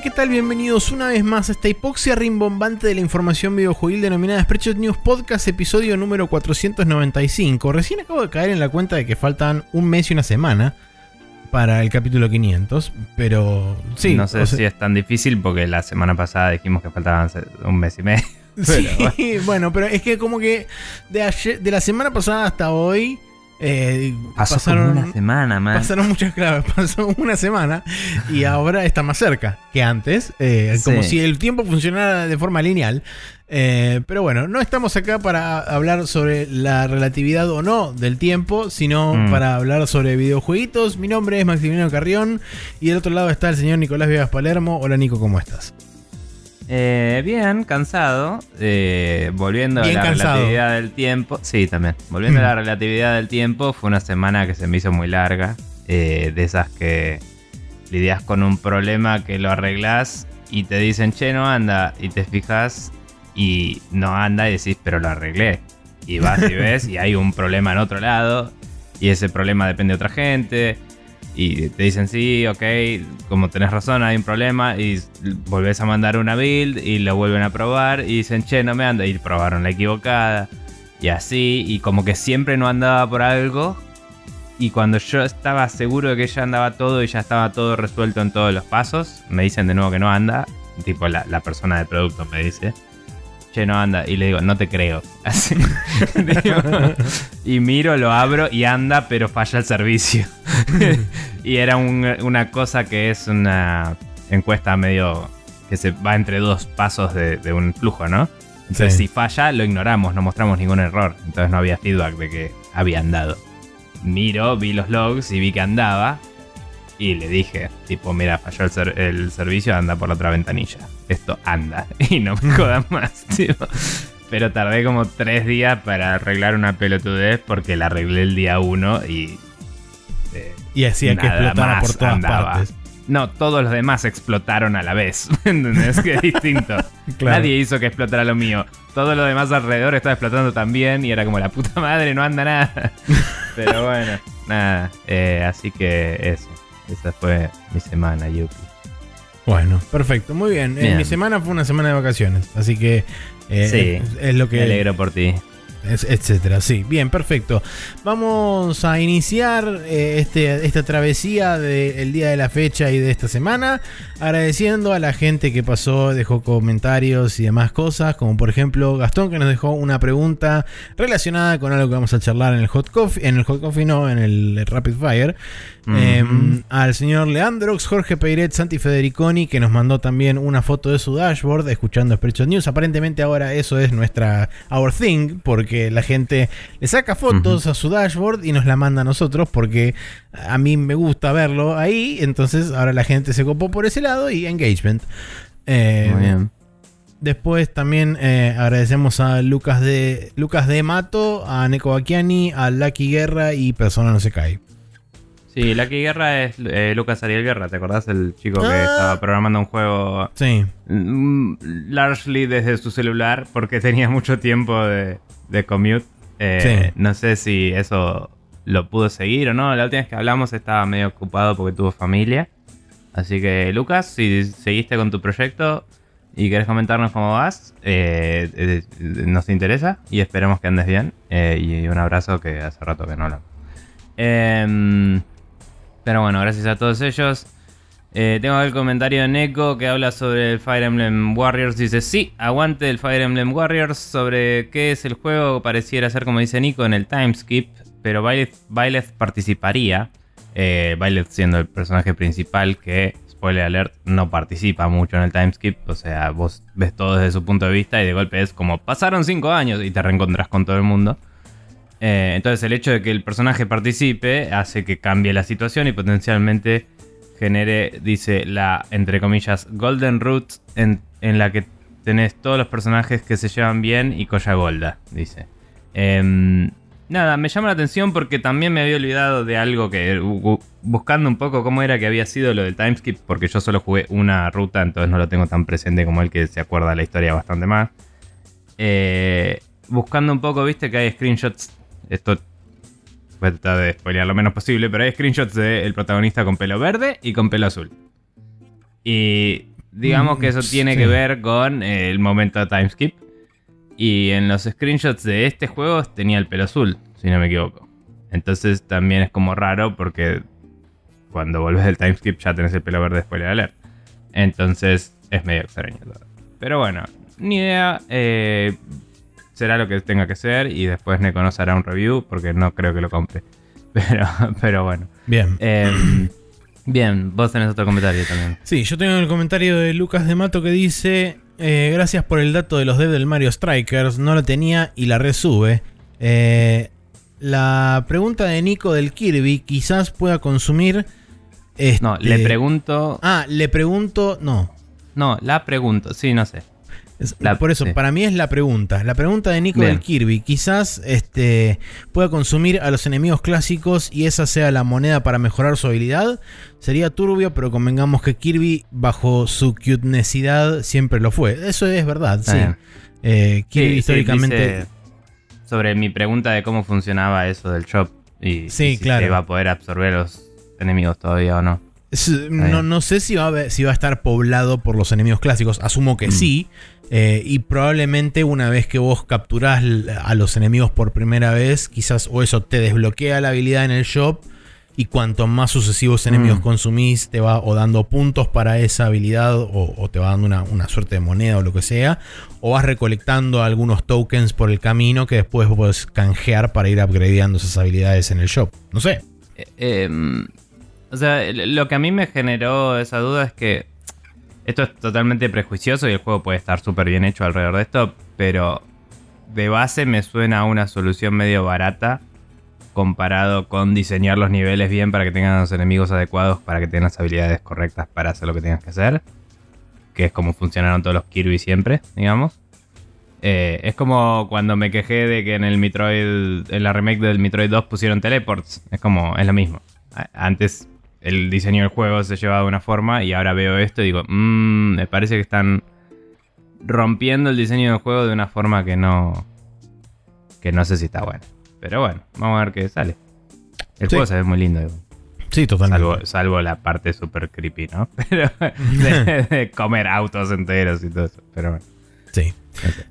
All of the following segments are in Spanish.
Hola, ¿qué tal? Bienvenidos una vez más a esta hipoxia rimbombante de la información videojuegil denominada Spreadshot News Podcast, episodio número 495. Recién acabo de caer en la cuenta de que faltan un mes y una semana para el capítulo 500, pero sí. No sé o sea- si es tan difícil porque la semana pasada dijimos que faltaban un mes y medio. Sí, bueno. bueno, pero es que como que de, ayer- de la semana pasada hasta hoy eh, Pasó pasaron, una semana más. pasaron muchas claves, pasó una semana y ahora está más cerca que antes, eh, como si el tiempo funcionara de forma lineal. Eh, pero bueno, no estamos acá para hablar sobre la relatividad o no del tiempo, sino Mm. para hablar sobre videojueguitos. Mi nombre es Maximiliano Carrión y del otro lado está el señor Nicolás Viegas Palermo. Hola Nico, ¿cómo estás? Eh, bien, cansado. eh, volviendo Bien a la cansado. relatividad del tiempo. Sí, también. Volviendo a Mm. la relatividad del tiempo, fue una semana que se me hizo muy larga. eh, de esas que lidias con un problema que lo arreglas y te dicen, che, no anda. Y te fijas y no anda y decís, pero lo arreglé. Y vas y ves y hay un problema en otro lado. Y ese problema depende de otra gente. Y te dicen, sí, ok, como tenés razón, hay un problema. Y volvés a mandar una build y lo vuelven a probar. Y dicen, che, no me anda. Y probaron la equivocada. Y así. Y como que siempre no andaba por algo. Y cuando yo estaba seguro de que ya andaba todo y ya estaba todo resuelto en todos los pasos, me dicen de nuevo que no anda. Tipo, la, persona de producto me dice, che, no anda. Y le digo, no te creo. Así. Digo, y miro, lo abro y anda, pero falla el servicio. y era un- una cosa que es una encuesta medio que se va entre dos pasos de, de un flujo, ¿no? Entonces, Sí. si falla, lo ignoramos, no mostramos ningún error. Entonces, no había feedback de que había andado. Miro, vi los logs y vi que andaba. Y le dije, tipo, mira, falló el, ser- el servicio, anda por la otra ventanilla. Esto anda. Y no me jodan más, tío. Pero tardé como tres días para arreglar una pelotudez porque la arreglé el día uno y... eh, Y hacía que explotara por todas andaba. partes. no, todos los demás explotaron a la vez. ¿Entendés? Que es distinto. Claro. Nadie hizo que explotara lo mío. Todo lo demás alrededor estaba explotando también y era como la puta madre, no anda nada. Pero bueno, nada. eh, así que eso. Esa fue mi semana, Yupi. Bueno, perfecto, muy bien. Eh, Bien. mi semana fue una semana de vacaciones, así que eh, Sí. es, es lo Me que alegro por ti. Etcétera. Sí, bien, perfecto. Vamos a iniciar eh, este, esta travesía del día de la fecha y de esta semana, agradeciendo a la gente que pasó, dejó comentarios y demás cosas, como por ejemplo Gastón que nos dejó una pregunta relacionada con algo que vamos a charlar en el Hot Coffee, en el Hot Coffee no, en el Rapid Fire. Eh, Ujú. al señor Leandrox, Jorge Peiret, Santi Federiconi, que nos mandó también una foto de su dashboard escuchando Spreadshot News. Aparentemente ahora eso es nuestra our thing, porque la gente le saca fotos a su dashboard y nos la manda a nosotros, porque a mí me gusta verlo ahí. Entonces ahora la gente se copó por ese lado y engagement. Eh, Muy bien. Después también eh, agradecemos a Lucas de Lucas de Mato, a Neko Bakiani, a Lucky Guerra y Persona No Se Cae. Sí, Lucky Guerra es eh, Lucas Ariel Guerra, ¿te acordás? El chico que Ah. estaba programando un juego Sí. mm, largely desde su celular porque tenía mucho tiempo de, de commute. Eh, Sí. No sé si eso lo pudo seguir o no. La última vez que hablamos estaba medio ocupado porque tuvo familia. Así que, Lucas, si seguiste con tu proyecto y querés comentarnos cómo vas, eh, eh, nos interesa y esperemos que andes bien. Y un abrazo que hace rato que no hablamos. Em, pero bueno, gracias a todos ellos. Eh, tengo el comentario de Neko que habla sobre el Fire Emblem Warriors. Dice, sí, aguante el Fire Emblem Warriors. Sobre qué es el juego, pareciera ser como dice Nico en el timeskip. Pero Byleth, participaría. Eh, siendo el personaje principal que, spoiler alert, no participa mucho en el timeskip. O sea, vos ves todo desde su punto de vista y de golpe es como, pasaron 5 años y te reencontrás con todo el mundo. Eh, entonces el hecho de que el personaje participe hace que cambie la situación y potencialmente genere, dice, la, entre comillas, Golden Root en, en la que tenés todos los personajes que se llevan bien y Koya Golda, dice. Em, nada, me llama la atención porque también me había olvidado de algo que, bu- buscando un poco cómo era que había sido lo del timeskip, porque yo solo jugué una ruta, entonces no lo tengo tan presente como el que se acuerda la historia bastante más. Eh, buscando un poco, viste que hay screenshots. Esto voy a tratar de spoilear lo menos posible, pero hay screenshots del protagonista con pelo verde y con pelo azul. Y digamos que eso Mm, tiene sí. que ver con el momento de timeskip. Y en los screenshots de este juego tenía el pelo azul, si no me equivoco. Entonces también es como raro porque cuando volvés del timeskip ya tenés el pelo verde spoiler alert. Entonces es medio extraño todo. Pero bueno, ni idea. eh, será lo que tenga que ser y después Neko nos hará un review porque no creo que lo compre. Pero, pero bueno. Bien. Em, bien, vos tenés otro comentario también. Sí, yo tengo el comentario de Lucas de Mato que dice: eh, Gracias por el dato de los devs del Mario Strikers. No lo tenía y la resube. Eh, la pregunta de Nico del Kirby quizás pueda consumir. este- No, le pregunto. Ah, le pregunto. No. No, la pregunto. Sí, no sé. Es- La- por eso, sí. para mí es la pregunta. La pregunta de Nico del Kirby. Quizás este, pueda consumir a los enemigos clásicos y esa sea la moneda para mejorar su habilidad. Sería turbio, pero convengamos que Kirby, bajo su cutenesidad, siempre lo fue. Eso es verdad, sí. Eh, Kirby Sí, históricamente. sobre mi pregunta de cómo funcionaba eso del shop. Y, Sí, y si claro. se va a poder absorber a los enemigos todavía o no. Es- no, no sé si va, a, si va a estar poblado por los enemigos clásicos. Asumo que sí. Eh, y probablemente una vez que vos capturás a los enemigos por primera vez, quizás o eso te desbloquea la habilidad en el shop. Y cuanto más sucesivos enemigos Mm. consumís, te va o dando puntos para esa habilidad, o, o te va dando una, una suerte de moneda o lo que sea. O vas recolectando algunos tokens por el camino que después puedes canjear para ir upgradeando esas habilidades en el shop. No sé. Eh, em, o sea, lo que a mí me generó esa duda es que esto es totalmente prejuicioso y el juego puede estar súper bien hecho alrededor de esto, pero de base me suena a una solución medio barata comparado con diseñar los niveles bien para que tengan los enemigos adecuados, para que tengan las habilidades correctas para hacer lo que tengas que hacer, que es como funcionaron todos los Kirby siempre, digamos. Eh, es como cuando me quejé de que en el Metroid, en la remake del Metroid 2 pusieron teleports. Es como, es lo mismo. Antes el diseño del juego se llevaba de una forma y ahora veo esto y digo, mmm, me parece que están rompiendo el diseño del juego de una forma que no, que no sé si está bueno. Pero bueno, vamos a ver qué sale. El Sí. juego se ve muy lindo, digo. Sí, totalmente. salvo, salvo la parte super creepy, ¿no? Pero de, de comer autos enteros y todo eso. Pero bueno. Sí.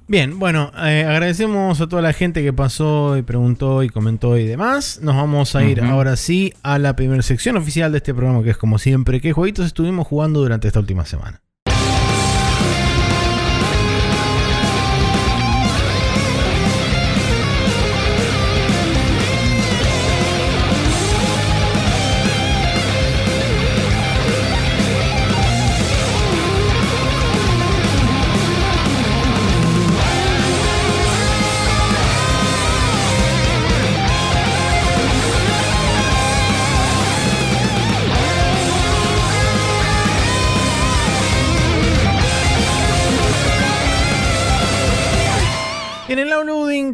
Bien, bueno, eh, agradecemos a toda la gente que pasó y preguntó y comentó y demás. Nos vamos a ir ahora sí a la primera sección oficial de este programa, que es como siempre, ¿qué jueguitos estuvimos jugando durante esta última semana?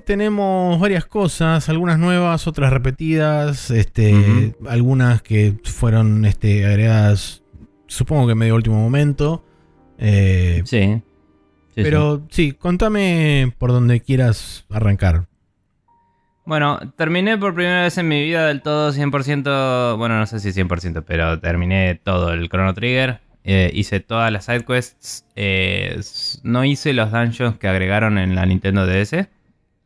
Tenemos varias cosas, algunas nuevas, otras repetidas, este, algunas que fueron este, agregadas, supongo que medio último momento. Eh, Sí. Sí, sí. pero sí, contame por donde quieras arrancar. Bueno, terminé por primera vez en mi vida del todo 100%, bueno, no sé si 100%, pero terminé todo el Chrono Trigger. eh, hice todas las side quests. eh, no hice los dungeons que agregaron en la Nintendo DS.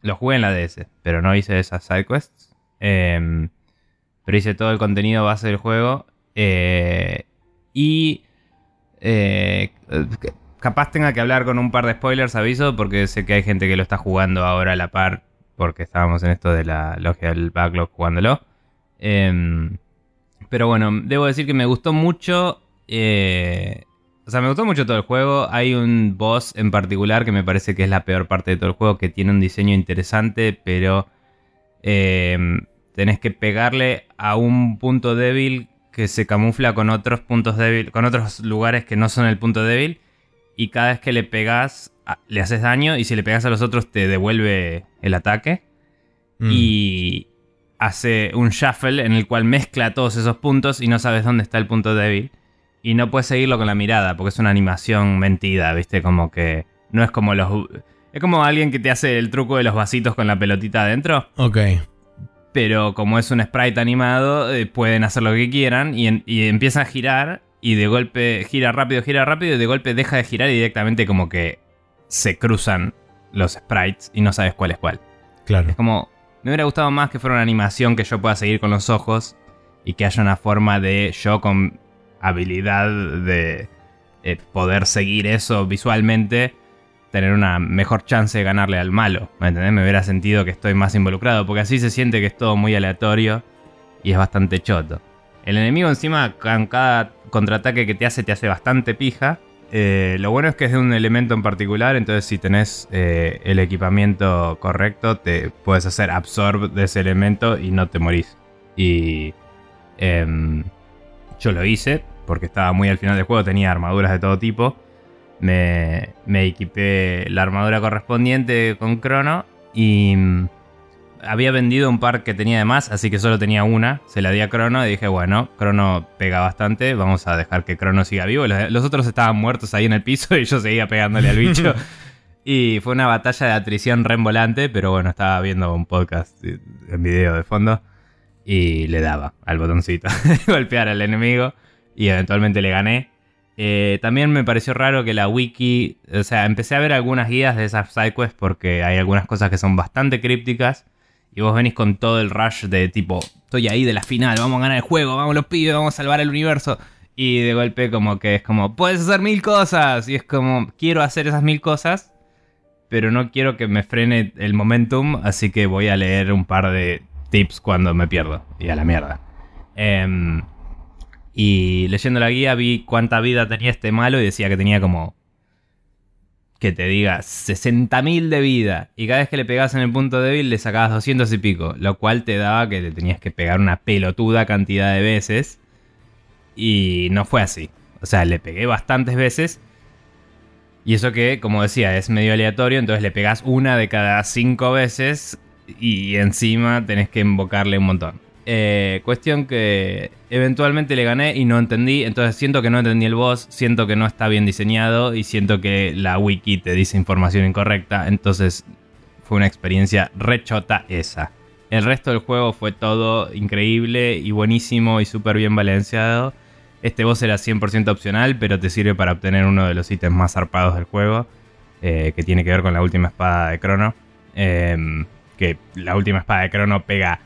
Los jugué en la DS, pero no hice esas side quests. em, pero hice todo el contenido base del juego. eh, y eh, eh, capaz tenga que hablar con un par de spoilers, aviso, porque sé que hay gente que lo está jugando ahora a la par, porque estábamos en esto de la logia del backlog jugándolo. Em, pero bueno, debo decir que me gustó mucho. eh, o sea, me gustó mucho todo el juego. Hay un boss en particular que me parece que es la peor parte de todo el juego, que tiene un diseño interesante, pero em, tenés que pegarle a un punto débil que se camufla con otros puntos débiles, con otros lugares que no son el punto débil. Y cada vez que le pegas, a- le haces daño. Y si le pegas a los otros, te devuelve el ataque. Mm. Y hace un shuffle en el cual mezcla todos esos puntos y no sabes dónde está el punto débil. Y no puedes seguirlo con la mirada porque es una animación mentida, ¿viste? Como que no es como los... Es como alguien que te hace el truco de los vasitos con la pelotita adentro. Ok. Pero como es un sprite animado, eh, pueden hacer lo que quieran y, en- y empieza a girar y de golpe gira rápido, gira rápido y de golpe deja de girar y directamente como que se cruzan los sprites y no sabes cuál es cuál. Claro. Es como, me hubiera gustado más que fuera una animación que yo pueda seguir con los ojos y que haya una forma de yo con habilidad de eh, poder seguir eso visualmente, tener una mejor chance de ganarle al malo. ¿Me entendés? Me hubiera sentido que estoy más involucrado, porque así se siente que es todo muy aleatorio y es bastante choto. El enemigo encima con cada contraataque que te hace te hace bastante pija. Eh, lo bueno es que es de un elemento en particular, entonces si tenés eh, el equipamiento correcto, te puedes hacer absorb de ese elemento y no te morís. Y em, yo lo hice porque estaba muy al final del juego, tenía armaduras de todo tipo. Me, me equipé la armadura correspondiente con Crono y mm, había vendido un par que tenía de más, así que solo tenía una. Se la di a Crono y dije, bueno, Crono pega bastante, vamos a dejar que Crono siga vivo. Los, los otros estaban muertos ahí en el piso y yo seguía pegándole al bicho. y fue una batalla de atrición re volante, pero bueno, estaba viendo un podcast en video de fondo y le daba al botoncito golpear al enemigo y eventualmente le gané. Eh, también me pareció raro que la wiki, o sea, empecé a ver algunas guías de esas sidequests porque hay algunas cosas que son bastante crípticas y vos venís con todo el rush de tipo, estoy ahí de la final, vamos a ganar el juego, vamos los pibes, vamos a salvar el universo. Y de golpe como que es como, puedes hacer mil cosas. Y es como, quiero hacer esas mil cosas, pero no quiero que me frene el momentum, así que voy a leer un par de tips cuando me pierdo. Y a la mierda. Em, y leyendo la guía vi cuánta vida tenía este malo y decía que tenía como que te diga 60.000 de vida y cada vez que le pegabas en el punto débil le sacabas 200 y pico, lo cual te daba que le tenías que pegar una pelotuda cantidad de veces y no fue así. O sea, le pegué bastantes veces y eso que, como decía, es medio aleatorio, entonces le pegas una de cada 5 veces y encima tenés que invocarle un montón. Eh, cuestión que eventualmente le gané y no entendí. Entonces siento que no entendí el boss, siento que no está bien diseñado y siento que la wiki te dice información incorrecta. Entonces fue una experiencia rechota esa. El resto del juego fue todo increíble y buenísimo y súper bien balanceado. Este boss era 100% opcional, pero te sirve para obtener uno de los ítems más zarpados del juego, eh, que tiene que ver con la última espada de Crono. Em, que la última espada de Crono pega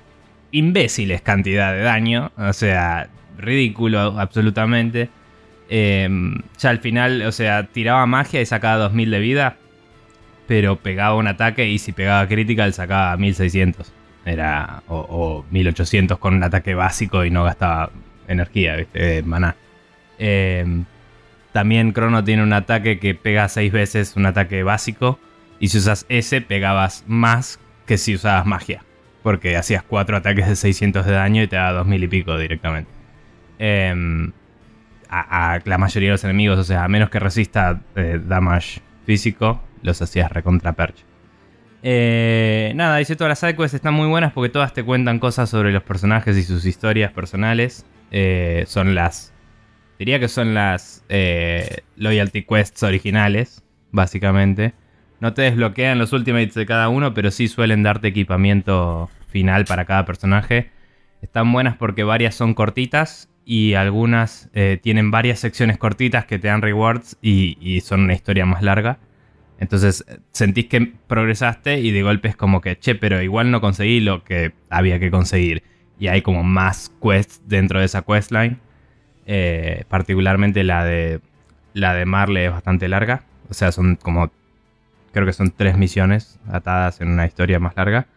imbéciles cantidad de daño. O sea, ridículo absolutamente. Em, ya al final, o sea, tiraba magia y sacaba 2000 de vida. Pero pegaba un ataque y si pegaba crítica, él sacaba 1600. Era. O, 1800 con un ataque básico y no gastaba energía, ¿viste? Maná. Em, también Crono tiene un ataque que pega 6 veces un ataque básico. Y si usas ese, pegabas más que si usabas magia porque hacías cuatro ataques de 600 de daño y te daba 2000 y pico directamente. Em, a, la mayoría de los enemigos, o sea, a menos que resista eh, damage físico, los hacías recontra perch. Eh, nada, dice todas las sidequests están muy buenas porque todas te cuentan cosas sobre los personajes y sus historias personales. Eh, son las. Diría que son las Loyalty Quests originales, básicamente. No te desbloquean los ultimates de cada uno, pero sí suelen darte equipamiento final para cada personaje. Están buenas porque varias son cortitas y algunas eh, tienen varias secciones cortitas que te dan rewards y, son una historia más larga. Entonces sentís que progresaste y de golpe es como que, che, pero igual no conseguí lo que había que conseguir. Y hay como más quests dentro de esa questline. Eh, particularmente la de, la de Marley es bastante larga. O sea, son como Creo que son tres misiones atadas en una historia más larga.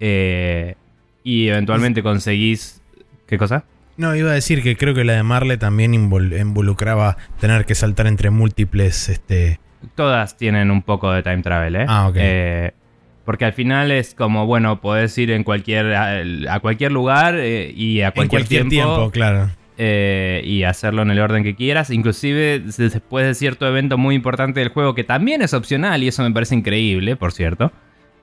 Eh, y eventualmente conseguís... ¿Qué cosa? No, iba a decir que creo que la de Marle también involucraba tener que saltar entre múltiples... Este... Todas tienen un poco de time travel, ¿eh? Ah, ok. Eh, porque al final es como, bueno, podés ir en cualquier, a, cualquier lugar eh, y a cualquier, en cualquier tiempo, claro. Eh, y hacerlo en el orden que quieras. Inclusive después de cierto evento muy importante del juego que también es opcional y eso me parece increíble, por cierto.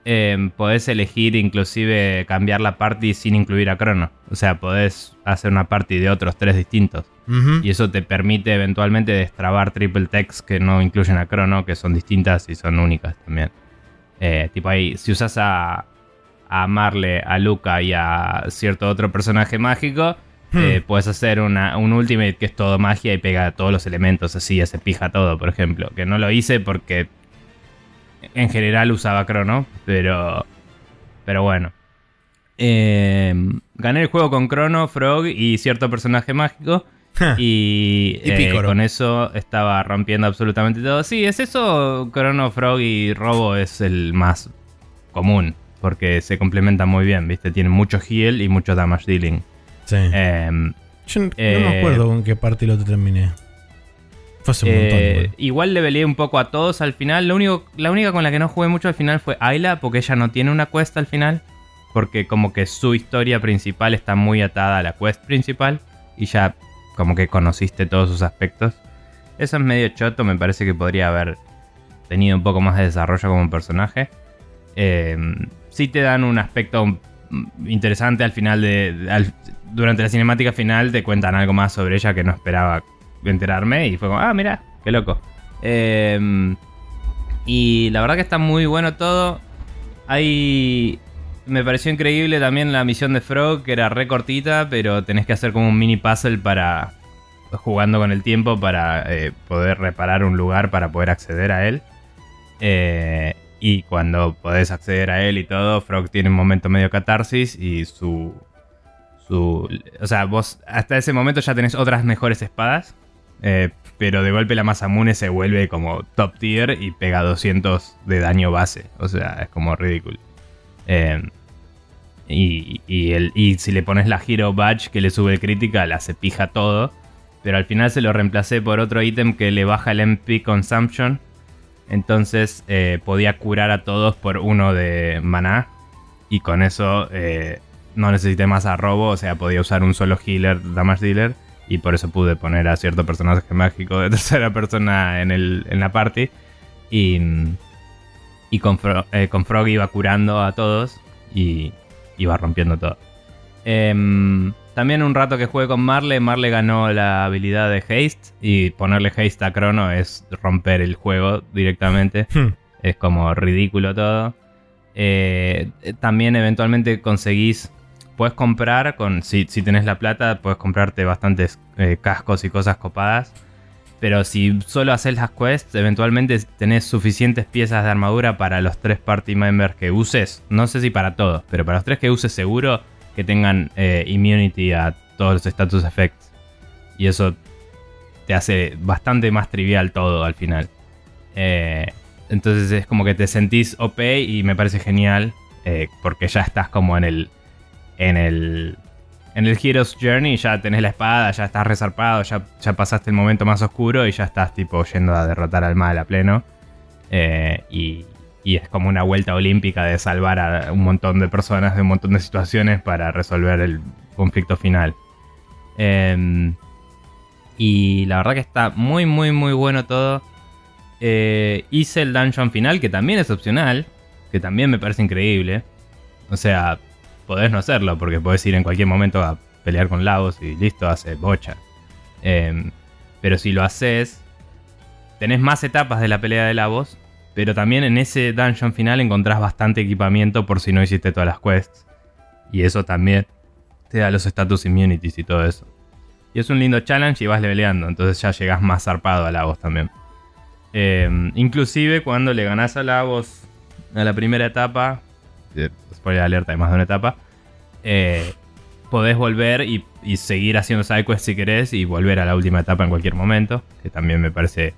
Eh, podés elegir inclusive cambiar la party sin incluir a Crono. O sea, podés hacer una party de otros tres distintos. Y eso te permite eventualmente destrabar triple text que no incluyen a Crono, que son distintas y son únicas también. Eh, tipo ahí, si usas a, a Marle, a Luca y a cierto otro personaje mágico, Hmm. Eh, puedes hacer una, un Ultimate que es todo magia y pega todos los elementos así, se pija todo, por ejemplo. Que no lo hice porque en general usaba Crono, pero, pero bueno. Eh, gané el juego con Crono, Frog y cierto personaje mágico. y, eh, con eso estaba rompiendo absolutamente todo. Sí, es eso. Chrono, Frog y Robo es el más común. Porque se complementan muy bien, ¿viste? Tienen mucho heal y mucho damage dealing. Sí. Em, Yo no, me eh, acuerdo con qué parte lo terminé. Fue hace un montón. Eh, igual. le peleé un poco a todos al final. Lo único, la única con la que no jugué mucho al final fue Ayla, porque ella no tiene una quest al final. Porque como que su historia principal está muy atada a la quest principal. Y ya como que conociste todos sus aspectos. Eso es medio choto, me parece que podría haber tenido un poco más de desarrollo como personaje. Eh, sí te dan un aspecto interesante al final de... durante la cinemática final te cuentan algo más sobre ella que no esperaba enterarme y fue como, ah, mira, qué loco. Eh, y la verdad que está muy bueno todo. Hay... Me pareció increíble también la misión de Frog, que era re cortita, pero tenés que hacer como un mini puzzle para... jugando con el tiempo para eh, poder reparar un lugar para poder acceder a él. Eh, y cuando podés acceder a él y todo, Frog tiene un momento medio catarsis y su... su o sea, vos hasta ese momento ya tenés otras mejores espadas. Eh, pero de golpe la Masamune se vuelve como top tier y pega 200 de daño base. O sea, es como ridículo. Eh, y, el, y si le pones la Hero Badge que le sube crítica, la se pija todo. Pero al final se lo reemplacé por otro ítem que le baja el MP Consumption entonces eh, podía curar a todos por uno de maná. Y con eso eh, no necesité más a robo. O sea, podía usar un solo healer, damage dealer. Y por eso pude poner a cierto personaje mágico de tercera persona en, el, en la party. Y, y con, eh, con Frog iba curando a todos. Y iba rompiendo todo. Eh, también un rato que jugué con Marle, Marle ganó la habilidad de haste y ponerle haste a Crono es romper el juego directamente. Hmm. Es como ridículo todo. Eh, también eventualmente conseguís, puedes comprar, con, si, si tenés la plata, puedes comprarte bastantes eh, cascos y cosas copadas. Pero si solo haces las quests, eventualmente tenés suficientes piezas de armadura para los tres party members que uses. No sé si para todos, pero para los tres que uses seguro que tengan eh, immunity a todos los status effects. Y eso te hace bastante más trivial todo al final. Eh, entonces es como que te sentís OP y me parece genial. Porque ya estás como en el. En el. En el Hero's Journey ya tenés la espada, ya estás resarpado, ya, ya pasaste el momento más oscuro y ya estás tipo yendo a derrotar al mal a pleno. y, y es como una vuelta olímpica de salvar a un montón de personas de un montón de situaciones para resolver el conflicto final. Em, y la verdad que está muy, muy, muy bueno todo. Eh, hice el dungeon final, que también es opcional, que también me parece increíble. O sea, podés no hacerlo, porque podés ir en cualquier momento a pelear con Lavos y listo, hace bocha. Em, pero si lo haces, tenés más etapas de la pelea de Lavos pero también en ese dungeon final encontrás bastante equipamiento por si no hiciste todas las quests. Y eso también te da los status immunities y todo eso. Y es un lindo challenge y vas leveleando, entonces ya llegas más zarpado a la voz también. Em, inclusive cuando le ganás a la voz a la primera etapa, eh, spoiler alerta, hay más de una etapa, eh, podés volver y, seguir haciendo sidequests si querés y volver a la última etapa en cualquier momento, que también me parece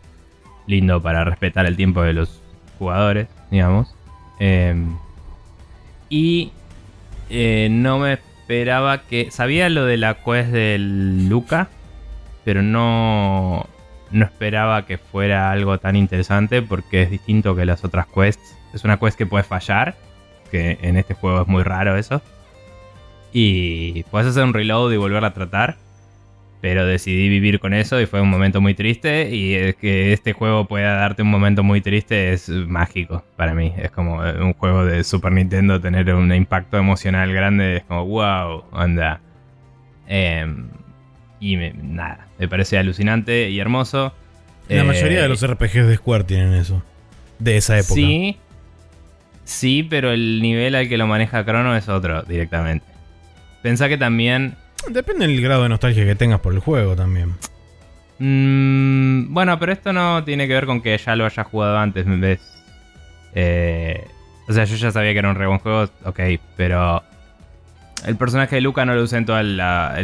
lindo para respetar el tiempo de los jugadores, digamos. Em, y eh, no me esperaba que. Sabía lo de la quest del Luca, pero no, no esperaba que fuera algo tan interesante porque es distinto que las otras quests. Es una quest que puede fallar, que en este juego es muy raro eso. Y puedes hacer un reload y volver a tratar pero decidí vivir con eso y fue un momento muy triste y es que este juego pueda darte un momento muy triste es mágico para mí. Es como un juego de Super Nintendo tener un impacto emocional grande, es como wow, anda. Em, y nada, me parece alucinante y hermoso. La mayoría de eh, los RPGs de Square tienen eso, de esa época. Sí, sí, pero el nivel al que lo maneja Chrono es otro directamente. Pensá que también Depende del grado de nostalgia que tengas por el juego también. Mm, bueno, pero esto no tiene que ver con que ya lo haya jugado antes, ¿me ves? Eh, o sea, yo ya sabía que era un re buen juego, ok, pero el personaje de Luca no lo usé en todo el,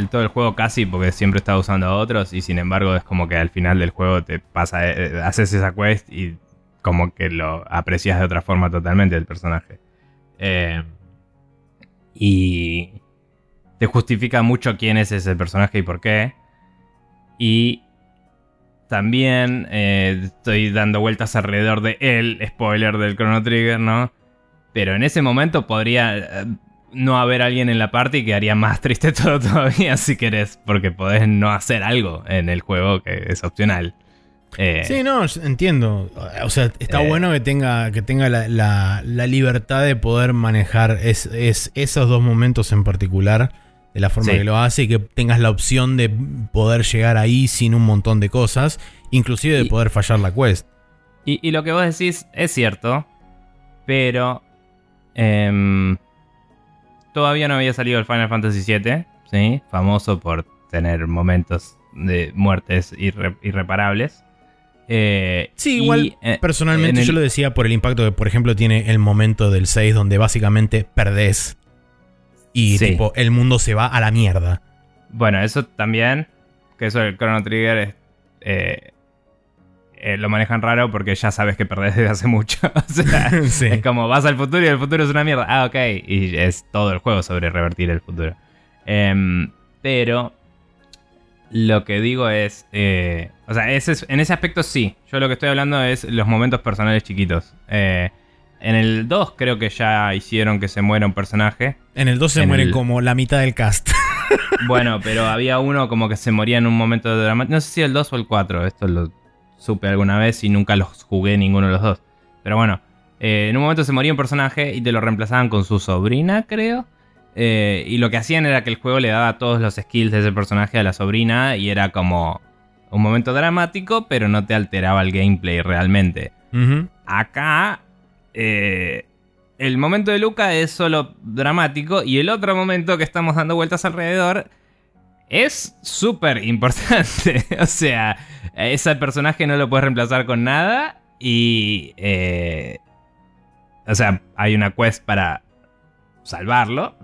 todo el juego casi porque siempre estaba usando a otros y sin embargo es como que al final del juego te pasa, eh, haces esa quest y como que lo aprecias de otra forma totalmente el personaje. Eh, y te justifica mucho quién es ese personaje y por qué. Y también eh, estoy dando vueltas alrededor de él, spoiler del Chrono Trigger, ¿no? Pero en ese momento podría eh, no haber alguien en la party que haría más triste todo todavía si querés, porque podés no hacer algo en el juego que es opcional. Eh, sí, no, entiendo. O sea, está eh, bueno que tenga, que tenga la, libertad de poder manejar es, esos dos momentos en particular de la forma que lo hace y que tengas la opción de poder llegar ahí sin un montón de cosas, inclusive de poder fallar la quest. Y, lo que vos decís es cierto, pero em, todavía no había salido el Final Fantasy VII, ¿sí? famoso por tener momentos de muertes irreparables. Eh, sí, igual eh, personalmente yo lo decía por el impacto que, por ejemplo, tiene el momento del 6 donde básicamente perdés y tipo el mundo se va a la mierda. Bueno, eso también, que eso del Chrono Trigger eh, lo manejan raro porque ya sabes que perdés desde hace mucho. o sea, es como vas al futuro y el futuro es una mierda. Ah, ok. Y es todo el juego sobre revertir el futuro. Em, pero lo que digo es. Eh, o sea, en ese aspecto sí. Yo lo que estoy hablando es los momentos personales chiquitos. Eh, en el 2 creo que ya hicieron que se muera un personaje. En el 2 se mueren como la mitad del cast. bueno, pero había uno como que se moría en un momento de drama. No sé si el 2 o el 4. Esto lo supe alguna vez y nunca los jugué ninguno de los dos. Pero bueno, eh, en un momento se moría un personaje y te lo reemplazaban con su sobrina, creo. Eh, y lo que hacían era que el juego le daba todos los skills de ese personaje a la sobrina y era como un momento dramático, pero no te alteraba el gameplay realmente. Acá, eh, el momento de Luca es solo dramático y el otro momento que estamos dando vueltas alrededor es súper importante. o sea, ese personaje no lo puedes reemplazar con nada y... Eh, o sea, hay una quest para salvarlo,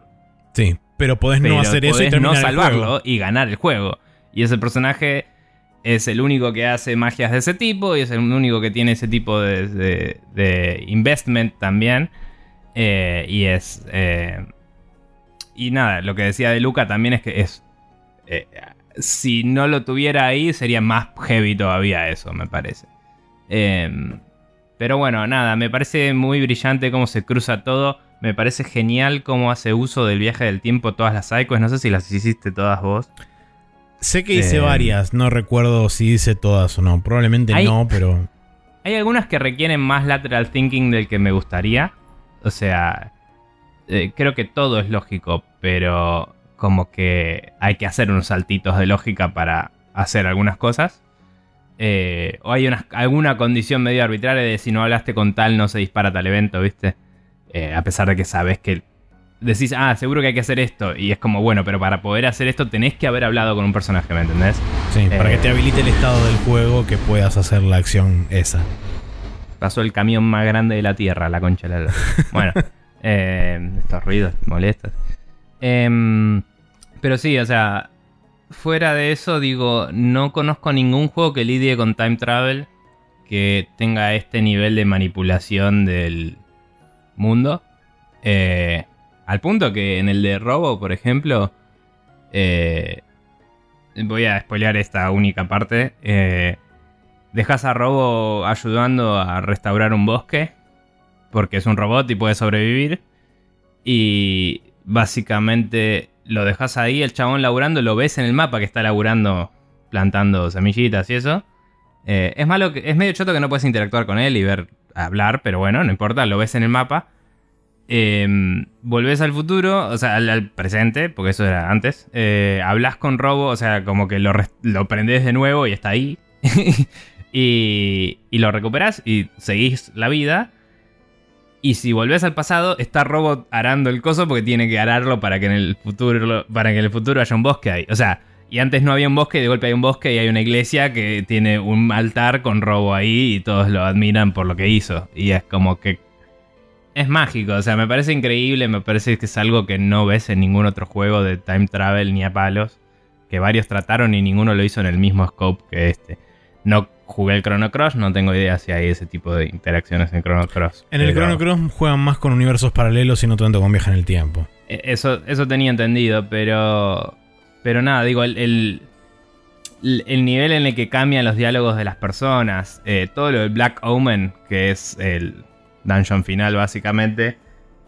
Sí, pero podés no hacer eso y no salvarlo y ganar el juego. Y ese personaje es el único que hace magias de ese tipo y es el único que tiene ese tipo de, investment también. Eh, y es... Eh, y nada, lo que decía de Luca también es que es... Eh, si no lo tuviera ahí sería más heavy todavía eso, me parece. Em, pero bueno, nada, me parece muy brillante cómo se cruza todo. Me parece genial cómo hace uso del viaje del tiempo todas las psychos. No sé si las hiciste todas vos. Sé que hice eh, varias, no recuerdo si hice todas o no. Probablemente no, pero. Hay algunas que requieren más lateral thinking del que me gustaría. O sea, eh, creo que todo es lógico, pero como que hay que hacer unos saltitos de lógica para hacer algunas cosas. Eh, o hay alguna condición medio arbitraria de si no hablaste con tal no se dispara tal evento, ¿viste? Eh, a pesar de que sabes que decís, ah, seguro que hay que hacer esto. Y es como, bueno, pero para poder hacer esto tenés que haber hablado con un personaje, ¿me entendés? Sí, para que te eh, habilite el estado del juego que puedas hacer la acción esa. Pasó el camión más grande de la Tierra, la concha de la... Bueno, eh, estos ruidos molestos. Em, pero sí, o sea, fuera de eso, digo, no conozco ningún juego que lidie con time travel que tenga este nivel de manipulación del mundo. Eh, al punto que en el de Robo, por ejemplo, eh, voy a spoilear esta única parte. Eh, dejas a Robo ayudando a restaurar un bosque, porque es un robot y puede sobrevivir. Y básicamente lo dejas ahí, el chabón laburando, lo ves en el mapa que está laburando, plantando semillitas y eso. es malo que es medio choto que no puedes interactuar con él y ver hablar, pero bueno, no importa, lo ves en el mapa. Eh, volvés al futuro, o sea, al, presente, porque eso era antes. Eh, hablas con Robo, o sea, como que lo, lo de nuevo y está ahí. y, y, lo recuperás y seguís la vida. Y si volvés al pasado, está Robot arando el coso porque tiene que ararlo para que en el futuro, para que en el futuro haya un bosque ahí. O sea, y antes no había un bosque, y de golpe hay un bosque y hay una iglesia que tiene un altar con Robo ahí y todos lo admiran por lo que hizo. Y es como que es mágico, o sea, me parece increíble, me parece que es algo que no ves en ningún otro juego de time travel ni a palos, que varios trataron y ninguno lo hizo en el mismo scope que este. No jugué el Chrono Cross, no tengo idea si hay ese tipo de interacciones en Chrono Cross. En el Chrono Cross juegan más con universos paralelos y no tanto con viaje en el tiempo. E, eso, eso tenía entendido, pero. Pero nada, digo, el, el, nivel en el que cambian los diálogos de las personas, eh, todo lo del Black Omen, que es el dungeon final básicamente.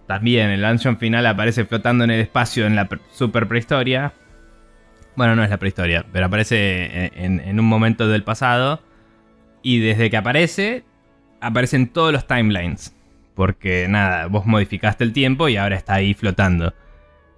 También el dungeon final aparece flotando en el espacio en la super prehistoria. Bueno, no es la prehistoria, pero aparece en, un momento del pasado. Y desde que aparece, aparecen todos los timelines. Porque nada, vos modificaste el tiempo y ahora está ahí flotando.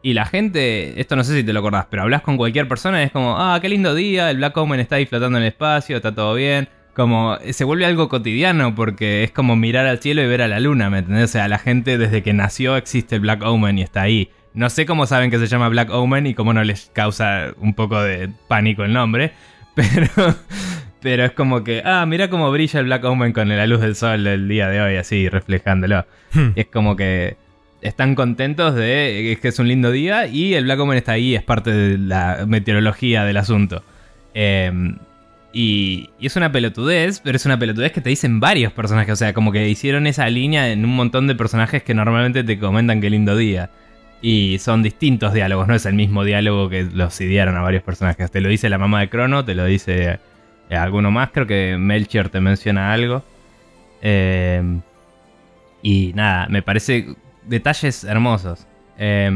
Y la gente, esto no sé si te lo acordás, pero hablas con cualquier persona y es como, ah, qué lindo día, el Black Omen está ahí flotando en el espacio, está todo bien. Como se vuelve algo cotidiano porque es como mirar al cielo y ver a la luna, ¿me entendés? O sea, la gente desde que nació existe el Black Omen y está ahí. No sé cómo saben que se llama Black Omen y cómo no les causa un poco de pánico el nombre, pero, pero es como que, ah, mira cómo brilla el Black Omen con la luz del sol del día de hoy, así, reflejándolo. Hmm. Y es como que están contentos de que es un lindo día y el Black Omen está ahí, es parte de la meteorología del asunto. Eh, y, es una pelotudez, pero es una pelotudez que te dicen varios personajes. O sea, como que hicieron esa línea en un montón de personajes que normalmente te comentan qué lindo día. Y son distintos diálogos, no es el mismo diálogo que los idearon a varios personajes. Te lo dice la mamá de Crono, te lo dice eh, alguno más. Creo que Melchior te menciona algo. Eh, y nada, me parece detalles hermosos. Eh,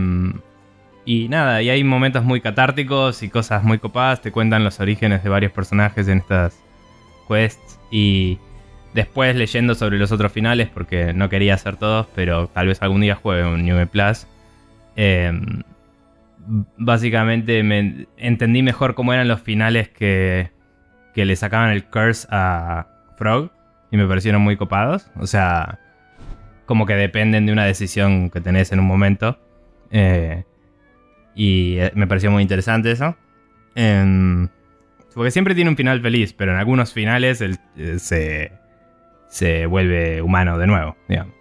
y nada, y hay momentos muy catárticos y cosas muy copadas. Te cuentan los orígenes de varios personajes en estas quests. Y después leyendo sobre los otros finales, porque no quería hacer todos, pero tal vez algún día juegue un New Plus. Em, básicamente me entendí mejor cómo eran los finales que, que le sacaban el curse a Frog. Y me parecieron muy copados. O sea, como que dependen de una decisión que tenés en un momento. Eh, y eh, me pareció muy interesante eso. Em, porque siempre tiene un final feliz, pero en algunos finales él, eh, se, se vuelve humano de nuevo, digamos.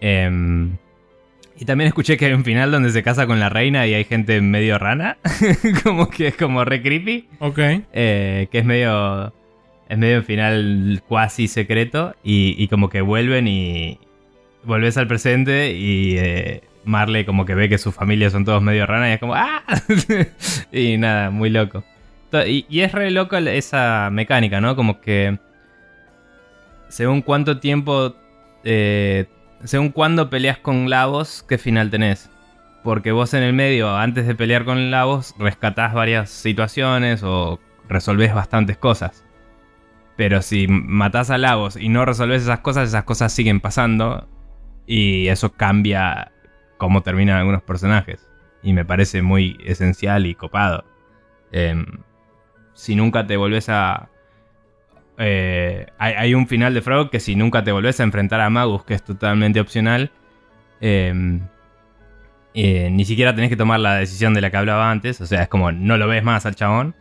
Em, y también escuché que hay un final donde se casa con la reina y hay gente medio rana. como que es como re creepy. Ok. Que es medio. Es medio un final cuasi secreto. Y, y, como que vuelven y. Volvés al presente y. Marley como que ve que su familia son todos medio ranas y es como ¡Ah! y nada, muy loco. Y, es re loco esa mecánica, ¿no? Como que según cuánto tiempo, eh, según cuándo peleas con Lavos, qué final tenés. Porque vos en el medio, antes de pelear con Lavos, rescatás varias situaciones o resolvés bastantes cosas. Pero si matás a Lavos y no resolvés esas cosas, esas cosas siguen pasando. Y eso cambia cómo terminan algunos personajes. Y me parece muy esencial y copado. Em, si nunca te volvés a... Eh, hay, un final de Frog que si nunca te volvés a enfrentar a Magus, que es totalmente opcional, em, eh, ni siquiera tenés que tomar la decisión de la que hablaba antes. O sea, es como no lo ves más al chabón.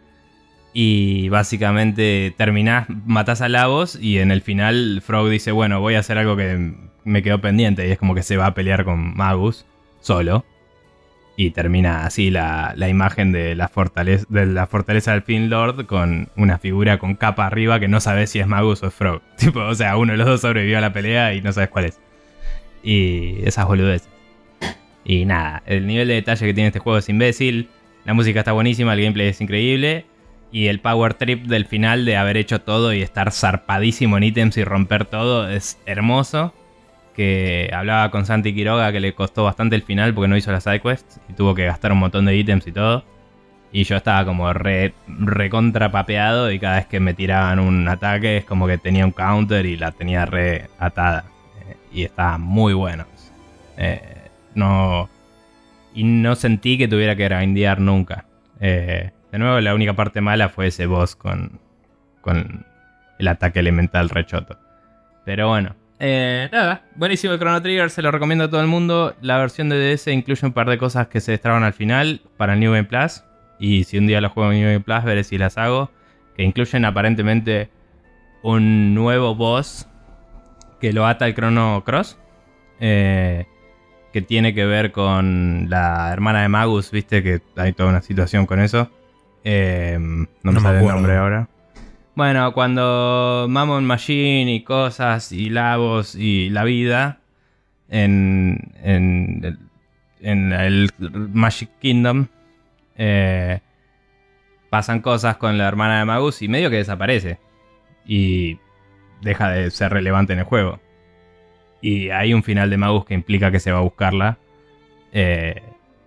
Y básicamente terminás, matás a Lavos y en el final Frog dice, bueno, voy a hacer algo que me quedó pendiente. Y es como que se va a pelear con Magus solo. Y termina así la, imagen de la, fortaleza, de la fortaleza del Fin Lord con una figura con capa arriba que no sabes si es Magus o es Frog. Tipo, o sea, uno de los dos sobrevivió a la pelea y no sabes cuál es. Y esas boludeces. Y nada, el nivel de detalle que tiene este juego es imbécil. La música está buenísima, el gameplay es increíble. Y el power trip del final de haber hecho todo y estar zarpadísimo en ítems y romper todo es hermoso que hablaba con Santi Quiroga que le costó bastante el final porque no hizo la sidequest y tuvo que gastar un montón de ítems y todo. Y yo estaba como re, contrapapeado y cada vez que me tiraban un ataque es como que tenía un counter y la tenía re atada. Eh, y estaba muy bueno. Eh, no. Y no sentí que tuviera que grindear nunca. Eh, de nuevo, la única parte mala fue ese boss con, con el ataque elemental rechoto. Pero bueno, Eh, nada, buenísimo el Chrono Trigger, se lo recomiendo a todo el mundo. La versión de DS incluye un par de cosas que se destraban al final para New Game Plus. Y si un día lo juego en New Game Plus, veré si las hago. Que incluyen aparentemente un nuevo boss que lo ata al Chrono Cross. Eh, que tiene que ver con la hermana de Magus, viste que hay toda una situación con eso. Eh, no, No me me sale el acuerdo. nombre ahora. Bueno, cuando Mammon Machine y cosas y Lavos y la vida en, en, el, en el Magic Kingdom eh, pasan cosas con la hermana de Magus y medio que desaparece y deja de ser relevante en el juego. Y hay un final de Magus que implica que se va a buscarla. eh,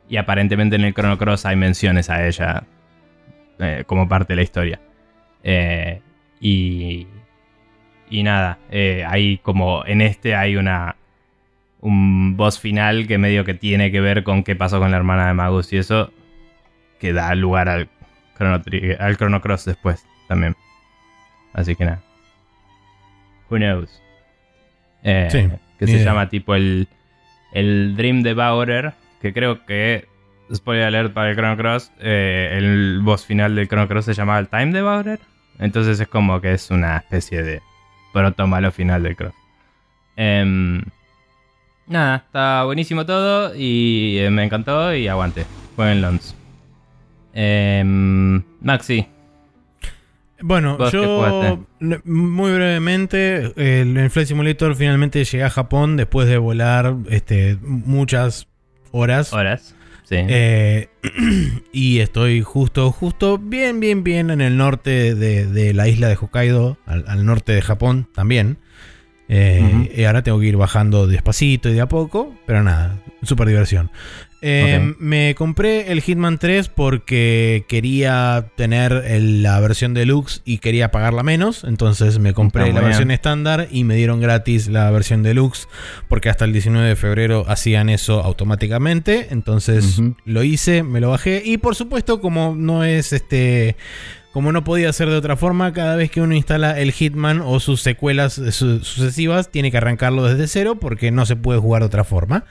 y aparentemente en el Chrono Cross hay menciones a ella eh, como parte de la historia. Eh, y, y nada, eh, hay como en este hay una un boss final que medio que tiene que ver con qué pasó con la hermana de Magus y eso que da lugar al Chrono, al Chrono Cross después también. Así que nada. Who knows? Eh, Sí, que se idea. llama tipo el, el Dream Devourer, que creo que, spoiler alert para el Chrono Cross, eh, el boss final del Chrono Cross se llamaba el Time Devourer. Entonces es como que es una especie de proto malo final del Cross. Em, nada, está buenísimo todo y eh, me encantó y aguante. Jueguen Lons. Em, Maxi, Bueno, ¿Vos qué yo muy brevemente, el, el Flight Simulator finalmente llegué a Japón después de volar este, muchas horas. horas. Sí. Eh, y estoy justo, justo bien, bien, bien en el norte de, de la isla de Hokkaido, al, al norte de Japón también. Eh, y ahora tengo que ir bajando despacito y de a poco, pero nada, súper diversión. Eh, Ok. Me compré el Hitman 3 porque quería tener el- la versión deluxe y quería pagarla menos. Entonces me compré Está la versión bien. estándar y me dieron gratis la versión deluxe porque hasta el 19 de febrero hacían eso automáticamente. Entonces lo hice, me lo bajé y por supuesto como no es este... Como no podía ser de otra forma, cada vez que uno instala el Hitman o sus secuelas eh, su- sucesivas, tiene que arrancarlo desde cero porque no se puede jugar de otra forma.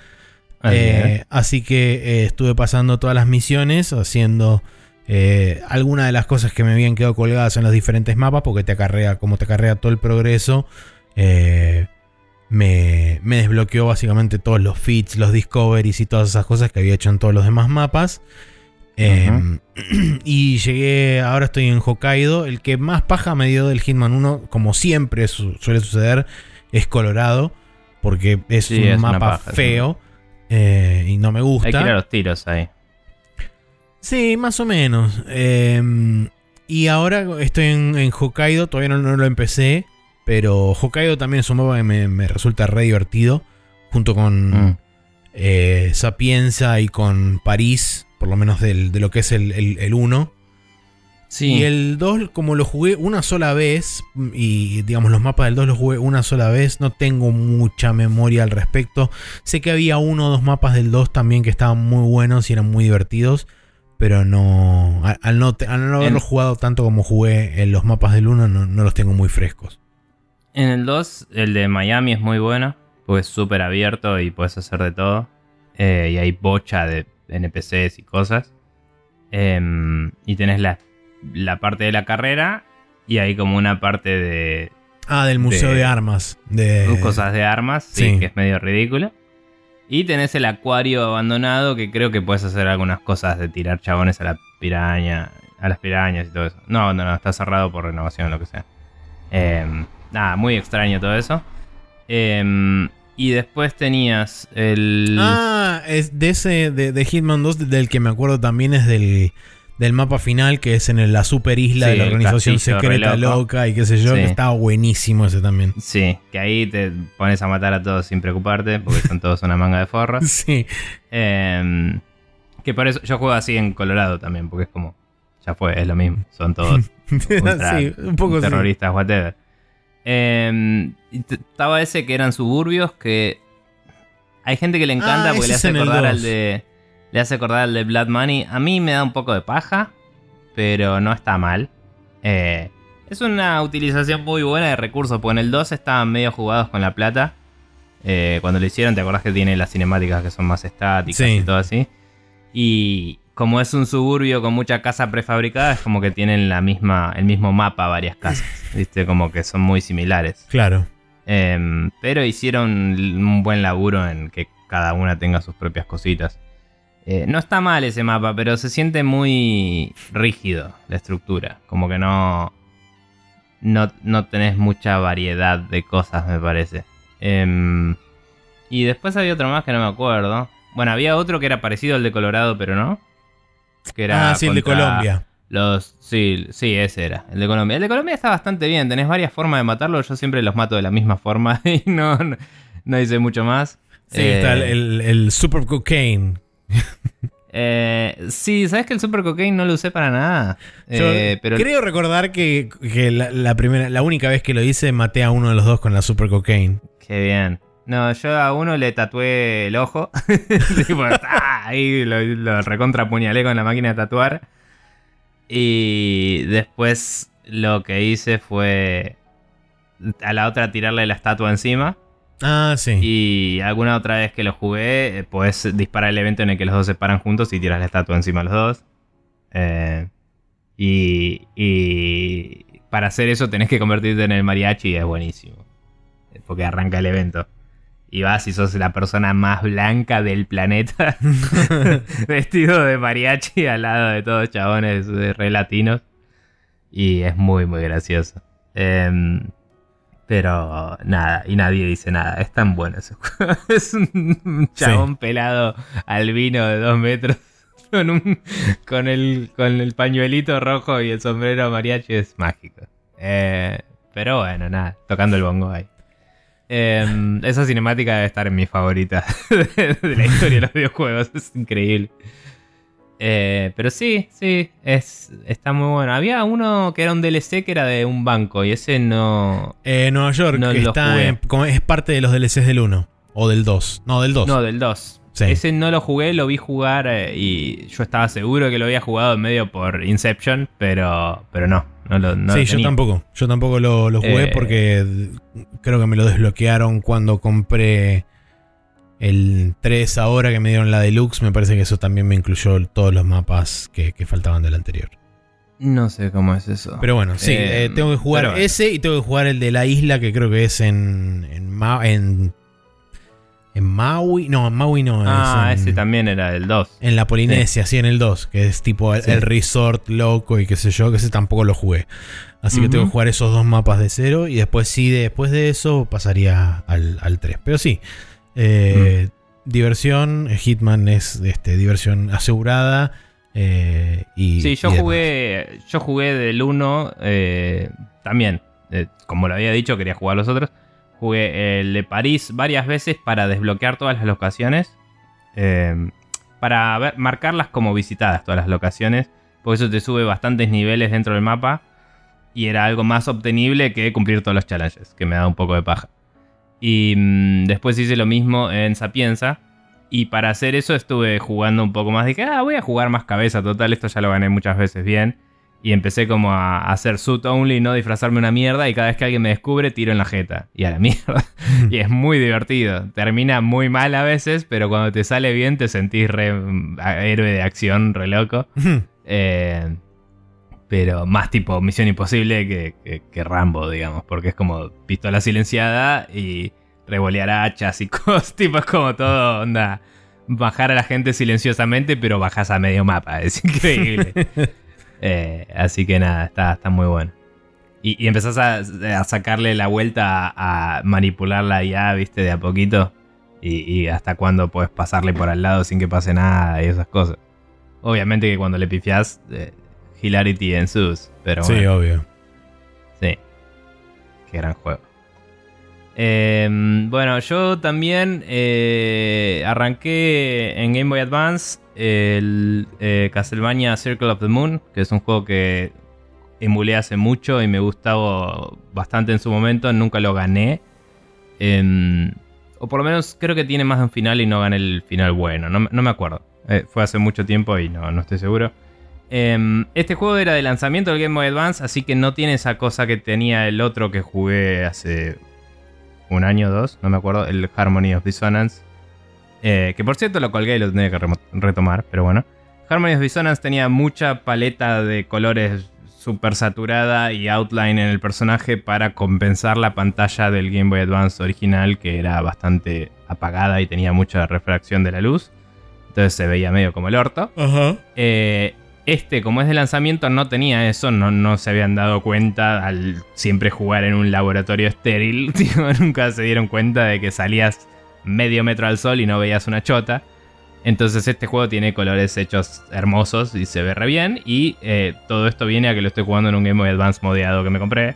Así Eh, así que eh, estuve pasando todas las misiones, haciendo eh, algunas de las cosas que me habían quedado colgadas en los diferentes mapas, porque te acarrea, como te acarrea todo el progreso, me, me desbloqueó básicamente todos los feats, los discoveries y todas esas cosas que había hecho en todos los demás mapas. Eh, y llegué, ahora estoy en Hokkaido. El que más paja me dio del Hitman 1, como siempre su- suele suceder, es Colorado. Porque es Sí, un es mapa paja, feo eh, y no me gusta. Hay que ir a los tiros ahí. Sí, más o menos. Eh, y ahora estoy en, en Hokkaido, todavía no, no lo empecé. Pero Hokkaido también es un mapa que me, me resulta re divertido. Junto con Mm. eh, Sapienza y con París, por lo menos del- de lo que es el, el, el 1. Sí. Y el 2, como lo jugué una sola vez, y digamos los mapas del 2 los jugué una sola vez, no tengo mucha memoria al respecto. Sé que había uno o dos mapas del 2 también que estaban muy buenos y eran muy divertidos, pero no. Al, no, al no haberlo En- jugado tanto como jugué en los mapas del 1, no, no los tengo muy frescos. En el 2, el de Miami es muy bueno, porque es súper abierto y puedes hacer de todo. Eh, y hay bocha de NPCs y cosas. Em, y tenés la, la parte de la carrera y hay como una parte de Ah, del Museo de, De- Armas. De, cosas de armas, sí, sí. que es medio ridículo. Y tenés el acuario abandonado que creo que puedes hacer algunas cosas de tirar chabones a la piraña, a las pirañas y todo eso. No, no, no, está cerrado por renovación o lo que sea. Em, nada, muy extraño todo eso. Em, y después tenías el... Ah, es de ese, de, de Hitman 2, del que me acuerdo también es del, del mapa final, que es en el- la super isla Sí, de la organización castillo secreta loca y qué sé yo, Sí. que estaba buenísimo ese también. Sí, que ahí te pones a matar a todos sin preocuparte, porque son todos una manga de forros. Sí, Em, que por eso yo juego así en Colorado también, porque es como, ya fue, es lo mismo, son todos ultra sí, un poco sí. terroristas, whatever. Em, estaba ese que eran suburbios que hay gente que le encanta Ah, porque le hace acordar al 2. de le hace acordar al de Blood Money. A mí me da un poco de paja, pero no está mal. Eh, Es una utilización muy buena de recursos, porque en el 2 estaban medio jugados con la plata. Eh, cuando lo hicieron, ¿te acordás que tiene las cinemáticas que son más estáticas Sí. y todo así? Y como es un suburbio con mucha casa prefabricada, es como que tienen la misma, el mismo mapa varias casas. ¿Viste? Como que son muy similares. Claro. Em, pero hicieron un buen laburo en que cada una tenga sus propias cositas. Eh, no está mal ese mapa, pero se siente muy rígido la estructura. Como que no, no, no tenés mucha variedad de cosas, me parece. Em, y después había otro más que no me acuerdo. Bueno, había otro que era parecido al de Colorado, pero no. Que era ah, sí, el de Colombia. Los, sí, sí, ese era, el de Colombia. El de Colombia está bastante bien, tenés varias formas de matarlo, yo siempre los mato de la misma forma y no, no, no hice mucho más. Sí, Eh, está el, el- el Super Cocaine. eh, sí, ¿sabes que el Super Cocaine no lo usé para nada? Yo Eh, pero creo recordar que, que la, la primera, la única vez que lo hice maté a uno de los dos con la Super Cocaine. Qué bien. No, yo a uno le tatué el ojo. tipo, ¡ah! ahí lo, lo recontra puñalé con la máquina de tatuar. Y después lo que hice fue a la otra tirarle la estatua encima. Ah, sí. Y alguna otra vez que lo jugué, eh, podés disparar el evento en el que los dos se paran juntos y tiras la estatua encima de los dos. Eh, y, y para hacer eso tenés que convertirte en el mariachi y es buenísimo. Eh, Porque arranca el evento. Y vas y sos la persona más blanca del planeta. vestido de mariachi al lado de todos chabones eh, re latinos. Y es muy, muy gracioso. Em, pero nada, y nadie dice nada. Es tan bueno ese juego. es un chabón pelado albino de dos metros. Con, un, con, el, con el pañuelito rojo y el sombrero mariachi es mágico. Eh, pero bueno, nada, tocando el bongo ahí. Eh, esa cinemática debe estar en mi favorita de, de la historia de los videojuegos. Es increíble. Eh, pero sí, sí, es, está muy bueno. Había uno que era un DLC que era de un banco y ese no... Eh, Nueva York No está en- es parte de los DLCs del 1 o del 2. No, del 2. No, del 2. Sí. Ese no lo jugué, lo vi jugar eh, y yo estaba seguro que lo había jugado en medio por Inception, pero, pero no, no lo no sí, lo yo tampoco. Yo tampoco lo, lo jugué Eh. porque creo que me lo desbloquearon cuando compré el 3 ahora que me dieron la deluxe. Me parece que eso también me incluyó todos los mapas que, que faltaban del anterior. No sé cómo es eso. Pero bueno, sí, Eh, eh, tengo que jugar bueno. ese y tengo que jugar el de la isla que creo que es en. en, Ma- en, en Maui. No, en Maui no. ah, es en, ese también era del 2. En la Polinesia, sí, en el 2, que es tipo el, Sí. el resort loco y qué sé yo, que ese tampoco lo jugué. Así que tengo que jugar esos dos mapas de cero y después sí, después de eso pasaría al, al 3. Pero sí, eh, diversión, Hitman es este, diversión asegurada. eh, y, Sí, yo y jugué, yo jugué del 1 eh, también. eh, como lo había dicho, quería jugar los otros. Jugué el de París varias veces para desbloquear todas las locaciones. eh, para ver- marcarlas como visitadas todas las locaciones. Porque eso te sube bastantes niveles dentro del mapa. Y era algo más obtenible que cumplir todos los challenges, que me da un poco de paja. Y mm, después hice lo mismo en Sapienza. Y para hacer eso estuve jugando un poco más. Dije, ah, voy a jugar más cabeza. Total, esto ya lo gané muchas veces bien. Y empecé como a hacer suit only, no disfrazarme una mierda. Y cada vez que alguien me descubre, tiro en la jeta. Y a la mierda. y es muy divertido. Termina muy mal a veces, pero cuando te sale bien te sentís re mm, héroe de acción, re loco. Eh, pero más tipo Misión Imposible que, que- que Rambo, digamos. Porque es como pistola silenciada y revolear hachas y cosas. Tipo, es como todo, onda. Bajar a la gente silenciosamente, pero bajas a medio mapa. Es increíble. Eh, así que nada, está, está muy bueno. Y, y empezás a, a sacarle la vuelta a, a manipularla ya, viste, de a poquito. Y, y hasta cuándo puedes pasarle por al lado sin que pase nada y esas cosas. Obviamente que cuando le pifiás, eh, hilarity ensues. Pero Sí, bueno, obvio. sí. Qué gran juego. Eh, bueno, yo también eh, arranqué en Game Boy Advance el eh, Castlevania Circle of the Moon, que es un juego que emulé hace mucho y me gustaba bastante en su momento. Nunca lo gané. Em, o por lo menos creo que tiene más de un final y no gané el final bueno. No, me- no me acuerdo. Eh, fue hace mucho tiempo y no, no estoy seguro. Em, este juego era de lanzamiento del Game Boy Advance, así que no tiene esa cosa que tenía el otro que jugué hace un año o dos, no me acuerdo, el Harmony of Dissonance. Eh, que por cierto lo colgué y lo tenía que retomar, pero bueno. Harmony of Dissonance tenía mucha paleta de colores super saturada y outline en el personaje para compensar la pantalla del Game Boy Advance original que era bastante apagada y tenía mucha refracción de la luz. Entonces se veía medio como el orto. Eh, este, como es de lanzamiento, no tenía eso, no, no se habían dado cuenta al siempre jugar en un laboratorio estéril. nunca se dieron cuenta de que salías medio metro al sol y no veías una chota. Entonces este juego tiene colores hechos hermosos y se ve re bien. Y eh, todo esto viene a que lo estoy jugando en un Game Boy Advance modeado que me compré.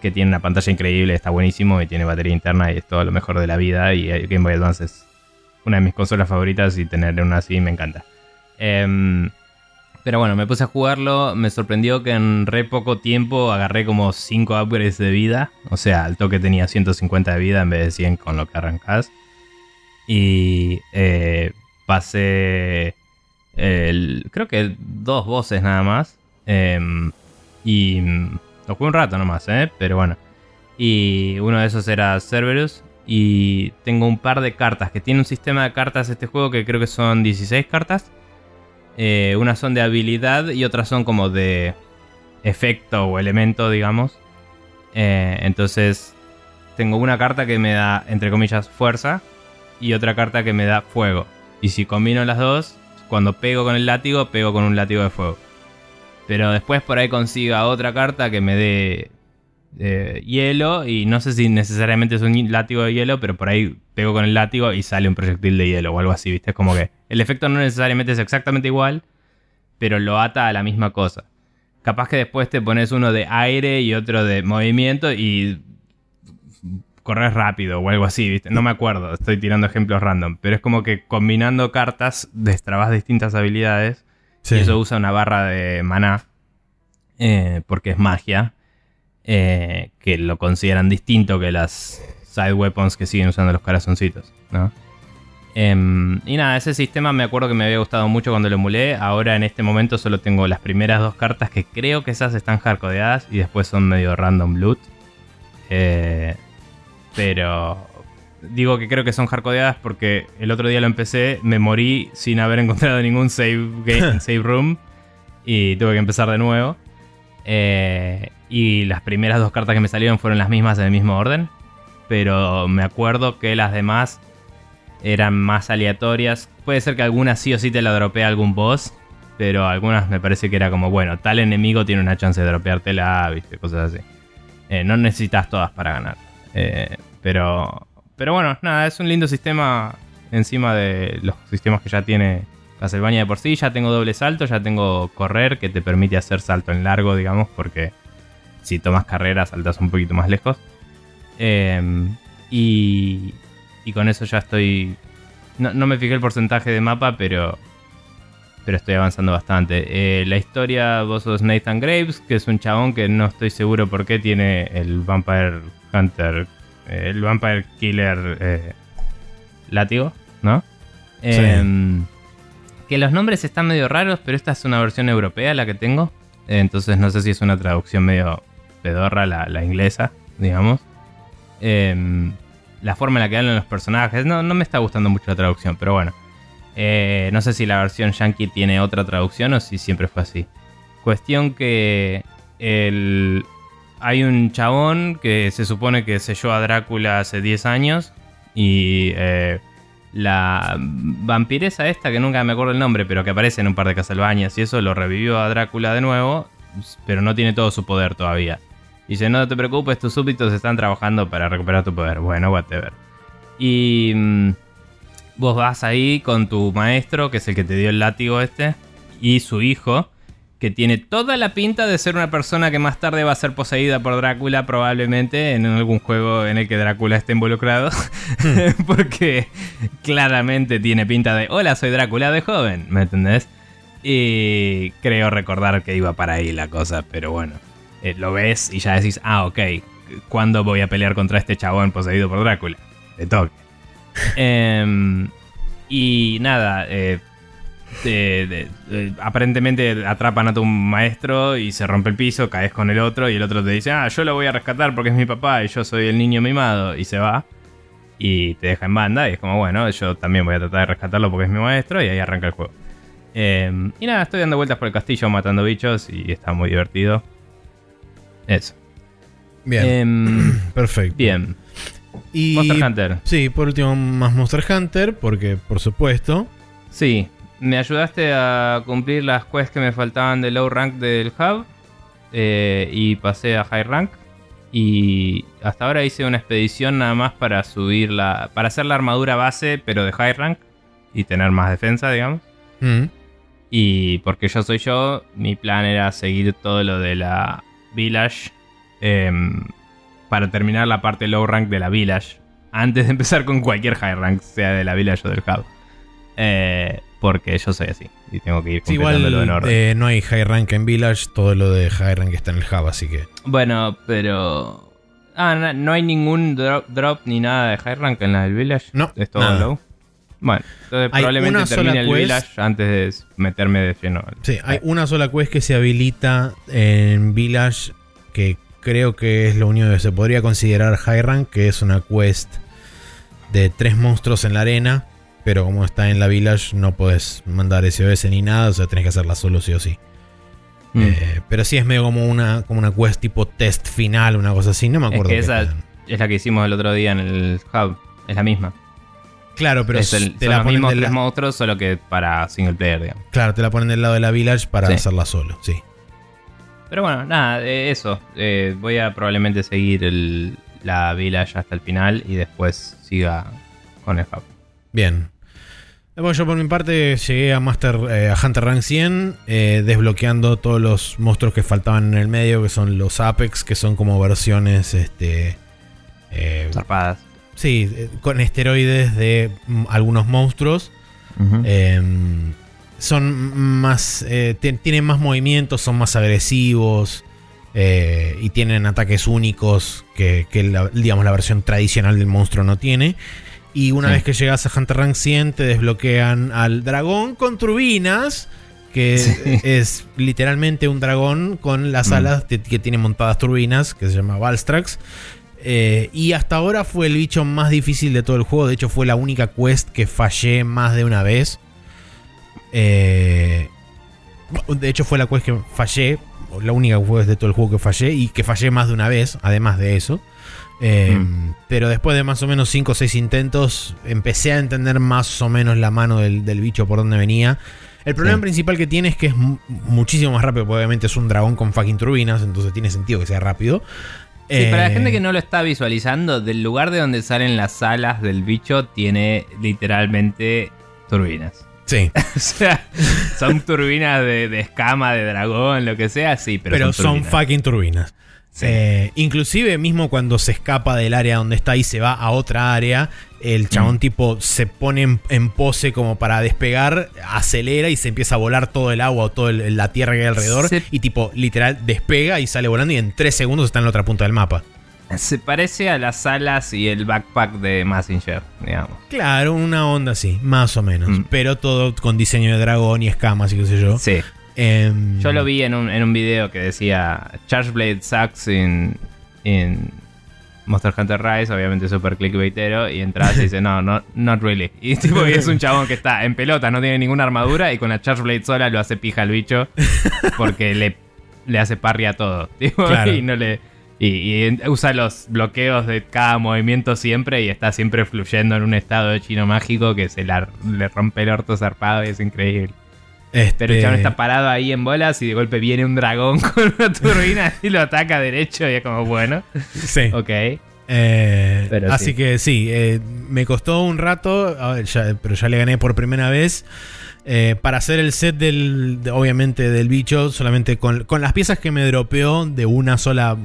Que tiene una pantalla increíble, está buenísimo y tiene batería interna y es todo lo mejor de la vida. Y el Game Boy Advance es una de mis consolas favoritas y tener una así me encanta. Em, pero bueno, me puse a jugarlo, me sorprendió que en re poco tiempo agarré como 5 upgrades de vida. O sea, al toque tenía 150 de vida en vez de 100 con lo que arrancás. Y eh, pasé, creo que dos voces nada más. Em, y lo jugué un rato nomás, ¿eh? Pero bueno. Y uno de esos era Cerberus. Y tengo un par de cartas que tiene un sistema de cartas este juego que creo que son 16 cartas. Eh, unas son de habilidad y otras son como de efecto o elemento, digamos. Eh, entonces tengo una carta que me da, entre comillas, fuerza y otra carta que me da fuego. Y si combino las dos, cuando pego con el látigo, pego con un látigo de fuego. Pero después por ahí consiga otra carta que me dé eh, hielo y no sé si necesariamente es un látigo de hielo, pero por ahí pego con el látigo y sale un proyectil de hielo o algo así, ¿viste? Es como que el efecto no necesariamente es exactamente igual, pero lo ata a la misma cosa. Capaz que después te pones uno de aire y otro de movimiento y corres rápido o algo así, ¿viste? No me acuerdo, estoy tirando ejemplos random, pero es como que combinando cartas destrabas distintas habilidades y eso usa una barra de maná eh, porque es magia, eh, que lo consideran distinto que las side weapons que siguen usando los corazoncitos, ¿no? Em, y nada, ese sistema me acuerdo que me había gustado mucho cuando lo emulé. Ahora en este momento solo tengo las primeras dos cartas que creo que esas están hardcodeadas y después son medio random loot. Eh, pero digo que creo que son hardcodeadas porque el otro día lo empecé, me morí sin haber encontrado ningún save, game, save room y tuve que empezar de nuevo. Eh, y las primeras dos cartas que me salieron fueron las mismas en el mismo orden. Pero me acuerdo que las demás eran más aleatorias. Puede ser que algunas sí o sí te la dropea algún boss. Pero algunas me parece que era como, bueno, tal enemigo tiene una chance de dropeártela, viste, cosas así. Eh, no necesitas todas para ganar. Eh, pero, pero bueno, nada, es un lindo sistema encima de los sistemas que ya tiene Castlevania de por sí. Ya tengo doble salto, ya tengo correr que te permite hacer salto en largo, digamos, porque si tomas carrera saltas un poquito más lejos. Eh, y, y con eso ya estoy... No, me fijé el porcentaje de mapa, pero... Pero estoy avanzando bastante. Eh, la historia, vos sos Nathan Graves, que es un chabón que no estoy seguro por qué tiene el Vampire Hunter, eh, el Vampire Killer eh, látigo, ¿no? Em, que los nombres están medio raros, pero esta es una versión europea la que tengo. entonces no sé si es una traducción medio pedorra la, la inglesa, digamos. Eh, la forma en la que hablan los personajes. No, no me está gustando mucho la traducción, pero bueno. Eh, no sé si la versión yankee tiene otra traducción o si siempre fue así. Cuestión que el, hay un chabón que se supone que selló a Drácula hace 10 años y eh, la vampiresa esta, que nunca me acuerdo el nombre, pero que aparece en un par de Castlevanias y eso lo revivió a Drácula de nuevo, pero no tiene todo su poder todavía. Dice, no te preocupes, tus súbditos están trabajando para recuperar tu poder. Bueno, whatever. Y mm, vos vas ahí con tu maestro, que es el que te dio el látigo este, y su hijo, que tiene toda la pinta de ser una persona que más tarde va a ser poseída por Drácula, probablemente en algún juego en el que Drácula esté involucrado. Hmm. Porque claramente tiene pinta de, hola, soy Drácula de joven, ¿me entendés? Y creo recordar que iba para ahí la cosa, pero bueno. Eh, lo ves y ya decís, ah, ok, ¿cuándo voy a pelear contra este chabón poseído por Drácula? De toque. Em, y nada, eh, aparentemente atrapan a tu maestro y se rompe el piso, caes con el otro y el otro te dice, ah, yo lo voy a rescatar porque es mi papá y yo soy el niño mimado y se va y te deja en banda y es como, bueno, yo también voy a tratar de rescatarlo porque es mi maestro y ahí arranca el juego. Eh, y nada, estoy dando vueltas por el castillo matando bichos y está muy divertido. Eso. Bien, Em, perfecto. bien. Y, Monster Hunter. Sí, por último, más Monster Hunter, porque por supuesto. Sí, me ayudaste a cumplir las quests que me faltaban de low rank del hub eh, y pasé a high rank. Y hasta ahora hice una expedición nada más para subir la. para hacer la armadura base, pero de high rank y tener más defensa, digamos. Mm, Y porque yo soy yo, mi plan era seguir todo lo de la village em, para terminar la parte low rank de la village antes de empezar con cualquier high rank, sea de la village o del hub. Eh, porque yo soy así y tengo que ir completándolo en igual orden. eh, no hay High Rank en Village, todo lo de High Rank está en el Hub, así que. Bueno, pero. Ah, no, no hay ningún drop, drop ni nada de high rank en la del village. No, es todo nada. low. Bueno, entonces Hay probablemente una sola termine el quest. village antes de meterme de lleno. Sí, hay una sola quest que se habilita en Village que creo que es lo único que se podría considerar High Rank, que es una quest de tres monstruos en la arena, pero como está en la Village no puedes mandar SOS ni nada, o sea, tenés que hacerla solo sí o sí. Mm. Eh, pero sí es medio como una, como una quest tipo test final, una cosa así, no me Es acuerdo. que qué esa es la que hicimos el otro día en el hub. Es la misma. Claro, pero es el, te son la los ponen mismos del tres la- monstruos, solo que para single player, digamos. Claro, te la ponen del lado de la Village para Sí. hacerla solo, sí. Pero bueno, nada, eh, eso. Eh, voy a probablemente seguir el- la village hasta el final y después siga con el hub. Bien. Bueno, yo por mi parte llegué a Master eh, a Hunter Rank 100, eh, desbloqueando todos los monstruos que faltaban en el medio, que son los Apex, que son como versiones, este, Zarpadas. Sí, eh, con esteroides de mm, algunos monstruos. Eh, son más, eh, ti- tienen más movimientos, son más agresivos eh, y tienen ataques únicos que, que la, digamos, la versión tradicional del monstruo no tiene. Y una Sí. vez que llegas a Hunter Rank 100 te desbloquean al dragón con turbinas, que Sí. es literalmente un dragón con las Mm. alas que, que tiene montadas turbinas, que se llama Valstrax. Eh, y hasta ahora fue el bicho más difícil de todo el juego. De hecho, fue la única quest que fallé más de una vez. Eh, de hecho, fue la quest que fallé. La única quest de todo el juego que fallé. Y que fallé más de una vez, además de eso. Eh, Mm. Pero después de más o menos 5 o 6 intentos, empecé a entender más o menos la mano del, del bicho por dónde venía. El problema Sí. principal que tiene es que es mu- muchísimo más rápido, porque obviamente es un dragón con fucking turbinas, entonces tiene sentido que sea rápido. Sí, para la Eh, gente que no lo está visualizando, del lugar de donde salen las alas del bicho tiene literalmente turbinas. Sí, O sea, son turbinas de, de escama, de dragón, lo que sea, sí, pero, pero, son, son, fucking turbinas. Sí. Eh, inclusive mismo cuando se escapa del área donde está y se va a otra área, el chabón Mm. tipo se pone en, en pose como para despegar, acelera y se empieza a volar todo el agua o toda la tierra que hay alrededor Se- y tipo literal despega y sale volando y en 3 segundos está en la otra punta del mapa. Se parece a las alas y el backpack de Massinger, digamos. Claro, una onda así, más o menos. Mm. Pero todo con diseño de dragón y escamas y qué sé yo. Sí. Em, Yo lo vi en un, en un video que decía Chargeblade sucks in, in Monster Hunter Rise, obviamente super clickbaitero, y entras y dice, no, no, not really. Y tipo, y es un chabón que está en pelota, no tiene ninguna armadura, y con la Chargeblade sola lo hace pija al bicho, porque le, le hace parry a todo. tipo, Claro. Y no le. Y, y usa los bloqueos de cada movimiento siempre y está siempre fluyendo en un estado de chino mágico que se la- le rompe el orto zarpado y es increíble. Este, Pero el chabón está parado ahí en bolas y de golpe viene un dragón con una turbina y lo ataca derecho y es como, bueno, Sí. ok. Eh, Pero así sí. que sí, eh, me costó un rato, ya- pero ya le gané por primera vez. Eh, para hacer el set del, de- obviamente del bicho, solamente con, con las piezas que me dropeó de una sola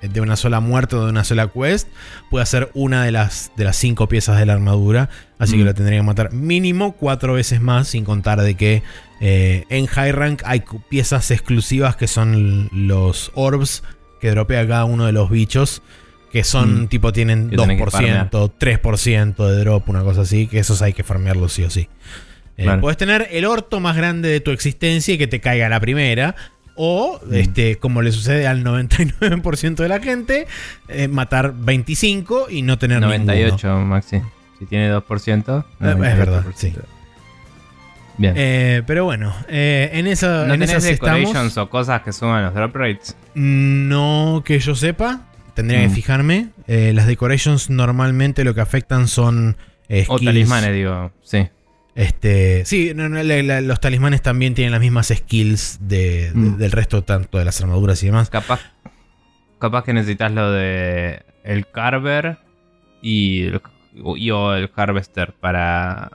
de una sola muerte o de una sola quest, pude hacer una de las de las cinco piezas de la armadura. Así que Mm. lo tendría que matar mínimo cuatro veces más, sin contar de que eh, en high rank hay piezas exclusivas que son los orbs que dropea cada uno de los bichos. Que son Mm. tipo, tienen que 2%, 3% de drop, una cosa así. Que esos hay que farmearlos sí o sí. Eh. Podés tener el orto más grande de tu existencia y que te caiga la primera. O, Mm. este, como le sucede al 99% de la gente, eh, matar 25 y no tener 98, ninguno. Maxi. Si tiene 2%. Eh, es verdad, sí. Bien. Eh, pero bueno, eh, en, esa, ¿No en tenés decorations o cosas que suman los drop rates? No que yo sepa, tendría Mm. que fijarme. Eh, las decorations normalmente lo que afectan son O talismanes, digo. Sí. Este, sí, no, no, la- la- los talismanes también tienen las mismas skills de, de- Mm. del resto, tanto de las armaduras y demás. Capaz, capaz que necesitas lo de el Carver y el, y o el Harvester para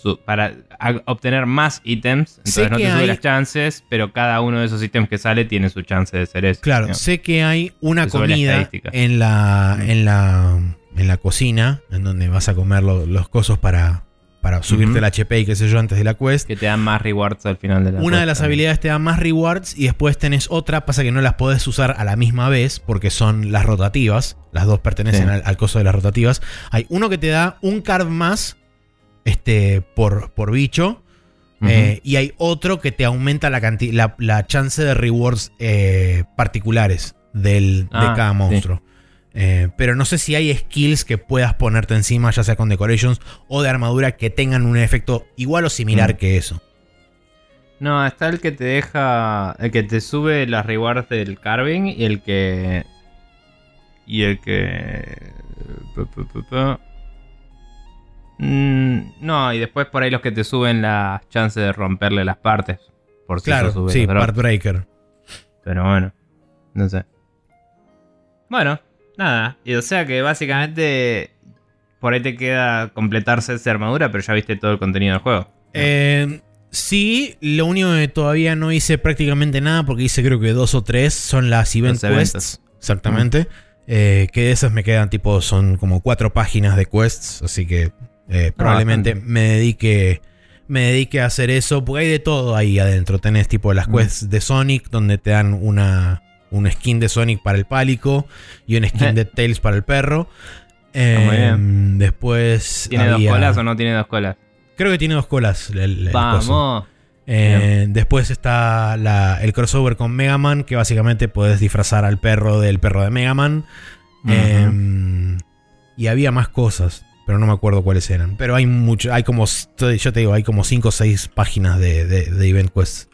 su- para a- obtener más ítems. Sé Entonces no que te sube hay- las chances, pero cada uno de esos ítems que sale tiene su chance de ser eso. Claro, ¿no? sé que hay una Te sube la comida en la, Mm. en la en la cocina, en donde vas a comer lo- los cosos para, para subirte Ujú. el HP y qué sé yo antes de la quest. Que te dan más rewards al final de la Una de las habilidades te da más rewards y después tenés otra, pasa que no las podés usar a la misma vez porque son las rotativas, las dos pertenecen Sí. al, al coso de las rotativas. Hay uno que te da un card más este, por, por bicho eh, y hay otro que te aumenta la, la, la chance de rewards eh, particulares del, de Ah, cada sí. Eh, pero no sé si hay skills que puedas ponerte encima, ya sea con decorations o de armadura, que tengan un efecto igual o similar Mm. que eso. No, está el que te deja. El que te sube las rewards del carving y el que. Y el que. Mm, no, y después por ahí los que te suben las chances de romperle las partes. Por si eso Claro, sube sí. Part Breaker. Pero bueno, no sé. Bueno, nada. Y o sea que básicamente. Por ahí te queda completarse esa armadura, pero ya viste todo el contenido del juego. Eh, sí, lo único que todavía no hice prácticamente nada, porque hice creo que dos o tres, son las Event Los. Quests. Exactamente. Eh, que de esas me quedan tipo, son como cuatro páginas de quests, así que eh, probablemente bastante. me dedique. Me dedique a hacer eso, porque hay de todo ahí adentro. Tenés tipo las Mm. quests de Sonic, donde te dan una, un skin de Sonic para el pálico y un skin de Tails para el perro. Muy Eh, después. ¿Tiene había- dos colas o no tiene dos colas? Creo que tiene dos colas. el- el coso. Vamos. Eh, después está la- el crossover con Mega Man, que básicamente puedes disfrazar al perro del perro de Mega Man. Eh, y había más cosas, pero no me acuerdo cuáles eran. Pero hay mucho, hay como, yo te digo, hay como 5 o 6 páginas de, de- de Event Quest.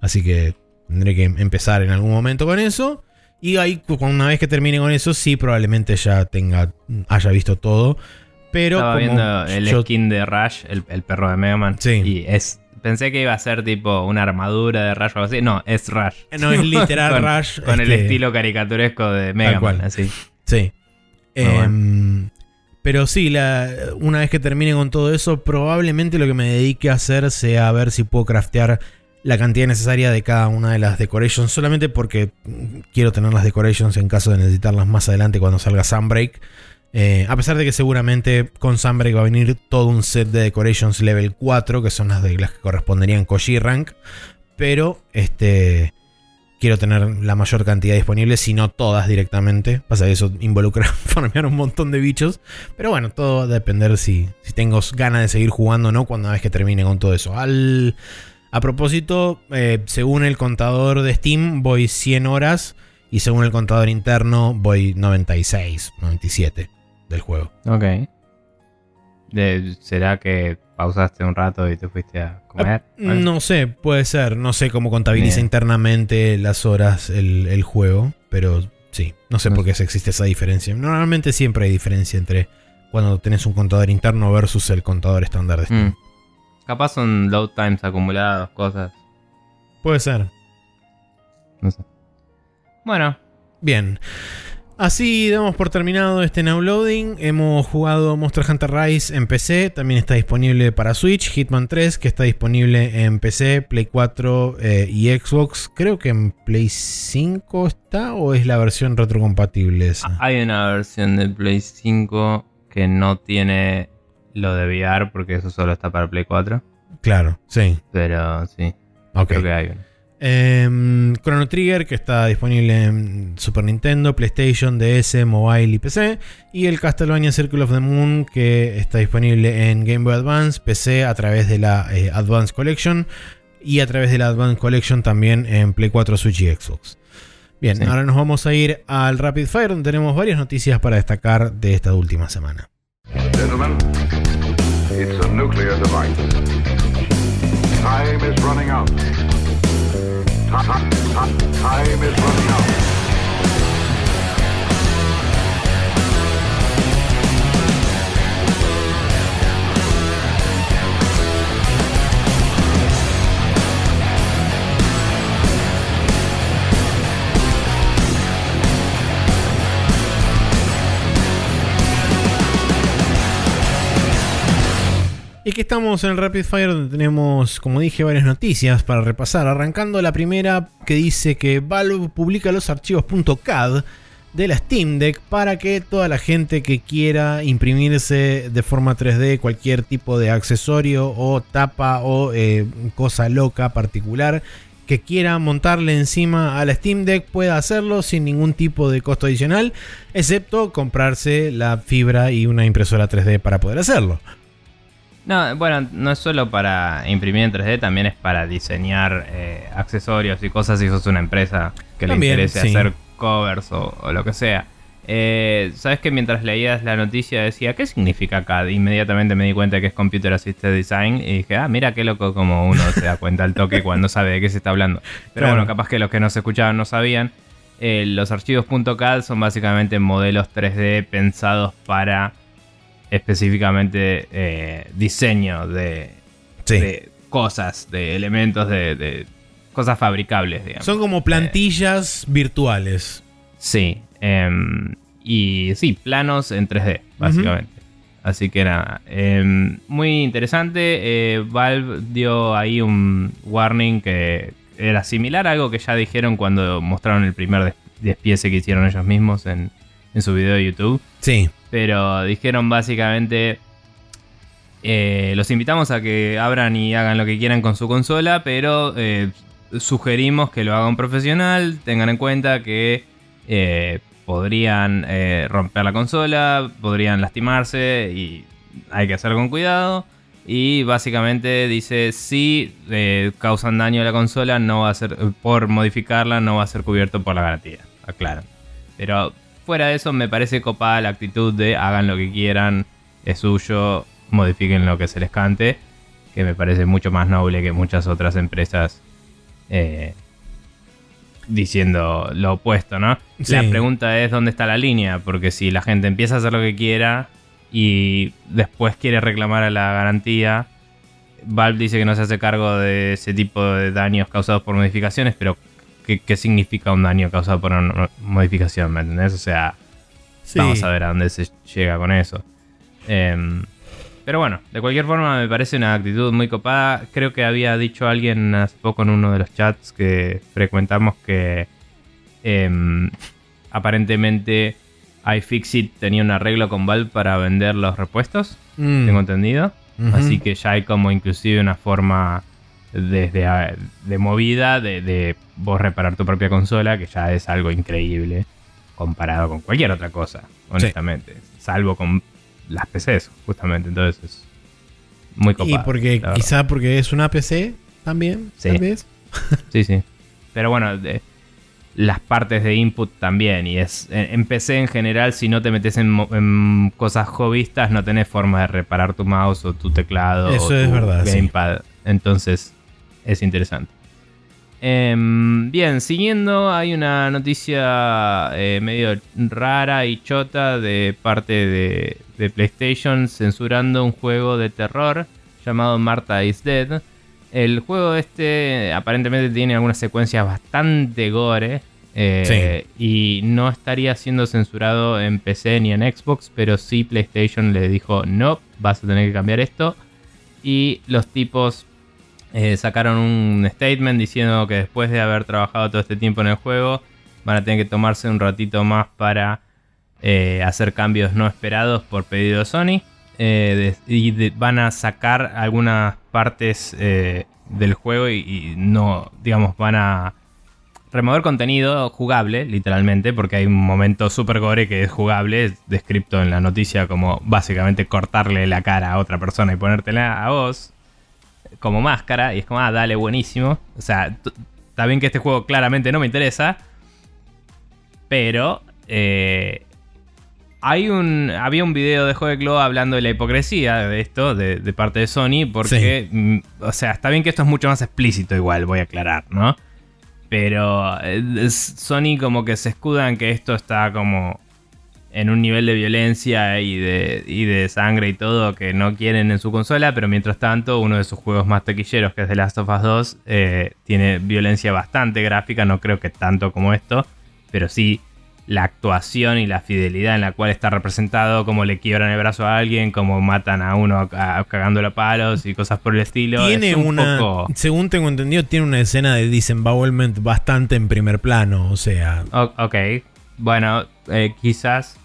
Así que tendré que empezar en algún momento con eso. Y ahí, una vez que termine con eso, sí, probablemente ya tenga, haya visto todo. Pero Estaba como viendo el yo- skin de Rush, el, el perro de Mega Man. Sí. Y es. Pensé que iba a ser tipo una armadura de Rush o algo así. No, es Rush. No, es literal con, Rush, Con el este- estilo caricaturesco de Mega. Man, así. Sí. Em, Pero sí, la- una vez que termine con todo eso, probablemente lo que me dedique a hacer sea a ver si puedo craftear la cantidad necesaria de cada una de las decorations. Solamente porque quiero tener las decorations en caso de necesitarlas más adelante cuando salga Sunbreak. Eh, a pesar de que seguramente con Sunbreak va a venir todo un set de decorations level 4, que son las de que corresponderían Koji Rank. Pero este quiero tener la mayor cantidad disponible, si no todas directamente. Pasa que eso involucra farmear un montón de bichos. Pero bueno, todo va a depender si, si tengo ganas de seguir jugando o no cuando vez que termine con todo eso. Al, a propósito, eh, según el contador de Steam, voy 100 horas. Y según el contador interno, voy 96, 97 del juego. Ok. ¿Será que pausaste un rato y te fuiste a comer? Bueno. No sé, puede ser. No sé cómo contabiliza Bien. internamente las horas el, el juego. Pero sí, no sé No por qué existe esa diferencia. Normalmente siempre hay diferencia entre cuando tenés un contador interno versus el contador estándar de Steam. Mm. Capaz son load times acumulados, cosas. Puede ser. No sé. Bueno, Bien. Así damos por terminado este now loading. Hemos jugado Monster Hunter Rise en PC. También está disponible para Switch. Hitman 3, que está disponible en PC, Play 4 eh, y Xbox. Creo que en Play 5 está o es la versión retrocompatible esa. hay una versión de Play 5 que no tiene lo de VR porque eso solo está para Play 4. Claro, sí. Pero sí, Ok. creo que hay uno. Em, Chrono Trigger, que está disponible en Super Nintendo, PlayStation, DS, Mobile y PC. Y el Castlevania Circle of the Moon, que está disponible en Game Boy Advance, PC a través de la eh, Advance Collection. Y a través de la Advance Collection también en Play 4, Switch y Xbox. Bien, ahora nos vamos a ir al Rapid Fire, donde tenemos varias noticias para destacar de esta última semana. Gentlemen, it's a nuclear device. Time is running out. Time, is running out. Y que estamos en el Rapid Fire donde tenemos, como dije, varias noticias para repasar. Arrancando la primera que dice que Valve publica los archivos .cad de la Steam Deck para que toda la gente que quiera imprimirse de forma 3D cualquier tipo de accesorio o tapa o eh, cosa loca particular que quiera montarle encima a la Steam Deck pueda hacerlo sin ningún tipo de costo adicional, excepto comprarse la fibra y una impresora 3D para poder hacerlo. No, bueno, no es solo para imprimir en 3D, también es para diseñar eh, accesorios y cosas si sos una empresa que le interese hacer covers o, lo que sea. Eh, Sabes que mientras leías la noticia decía, ¿qué significa CAD? Inmediatamente me di cuenta que es Computer Assisted Design y dije, ah, mira qué loco como uno se da cuenta al toque cuando sabe de qué se está hablando. Pero bueno, capaz que los que no se escuchaban no sabían. Eh, los archivos .cad son básicamente modelos 3D pensados para específicamente eh, diseño de, cosas, de elementos, de, cosas fabricables, digamos. Son como plantillas virtuales. Sí. Em, y sí, planos en 3D, básicamente. Así que nada, em, muy interesante. Eh, Valve dio ahí un warning que era similar a algo que ya dijeron cuando mostraron el primer despiece que hicieron ellos mismos en, en su video de YouTube. Sí. Pero dijeron básicamente, eh, los invitamos a que abran y hagan lo que quieran con su consola, pero eh, sugerimos que lo haga un profesional, tengan en cuenta que eh, podrían romper la consola, podrían lastimarse y hay que hacer con cuidado. Y básicamente dice, si causan daño a la consola, no va a ser, por modificarla, no va a ser cubierto por la garantía. Aclaro. Pero fuera de eso, me parece copada la actitud de hagan lo que quieran, es suyo, modifiquen lo que se les cante, que me parece mucho más noble que muchas otras empresas eh, diciendo lo opuesto, ¿no? La pregunta es dónde está la línea, porque si la gente empieza a hacer lo que quiera y después quiere reclamar a la garantía, Valve dice que no se hace cargo de ese tipo de daños causados por modificaciones, pero qué, significa un daño causado por una modificación, ¿me entendés? O sea, vamos a ver a dónde se llega con eso. Em, pero bueno, de cualquier forma me parece una actitud muy copada. Creo que había dicho alguien hace poco en uno de los chats que frecuentamos que em, aparentemente iFixit tenía un arreglo con Valve para vender los repuestos, mm. tengo entendido. Así que ya hay como inclusive una forma desde de movida de, vos reparar tu propia consola, que ya es algo increíble comparado con cualquier otra cosa, honestamente. Salvo con las PCs, justamente. Entonces es muy copado. Y porque quizá porque es una PC también, sí. sí, sí. Pero bueno, las partes de input también. Y es en, PC en general, si no te metes en, cosas hobbyistas, no tenés forma de reparar tu mouse o tu teclado Eso o es verdad, gamepad. Entonces es interesante. Em, bien, siguiendo, hay una noticia eh, medio rara y chota de parte de, PlayStation censurando un juego de terror llamado Marta is Dead. El juego este aparentemente tiene algunas secuencias bastante gore. Eh, y no estaría siendo censurado en PC ni en Xbox, pero sí PlayStation le dijo no, vas a tener que cambiar esto. Y los tipos eh, sacaron un statement diciendo que después de haber trabajado todo este tiempo en el juego, van a tener que tomarse un ratito más para eh, hacer cambios no esperados por pedido de Sony. Eh, y van a sacar algunas partes del juego y, no, digamos, van a remover contenido jugable, literalmente, porque hay un momento super gore que es jugable, es descrito en la noticia como básicamente cortarle la cara a otra persona y ponértela a vos como máscara. Y es como, ah, dale, buenísimo. O sea, está bien que este juego claramente no me interesa, pero eh, hay un, había un video de Juego hablando de la hipocresía de esto, de, parte de Sony, porque, mm, o sea, está bien que esto es mucho más explícito igual, voy a aclarar, ¿no? Pero eh, Sony como que se escudan que esto está como en un nivel de violencia y de, y de sangre y todo que no quieren en su consola, pero mientras tanto uno de sus juegos más taquilleros, que es The Last of Us 2, eh, tiene violencia bastante gráfica, no creo que tanto como esto, pero sí la actuación y la fidelidad en la cual está representado, como le quiebran el brazo a alguien, como matan a uno cagándolo a palos y cosas por el estilo. Tiene una, según tengo entendido, tiene una escena de disembowelment bastante en primer plano, o sea. ok, bueno, eh, quizás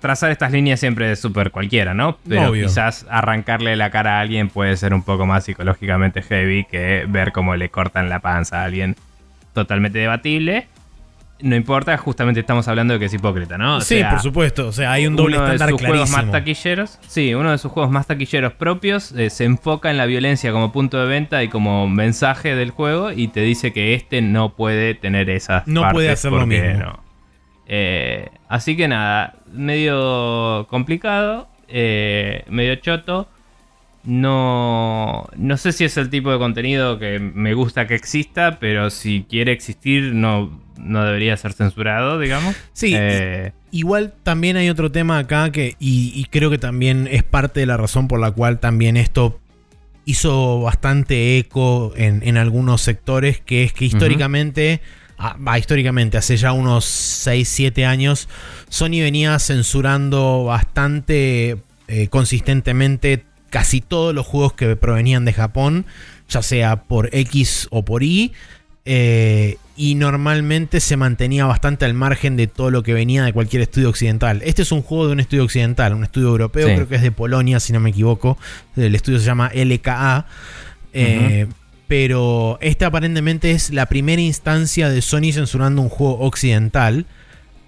trazar estas líneas siempre es súper cualquiera, ¿no? Pero quizás arrancarle la cara a alguien puede ser un poco más psicológicamente heavy que ver cómo le cortan la panza a alguien. Totalmente debatible no importa, justamente estamos hablando de que es hipócrita, ¿no? sí, por supuesto. O sea, hay un doble uno de sus juegos más taquilleros. Sí, uno de sus juegos más taquilleros propios eh, se enfoca en la violencia como punto de venta y como mensaje del juego y te dice que este no puede tener esas. No puede hacer lo mismo. Eh, así que nada, medio complicado, eh, medio choto. No, no sé si es el tipo de contenido que me gusta que exista, pero si quiere existir no, no debería ser censurado, digamos. Sí, eh, igual también hay otro tema acá que, y, creo que también es parte de la razón por la cual también esto hizo bastante eco en, algunos sectores, que es que históricamente, históricamente, hace ya unos 6, 7 años, Sony venía censurando bastante eh, consistentemente casi todos los juegos que provenían de Japón, ya sea por X o por Y. Eh, y normalmente se mantenía bastante al margen de todo lo que venía de cualquier estudio occidental. Este es un juego de un estudio occidental, un estudio europeo, creo que es de Polonia, si no me equivoco. El estudio se llama LKA. Eh, pero este aparentemente es la primera instancia de Sony censurando un juego occidental.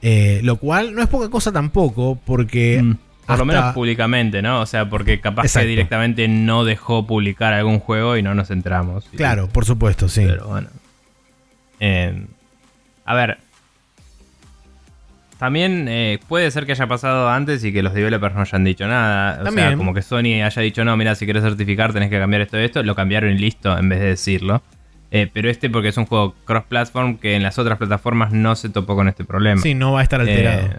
Eh, lo cual no es poca cosa tampoco, porque. Mm, por lo menos públicamente, ¿no? O sea, porque capaz que directamente no dejó publicar algún juego y no nos entramos. Claro, por supuesto, sí. Pero bueno. Eh, a ver. También eh, puede ser que haya pasado antes y que los developers no hayan dicho nada. O sea, como que Sony haya dicho, no, mira, si quieres certificar tenés que cambiar esto y esto. Lo cambiaron y listo, en vez de decirlo. Eh, pero este porque es un juego cross-platform que en las otras plataformas no se topó con este problema. Sí, no va a estar alterado.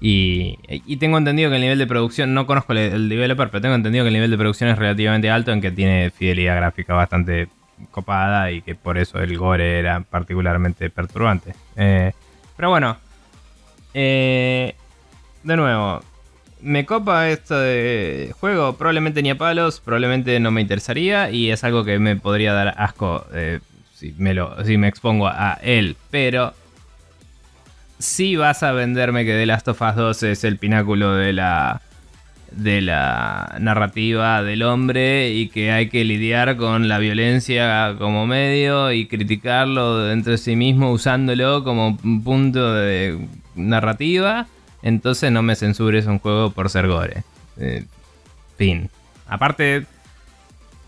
y, tengo entendido que el nivel de producción, no conozco el, el, developer, pero tengo entendido que el nivel de producción es relativamente alto en que tiene fidelidad gráfica bastante copada y que por eso el gore era particularmente perturbante. Eh, pero bueno, eh, de nuevo, me copa esto de juego, probablemente ni a palos, probablemente no me interesaría y es algo que me podría dar asco eh, si, me expongo a él, pero si vas a venderme que The Last of Us 2 es el pináculo de la de la narrativa del hombre y que hay que lidiar con la violencia como medio y criticarlo dentro de sí mismo usándolo como punto de narrativa, entonces no me censures un juego por ser gore. Eh, fin. Aparte,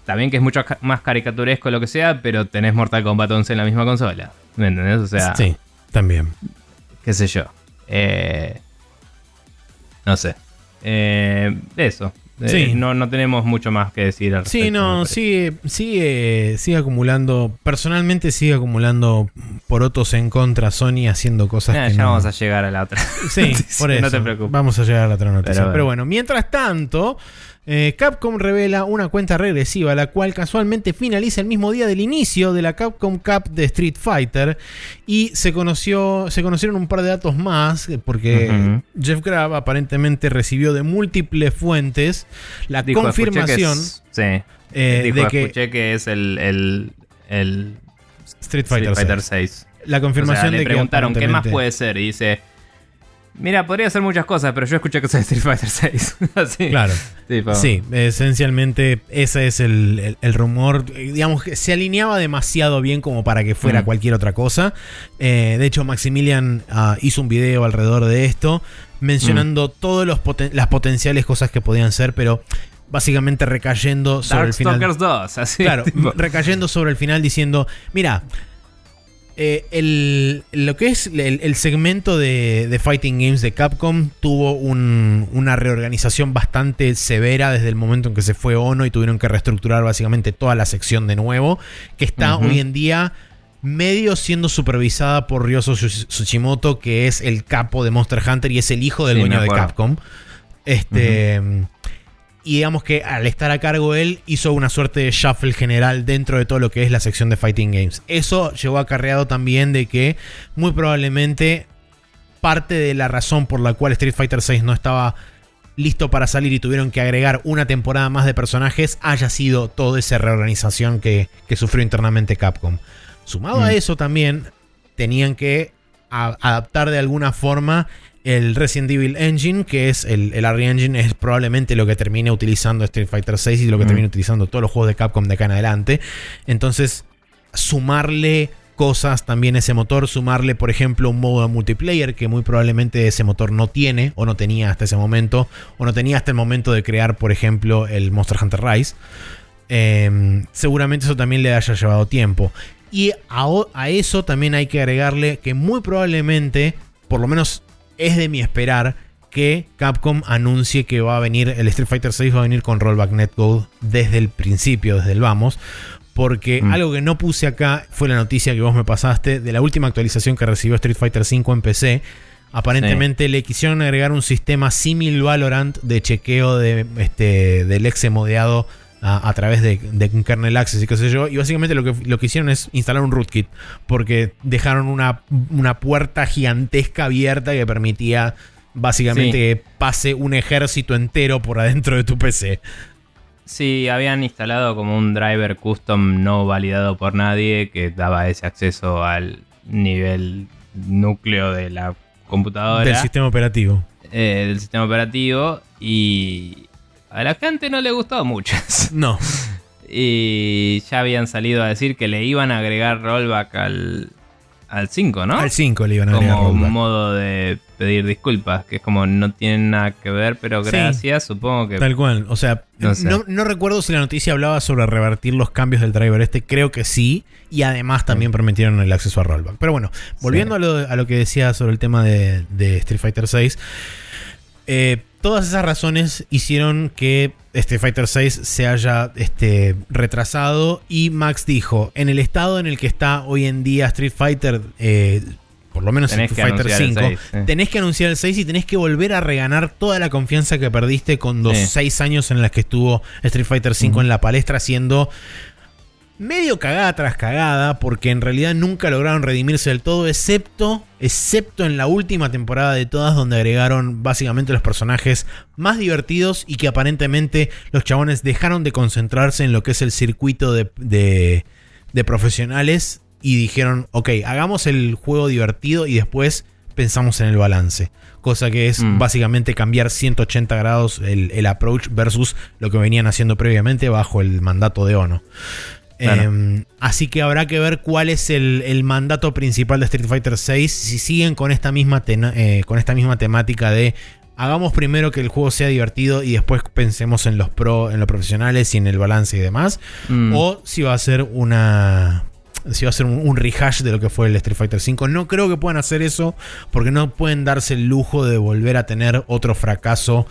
también que es mucho más caricaturesco lo que sea, pero tenés Mortal Kombat 11 en la misma consola. ¿Me entendés? O sea... Sí, también. Qué sé yo. Eh, no sé. Eh, eso. Eh, sí. no, no tenemos mucho más que decir al Sí, no, sigue, sigue, sigue acumulando. Personalmente sigue acumulando porotos en contra Sony haciendo cosas eh, ya vamos a llegar a la otra. Sí, por eso. No te preocupes. Vamos a llegar a la otra noticia. Pero bueno, mientras tanto, eh, Capcom revela una cuenta regresiva, la cual casualmente finaliza el mismo día del inicio de la Capcom Cup de Street Fighter. Y se, conoció, se conocieron un par de datos más, eh, porque Jeff Grab aparentemente recibió de múltiples fuentes la confirmación. sí. Eh, de que, escuché que es el, el, Street Fighter, 6. La confirmación de le preguntaron qué más puede ser y dice Mira, podría hacer muchas cosas, pero yo escuché que es Street Fighter 6. Así. Claro. Sí, esencialmente ese es el, rumor. Digamos que se alineaba demasiado bien como para que fuera mm. cualquier otra cosa. Eh, de hecho, Maximilian ah, hizo un video alrededor de esto, mencionando mm. todas las potenciales cosas que podían ser, pero básicamente recayendo sobre el final. 2, así. Claro, recayendo sobre el final diciendo, mira, eh, lo que es el, segmento de, Fighting Games de Capcom tuvo una reorganización bastante severa desde el momento en que se fue Ono y tuvieron que reestructurar básicamente toda la sección de nuevo, que está hoy en día medio siendo supervisada por Ryoso Tsuchimoto, que es el capo de Monster Hunter y es el hijo del dueño de Capcom. Este y digamos que al estar a cargo él hizo una suerte de shuffle general dentro de todo lo que es la sección de Fighting Games. Eso llevó acarreado también de que muy probablemente parte de la razón por la cual Street Fighter VI no estaba listo para salir y tuvieron que agregar una temporada más de personajes haya sido toda esa reorganización que, sufrió internamente Capcom. Sumado a mm. eso también tenían que adaptar de alguna forma el Resident Evil Engine, que es el, el Engine, es probablemente lo que termine utilizando Street Fighter VI y lo que termine utilizando todos los juegos de Capcom de acá en adelante. Entonces, sumarle cosas también ese motor, sumarle por ejemplo un modo de multiplayer que muy probablemente ese motor no tiene o no tenía hasta ese momento, o no tenía hasta el momento de crear por ejemplo el Monster Hunter Rise. Em, seguramente eso también le haya llevado tiempo. Y a eso también hay que agregarle que muy probablemente, por lo menos es de mi esperar que Capcom anuncie que va a venir, el Street Fighter 6 va a venir con Rollback Netcode desde el principio, desde el vamos. Porque mm. algo que no puse acá fue la noticia que vos me pasaste de la última actualización que recibió Street Fighter 5 en PC. Aparentemente le quisieron agregar un sistema similar Valorant de chequeo de, este, del exe modeado a, través de, de, kernel access y qué sé yo. Y básicamente lo que, lo que hicieron es instalar un rootkit. Porque dejaron una, una puerta gigantesca abierta que permitía básicamente que pase un ejército entero por adentro de tu PC. Sí, habían instalado como un driver custom no validado por nadie que daba ese acceso al nivel núcleo de la computadora. Del sistema operativo. Eh, del sistema operativo. Y, a la gente no le gustó mucho. No. y ya habían salido a decir que le iban a agregar rollback al, al 5, ¿no? Al 5 le iban a agregar Como un modo de pedir disculpas, que es como no tiene nada que ver, pero gracias, supongo que... Tal cual, o sea, no, recuerdo si la noticia hablaba sobre revertir los cambios del driver este, creo que sí, y además también permitieron el acceso a rollback. Pero bueno, volviendo a, lo, que decía sobre el tema de, de Street Fighter 6, eh, todas esas razones hicieron que este Fighter 6 se haya este, retrasado y Max dijo, en el estado en el que está hoy en día Street Fighter, eh, por lo menos Street Fighter 5, tenés que anunciar el 6 y tenés que volver a reganar toda la confianza que perdiste con los 6 años en los que estuvo Street Fighter 5 en la palestra siendo medio cagada tras cagada, porque en realidad nunca lograron redimirse del todo, excepto, excepto en la última temporada de todas, donde agregaron básicamente los personajes más divertidos y que aparentemente los chabones dejaron de concentrarse en lo que es el circuito de, de, profesionales y dijeron, ok, hagamos el juego divertido y después pensamos en el balance. Cosa que es mm. básicamente cambiar 180 grados el, el, approach versus lo que venían haciendo previamente bajo el mandato de Ono. Em, así que habrá que ver cuál es el, mandato principal de Street Fighter VI. Si siguen con esta misma, eh, con esta misma temática de hagamos primero que el juego sea divertido y después pensemos en los pro, en los profesionales y en el balance y demás. Mm. O si va a ser una. Si va a ser un, rehash de lo que fue el Street Fighter V. No creo que puedan hacer eso. Porque no pueden darse el lujo de volver a tener otro fracaso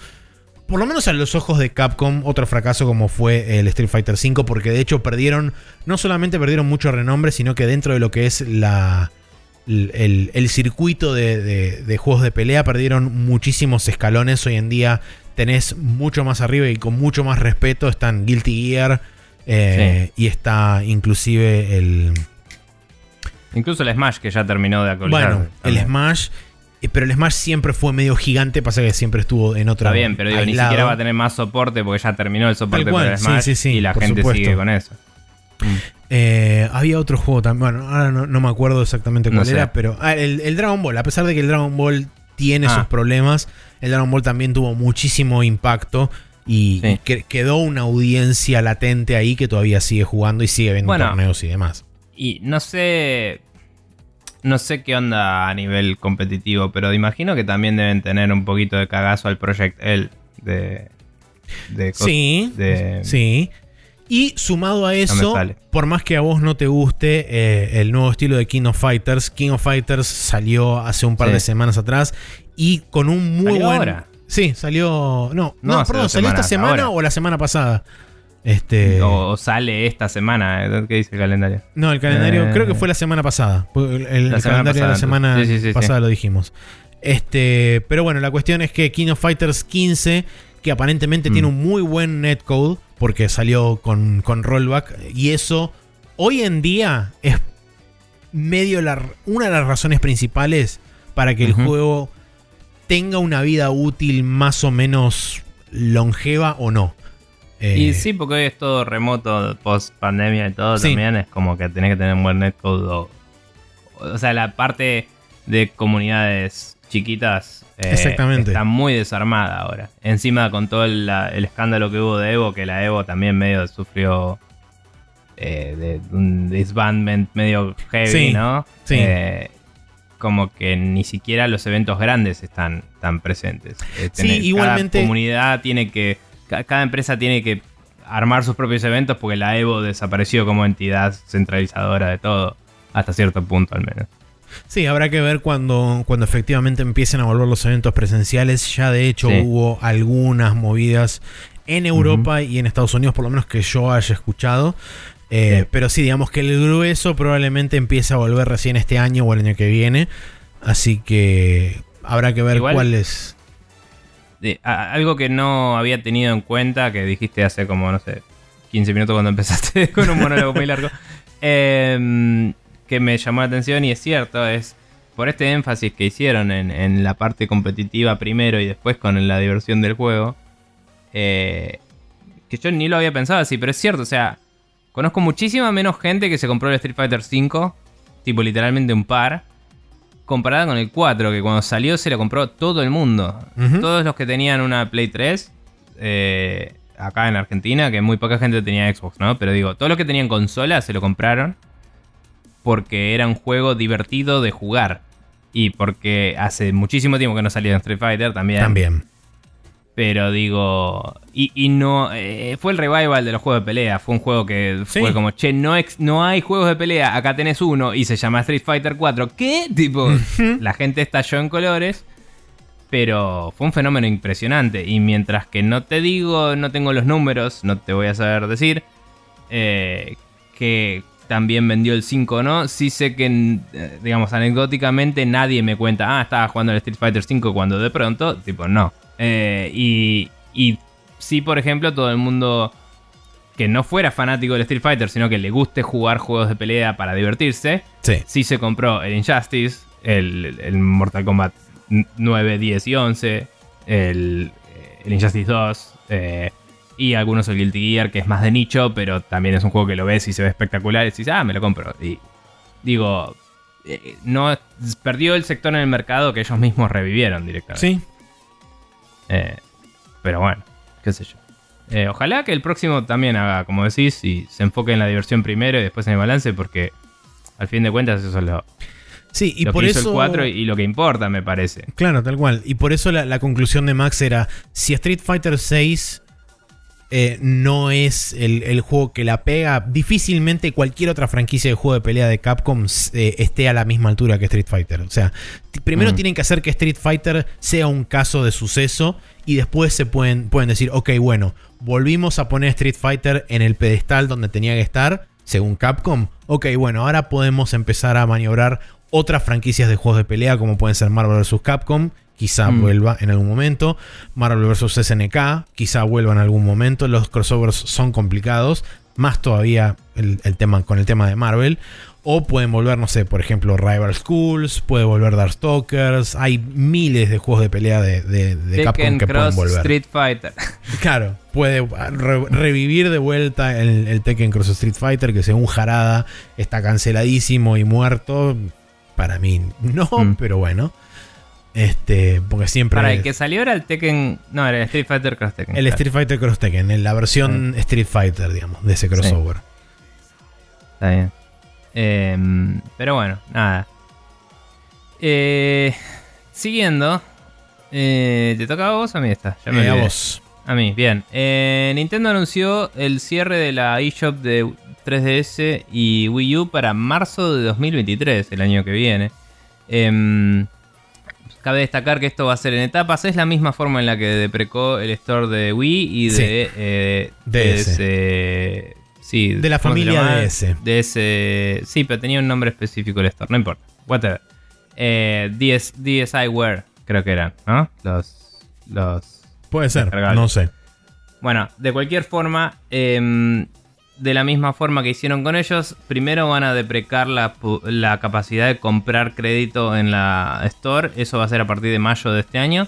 por lo menos a los ojos de Capcom, otro fracaso como fue el Street Fighter V, porque de hecho perdieron, no solamente perdieron mucho renombre, sino que dentro de lo que es la, el, circuito de, juegos de pelea perdieron muchísimos escalones. Hoy en día tenés mucho más arriba y con mucho más respeto están Guilty Gear eh, y está inclusive el... Incluso el Smash que ya terminó de actualizar. Bueno, el Smash pero el Smash siempre fue medio gigante, pasa que siempre estuvo en otra. Está bien, pero ni siquiera va a tener más soporte porque ya terminó el soporte para el Smash y la gente sigue con eso. Eh, había otro juego también, bueno, ahora no, me acuerdo exactamente cuál era, pero ah, el, Dragon Ball, a pesar de que el Dragon Ball tiene Ah. sus problemas. El Dragon Ball también tuvo muchísimo impacto y, Sí. y que- quedó una audiencia latente ahí que todavía sigue jugando y sigue viendo Bueno. torneos y demás. Y no sé. No sé qué onda a nivel competitivo, pero imagino que también deben tener un poquito de cagazo al Project L de. de Sí, de- sí. Y sumado a eso, por más que a vos no te guste eh, el nuevo estilo de King of Fighters, King of Fighters salió hace un par Sí. de semanas atrás y con un muy ¿Salió buen. ahora? Sí, salió. No, No, perdón, ¿salió esta semana ahora. o la semana pasada? Este. O, o sale esta semana. ¿eh? ¿Qué dice el calendario? No, el calendario Eh, creo que fue la semana pasada. El, el La semana calendario de la semana. Sí, sí, pasada lo dijimos. Este, pero bueno, la cuestión es que King of Fighters 15, que aparentemente Mm. tiene un muy buen netcode, porque salió con, con rollback, y eso hoy en día es medio la, una de las razones principales para que el juego tenga una vida útil más o menos longeva o no. Eh, Y sí, porque hoy es todo remoto, post pandemia y todo Sí. también. Es como que tenés que tener un buen netcode. O, o sea, la parte de comunidades chiquitas eh, Exactamente. está muy desarmada ahora. Encima con todo el, la- el escándalo que hubo de Evo, que la Evo también medio sufrió eh, de un disbandment medio heavy, Sí, ¿no? sí. Como que ni siquiera los eventos grandes están tan presentes. Sí, tener- igualmente- Cada comunidad tiene que. Ca- Cada empresa tiene que armar sus propios eventos porque la Evo desapareció como entidad centralizadora de todo. Hasta cierto punto, al menos. Sí, habrá que ver cuando, cuando efectivamente empiecen a volver los eventos presenciales. Ya de hecho Sí. hubo algunas movidas en Europa y en Estados Unidos, por lo menos que yo haya escuchado. Eh, Sí. Pero sí, digamos que el grueso probablemente empiece a volver recién este año o el año que viene. Así que habrá que ver Igual- cuál es. Algo que no había tenido en cuenta, que dijiste hace como, no sé, 15 minutos cuando empezaste con un monólogo muy largo, em, que me llamó la atención y es cierto, es por este énfasis que hicieron en, en la parte competitiva primero y después con la diversión del juego, eh, que yo ni lo había pensado así, pero es cierto, o sea, conozco muchísima menos gente que se compró el Street Fighter V, tipo literalmente un par, comparada con el 4, que cuando salió se lo compró todo el mundo. Todos los que tenían una Play 3, eh, acá en Argentina, que muy poca gente tenía Xbox, ¿no? Pero digo, todos los que tenían consola se lo compraron porque era un juego divertido de jugar. Y porque hace muchísimo tiempo que no salía en Street Fighter también. También. Pero digo. Y, y no. eh, fue el revival de los juegos de pelea. Fue un juego que Sí. fue como, che, no, ex- no hay juegos de pelea. Acá tenés uno y se llama Street Fighter 4. ¿Qué? Tipo, la gente estalló en colores. Pero fue un fenómeno impresionante. Y mientras que no te digo, no tengo los números, no te voy a saber decir. eh, que también vendió el 5 no. Sí sé que, eh, digamos, anecdóticamente nadie me cuenta, ah, estaba jugando el Street Fighter 5 cuando de pronto, tipo, no. Eh, y, y sí, por ejemplo, todo el mundo que no fuera fanático del Street Fighter, sino que le guste jugar juegos de pelea para divertirse, Sí. sí se compró el Injustice, el, el Mortal Kombat 9, 10 y 11, el, el Injustice 2, eh, y algunos el Guilty Gear, que es más de nicho, pero también es un juego que lo ves y se ve espectacular y dices, ah, me lo compro. Y digo, eh, no perdió el sector en el mercado que ellos mismos revivieron directamente. Sí. Eh, pero bueno, qué sé yo. Eh, ojalá que el próximo también haga, como decís, y se enfoque en la diversión primero y después en el balance, porque al fin de cuentas eso es lo, Sí, y lo por que eso. hizo el 4 y, lo que importa, me parece. Claro, tal cual. Y por eso la, la conclusión de Max era: si Street Fighter VI eh, no es el, el juego que la pega, difícilmente cualquier otra franquicia de juego de pelea de Capcom eh, esté a la misma altura que Street Fighter. O sea, primero Mm. tienen que hacer que Street Fighter sea un caso de suceso y después se pueden, pueden decir: ok, bueno, volvimos a poner Street Fighter en el pedestal donde tenía que estar, según Capcom. Ok, bueno, ahora podemos empezar a maniobrar otras franquicias de juegos de pelea como pueden ser Marvel vs. Capcom, quizá Mm. vuelva en algún momento, Marvel vs. SNK, quizá vuelva en algún momento, los crossovers son complicados, más todavía el, el tema, con el tema de Marvel, o pueden volver, no sé, por ejemplo, Rival Schools, puede volver Darkstalkers, hay miles de juegos de pelea de, de- de Capcom Tekken que pueden Cross volver. Street Fighter. Claro, puede re- revivir de vuelta el, el Tekken Cross Street Fighter, que según Jarada está canceladísimo y muerto. Para mí no, Mm. pero bueno. Este, porque siempre. Para el que salió era el Tekken. No, era el Street Fighter Cross Tekken. el claro. Street Fighter Cross Tekken, en la versión Street Fighter, digamos, de ese crossover. Está bien. Em, pero bueno, nada. Eh, siguiendo. eh, ¿Te toca a vos o a mí esta? Ya me Eh, a vos. A mí, bien. Nintendo anunció el cierre de la eShop de 3DS y Wii U para marzo de 2023, el año que viene. Cabe destacar que esto va a ser en etapas. Es la misma forma en la que deprecó el store de Wii y de Sí. eh, DS. DS. Sí, De la ¿cómo se familia? DS. DS. Sí, pero tenía un nombre específico el store, no importa. Whatever. Eh, DS, DSiWare, creo que eran, ¿no? Los. Los. Puede ser, no sé. Bueno, de cualquier forma, em, de la misma forma que hicieron con ellos, primero van a deprecar la, capacidad de comprar crédito en la Store. Eso va a ser a partir de mayo de este año.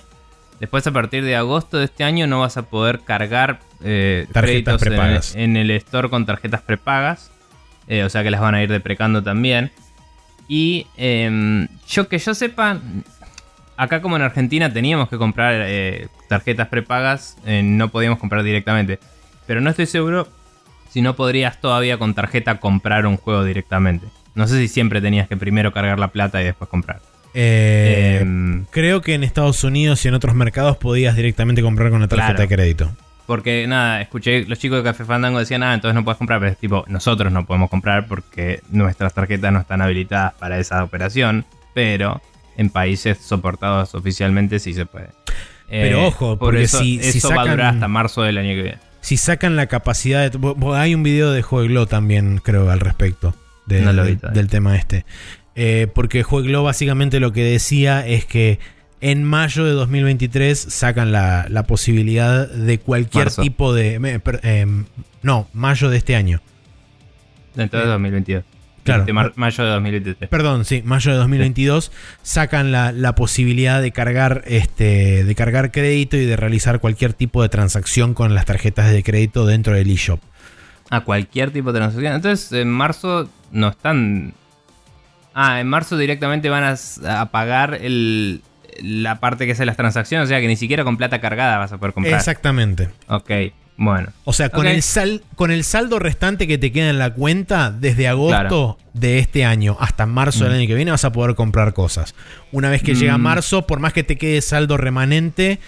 Después, a partir de agosto de este año, no vas a poder cargar eh, Tarjetas créditos en- prepagas. En, el Store con tarjetas prepagas. Eh, o sea que las van a ir deprecando también. Y em, yo que yo sepa, acá como en Argentina teníamos que comprar eh, tarjetas prepagas, no podíamos comprar directamente. Pero no estoy seguro si no podrías todavía con tarjeta comprar un juego directamente. No sé si siempre tenías que primero cargar la plata y después comprar. Eh, Em, creo que en Estados Unidos y en otros mercados podías directamente comprar con la tarjeta Claro. de crédito. porque nada, escuché los chicos de Café Fandango decían, ah, entonces no puedes comprar, pero es tipo, nosotros no podemos comprar porque nuestras tarjetas no están habilitadas para esa operación, pero en países soportados oficialmente sí se puede. Pero ojo, por porque eso, si- si eso va a durar hasta marzo del año que viene. Si sacan la capacidad de. Hay un video de Jueglo también, creo, al respecto de- No del tema este. Eh, porque Jueglo básicamente lo que decía es que en mayo de 2023 sacan la, la posibilidad de cualquier Marzo. tipo de. em, no, mayo de este año. Entonces Eh, 2022. Claro. De mar- mayo de 2023. Perdón, sí, mayo de 2022 sacan la, la posibilidad de cargar este de cargar crédito y de realizar cualquier tipo de transacción con las tarjetas de crédito dentro del eShop. A cualquier tipo de transacción. Entonces, en marzo no están. Ah, en marzo directamente van a, pagar el, la parte que es de las transacciones. O sea que ni siquiera con plata cargada vas a poder comprar. Exactamente. Ok, bueno. O sea, con, el sal, con el saldo restante que te queda en la cuenta desde agosto de este año hasta marzo del Mm. año que viene vas a poder comprar cosas. Una vez que llega Mm. marzo, por más que te quede saldo remanente,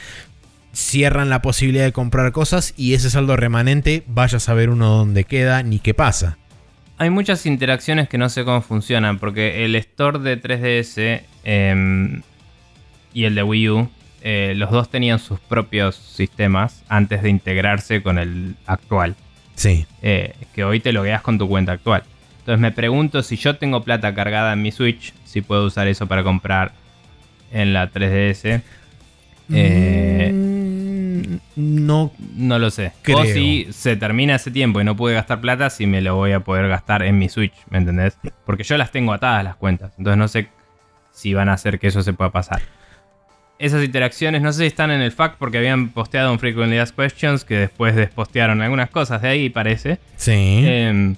cierran la posibilidad de comprar cosas y ese saldo remanente vaya a saber uno dónde queda ni qué pasa. Hay muchas interacciones que no sé cómo funcionan. Porque el store de 3DS em, y el de Wii U. eh, los dos tenían sus propios sistemas antes de integrarse con el actual. Sí. eh, que hoy te logueas con tu cuenta actual. Entonces me pregunto si yo tengo plata cargada en mi Switch, si puedo usar eso para comprar en la 3DS. Eh, Mm, no. no lo sé. Creo. O si se termina ese tiempo y no pude gastar plata, si me lo voy a poder gastar en mi Switch, ¿me entendés? Porque yo las tengo atadas las cuentas. Entonces no sé si van a hacer que eso se pueda pasar. Esas interacciones no sé si están en el FAQ porque habían posteado un Frequently Asked Questions que después despostearon algunas cosas de ahí, parece. Sí. Em,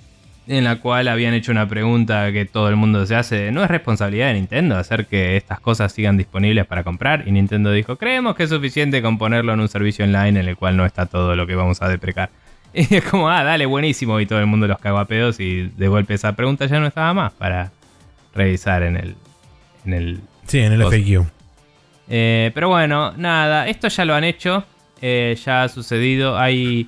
en la cual habían hecho una pregunta que todo el mundo se hace. ¿No es responsabilidad de Nintendo hacer que estas cosas sigan disponibles para comprar? Y Nintendo dijo, creemos que es suficiente con ponerlo en un servicio online en el cual no está todo lo que vamos a deprecar. Y es como, ah, dale, buenísimo. Y todo el mundo los cagó a pedos y de golpe esa pregunta ya no estaba más para revisar en el... En el sí, en el. FAQ. Eh, pero bueno, nada, esto ya lo han hecho, eh, ya ha sucedido. Hay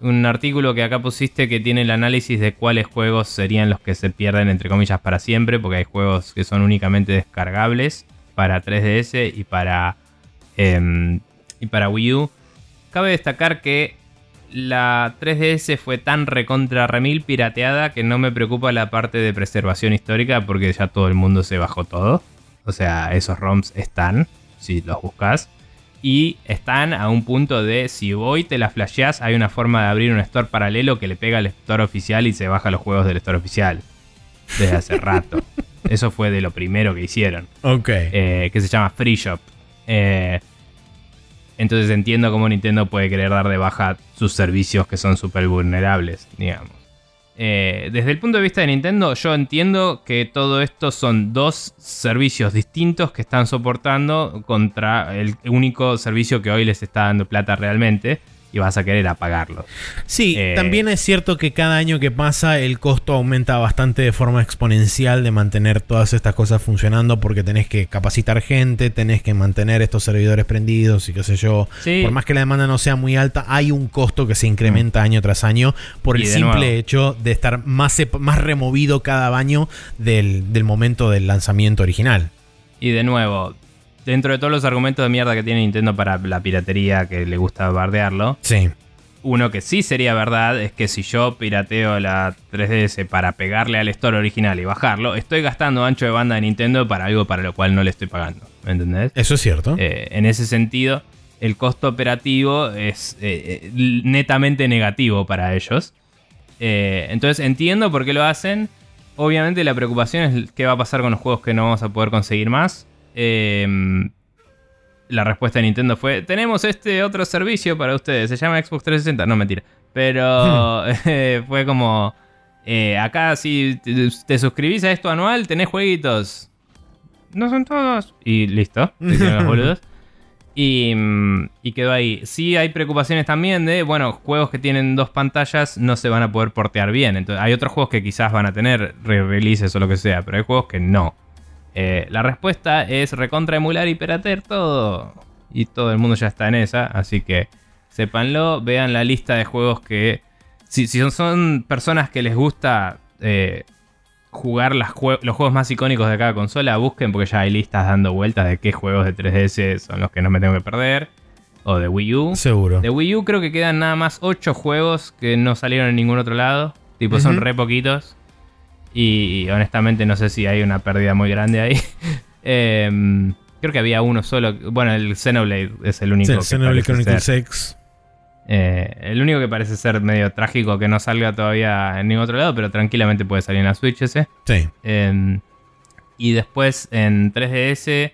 un artículo que acá pusiste que tiene el análisis de cuáles juegos serían los que se pierden, entre comillas, para siempre, porque hay juegos que son únicamente descargables para 3DS y para, em, y para Wii U. Cabe destacar que la 3DS fue tan recontra remil pirateada que no me preocupa la parte de preservación histórica porque ya todo el mundo se bajó todo. O sea, esos ROMs están, si los buscas. Y están a un punto de, si voy te las flasheas, hay una forma de abrir un store paralelo que le pega al store oficial y se baja los juegos del store oficial. Desde hace rato. Eso fue de lo primero que hicieron Ok. eh, que se llama Free Shop. Eh, entonces entiendo cómo Nintendo puede querer dar de baja sus servicios que son súper vulnerables, digamos. Eh, desde el punto de vista de Nintendo, yo entiendo que todo esto son dos servicios distintos que están soportando contra el único servicio que hoy les está dando plata realmente y vas a querer apagarlo. Sí, Eh, también es cierto que cada año que pasa el costo aumenta bastante de forma exponencial de mantener todas estas cosas funcionando porque tenés que capacitar gente, tenés que mantener estos servidores prendidos y qué sé yo. Sí. Por más que la demanda no sea muy alta, hay un costo que se incrementa año tras año por el Y simple nuevo. hecho de estar más, más removido cada año del, del momento del lanzamiento original. Y de nuevo, dentro de todos los argumentos de mierda que tiene Nintendo para la piratería, que le gusta bardearlo, Sí. uno que sí sería verdad es que si yo pirateo la 3DS para pegarle al store original y bajarlo, estoy gastando ancho de banda de Nintendo para algo para lo cual no le estoy pagando. ¿Me entendés? Eso es cierto. Eh, en ese sentido, el costo operativo es eh, eh, netamente negativo para ellos. Eh, entonces entiendo por qué lo hacen. Obviamente la preocupación es qué va a pasar con los juegos que no vamos a poder conseguir más. Eh, la respuesta de Nintendo fue, tenemos este otro servicio para ustedes, se llama Xbox 360. No, mentira. Pero eh, fue como, eh, acá si te, te suscribís a esto anual, tenés jueguitos. No son todos. Y listo, los boludos. Y, mm, y quedó ahí. Sí hay preocupaciones también de, bueno, juegos que tienen dos pantallas no se van a poder portear bien. Entonces, hay otros juegos que quizás van a tener re-releases o lo que sea, pero hay juegos que no. Eh, la respuesta es recontra emular y piratear todo. Y todo el mundo ya está en esa, así que sépanlo, vean la lista de juegos que... Si, si son, son personas que les gusta eh, jugar las jue- los juegos más icónicos de cada consola, busquen porque ya hay listas dando vueltas de qué juegos de 3DS son los que no me tengo que perder. O de Wii U. Seguro. De Wii U creo que quedan nada más 8 juegos que no salieron en ningún otro lado. Tipo, son re poquitos. Y, honestamente no sé si hay una pérdida muy grande ahí. Em, creo que había uno solo. Bueno, el Xenoblade es el único Sí, que Xenoblade Chronicles 6. eh, el único que parece ser medio trágico que no salga todavía en ningún otro lado, pero tranquilamente puede salir en la Switch ese. Sí. Eh, y después en 3DS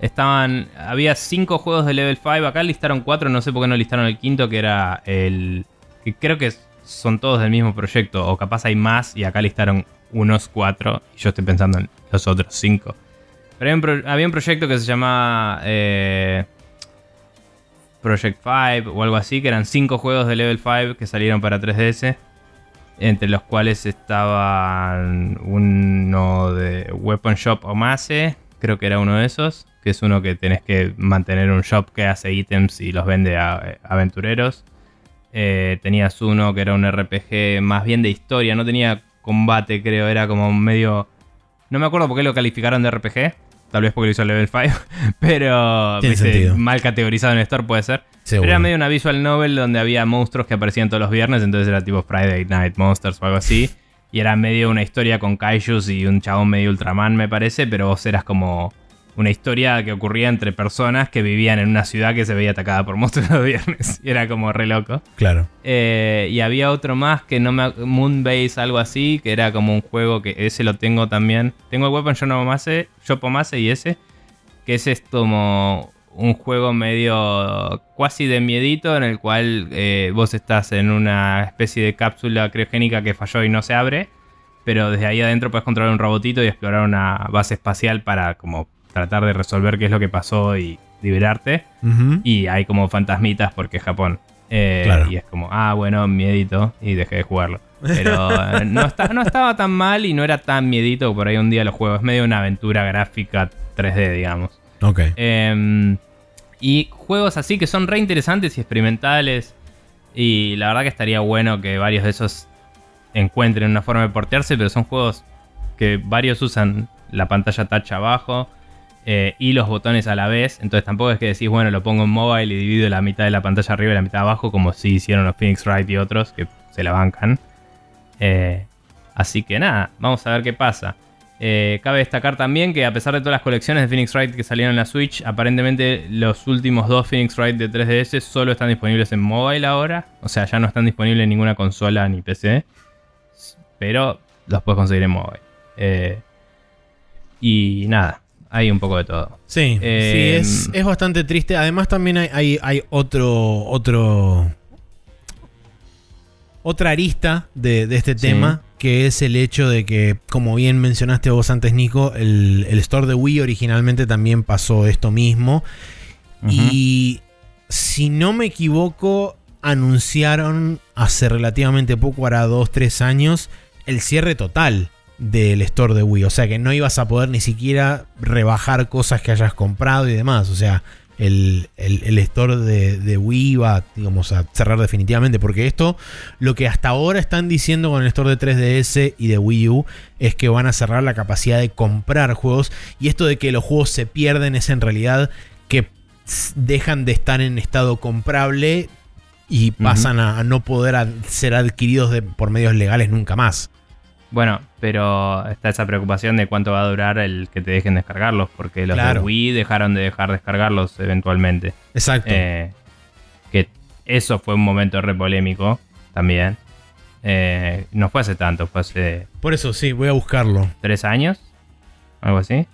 estaban. Había 5 juegos de level 5. Acá listaron 4, no sé por qué no listaron el quinto, que era el. que creo que son todos del mismo proyecto. O capaz hay más y acá listaron unos 4. Y yo estoy pensando en los otros 5. Pero había un, había un proyecto que se llamaba. eh, Project 5 o algo así, que eran 5 juegos de level 5 que salieron para 3DS entre los cuales estaban uno de Weapon Shop Omase, creo que era uno de esos, que es uno que tenés que mantener un shop que hace ítems y los vende a eh, aventureros. Eh, tenías uno que era un RPG más bien de historia, no tenía combate, creo, era como medio... No me acuerdo por qué lo calificaron de RPG, tal vez porque lo hizo Level 5, pero Tiene viste, sentido. mal categorizado en el store puede ser. Seguro. Era medio una visual novel donde había monstruos que aparecían todos los viernes, entonces era tipo Friday Night Monsters o algo así. Y era medio una historia con kaijus y un chabón medio Ultraman, me parece, pero vos eras como una historia que ocurría entre personas que vivían en una ciudad que se veía atacada por monstruos los viernes. Y era como re loco. Claro. Eh, y había otro más que no me. Moonbase, algo así, que era como un juego que ese lo tengo también. Tengo el Weapon Shop Omase, Shop Omase y ese. Que ese es como un juego medio cuasi de miedito en el cual eh, vos estás en una especie de cápsula criogénica que falló y no se abre. Pero desde ahí adentro puedes controlar un robotito y explorar una base espacial para como tratar de resolver qué es lo que pasó y liberarte. Y hay como fantasmitas porque es Japón. Eh, Claro. Y es como, ah, bueno, miedito. Y dejé de jugarlo. Pero eh, no, está- no estaba tan mal y no era tan miedito. Por ahí un día lo juego. Es medio una aventura gráfica 3D, digamos. Ok. Eh, y juegos así que son re interesantes y experimentales. Y la verdad que estaría bueno que varios de esos encuentren una forma de portearse. Pero son juegos que varios usan la pantalla touch abajo eh, y los botones a la vez. Entonces tampoco es que decís, bueno, lo pongo en mobile y divido la mitad de la pantalla arriba y la mitad abajo, como si hicieron los Phoenix Wright y otros que se la bancan. Eh, así que nada, vamos a ver qué pasa. Eh, cabe destacar también que a pesar de todas las colecciones de Phoenix Wright que salieron en la Switch, aparentemente los últimos dos Phoenix Wright de 3DS solo están disponibles en mobile ahora. O sea, ya no están disponibles en ninguna consola ni PC. Pero los puedes conseguir en mobile. Y nada, hay un poco de todo. Sí, Eh, sí es, es bastante triste. Además, también hay, hay, hay otro. otro. otra arista de, de este Sí. tema, que es el hecho de que, como bien mencionaste vos antes, Nico, el, el store de Wii originalmente también pasó esto mismo. Y si no me equivoco, anunciaron hace relativamente poco, ahora dos, tres años, el cierre total del store de Wii. O sea que no ibas a poder ni siquiera rebajar cosas que hayas comprado y demás. O sea, el, el- el store de, de Wii va, digamos, a cerrar definitivamente. Porque esto, lo que hasta ahora están diciendo con el store de 3DS y de Wii U, es que van a cerrar la capacidad de comprar juegos. Y esto de que los juegos se pierden es en realidad que dejan de estar en estado comprable y pasan a, a no poder ad- ser adquiridos de- por medios legales nunca más. Bueno, pero está esa preocupación de cuánto va a durar el que te dejen descargarlos, porque los Claro. de Wii dejaron de dejar descargarlos eventualmente. Exacto. Eh, que eso fue un momento re polémico también. Eh, no fue hace tanto, fue hace por eso sí, voy a buscarlo. tres años, algo así.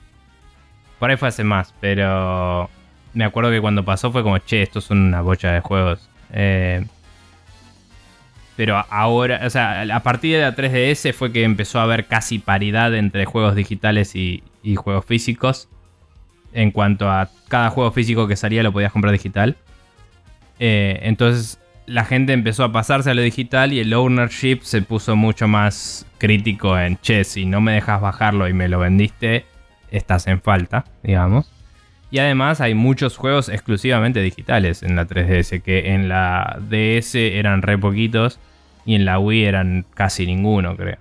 Por ahí fue hace más, pero me acuerdo que cuando pasó fue como, che, esto es una bocha de juegos. Eh, pero ahora, o sea, a partir de la 3DS fue que empezó a haber casi paridad entre juegos digitales y, y juegos físicos. En cuanto a cada juego físico que salía lo podías comprar digital. Eh, entonces la gente empezó a pasarse a lo digital y el ownership se puso mucho más crítico en, che, si no me dejas bajarlo y me lo vendiste, estás en falta, digamos. Y además hay muchos juegos exclusivamente digitales en la 3DS, que en la DS eran re poquitos y en la Wii eran casi ninguno, creo.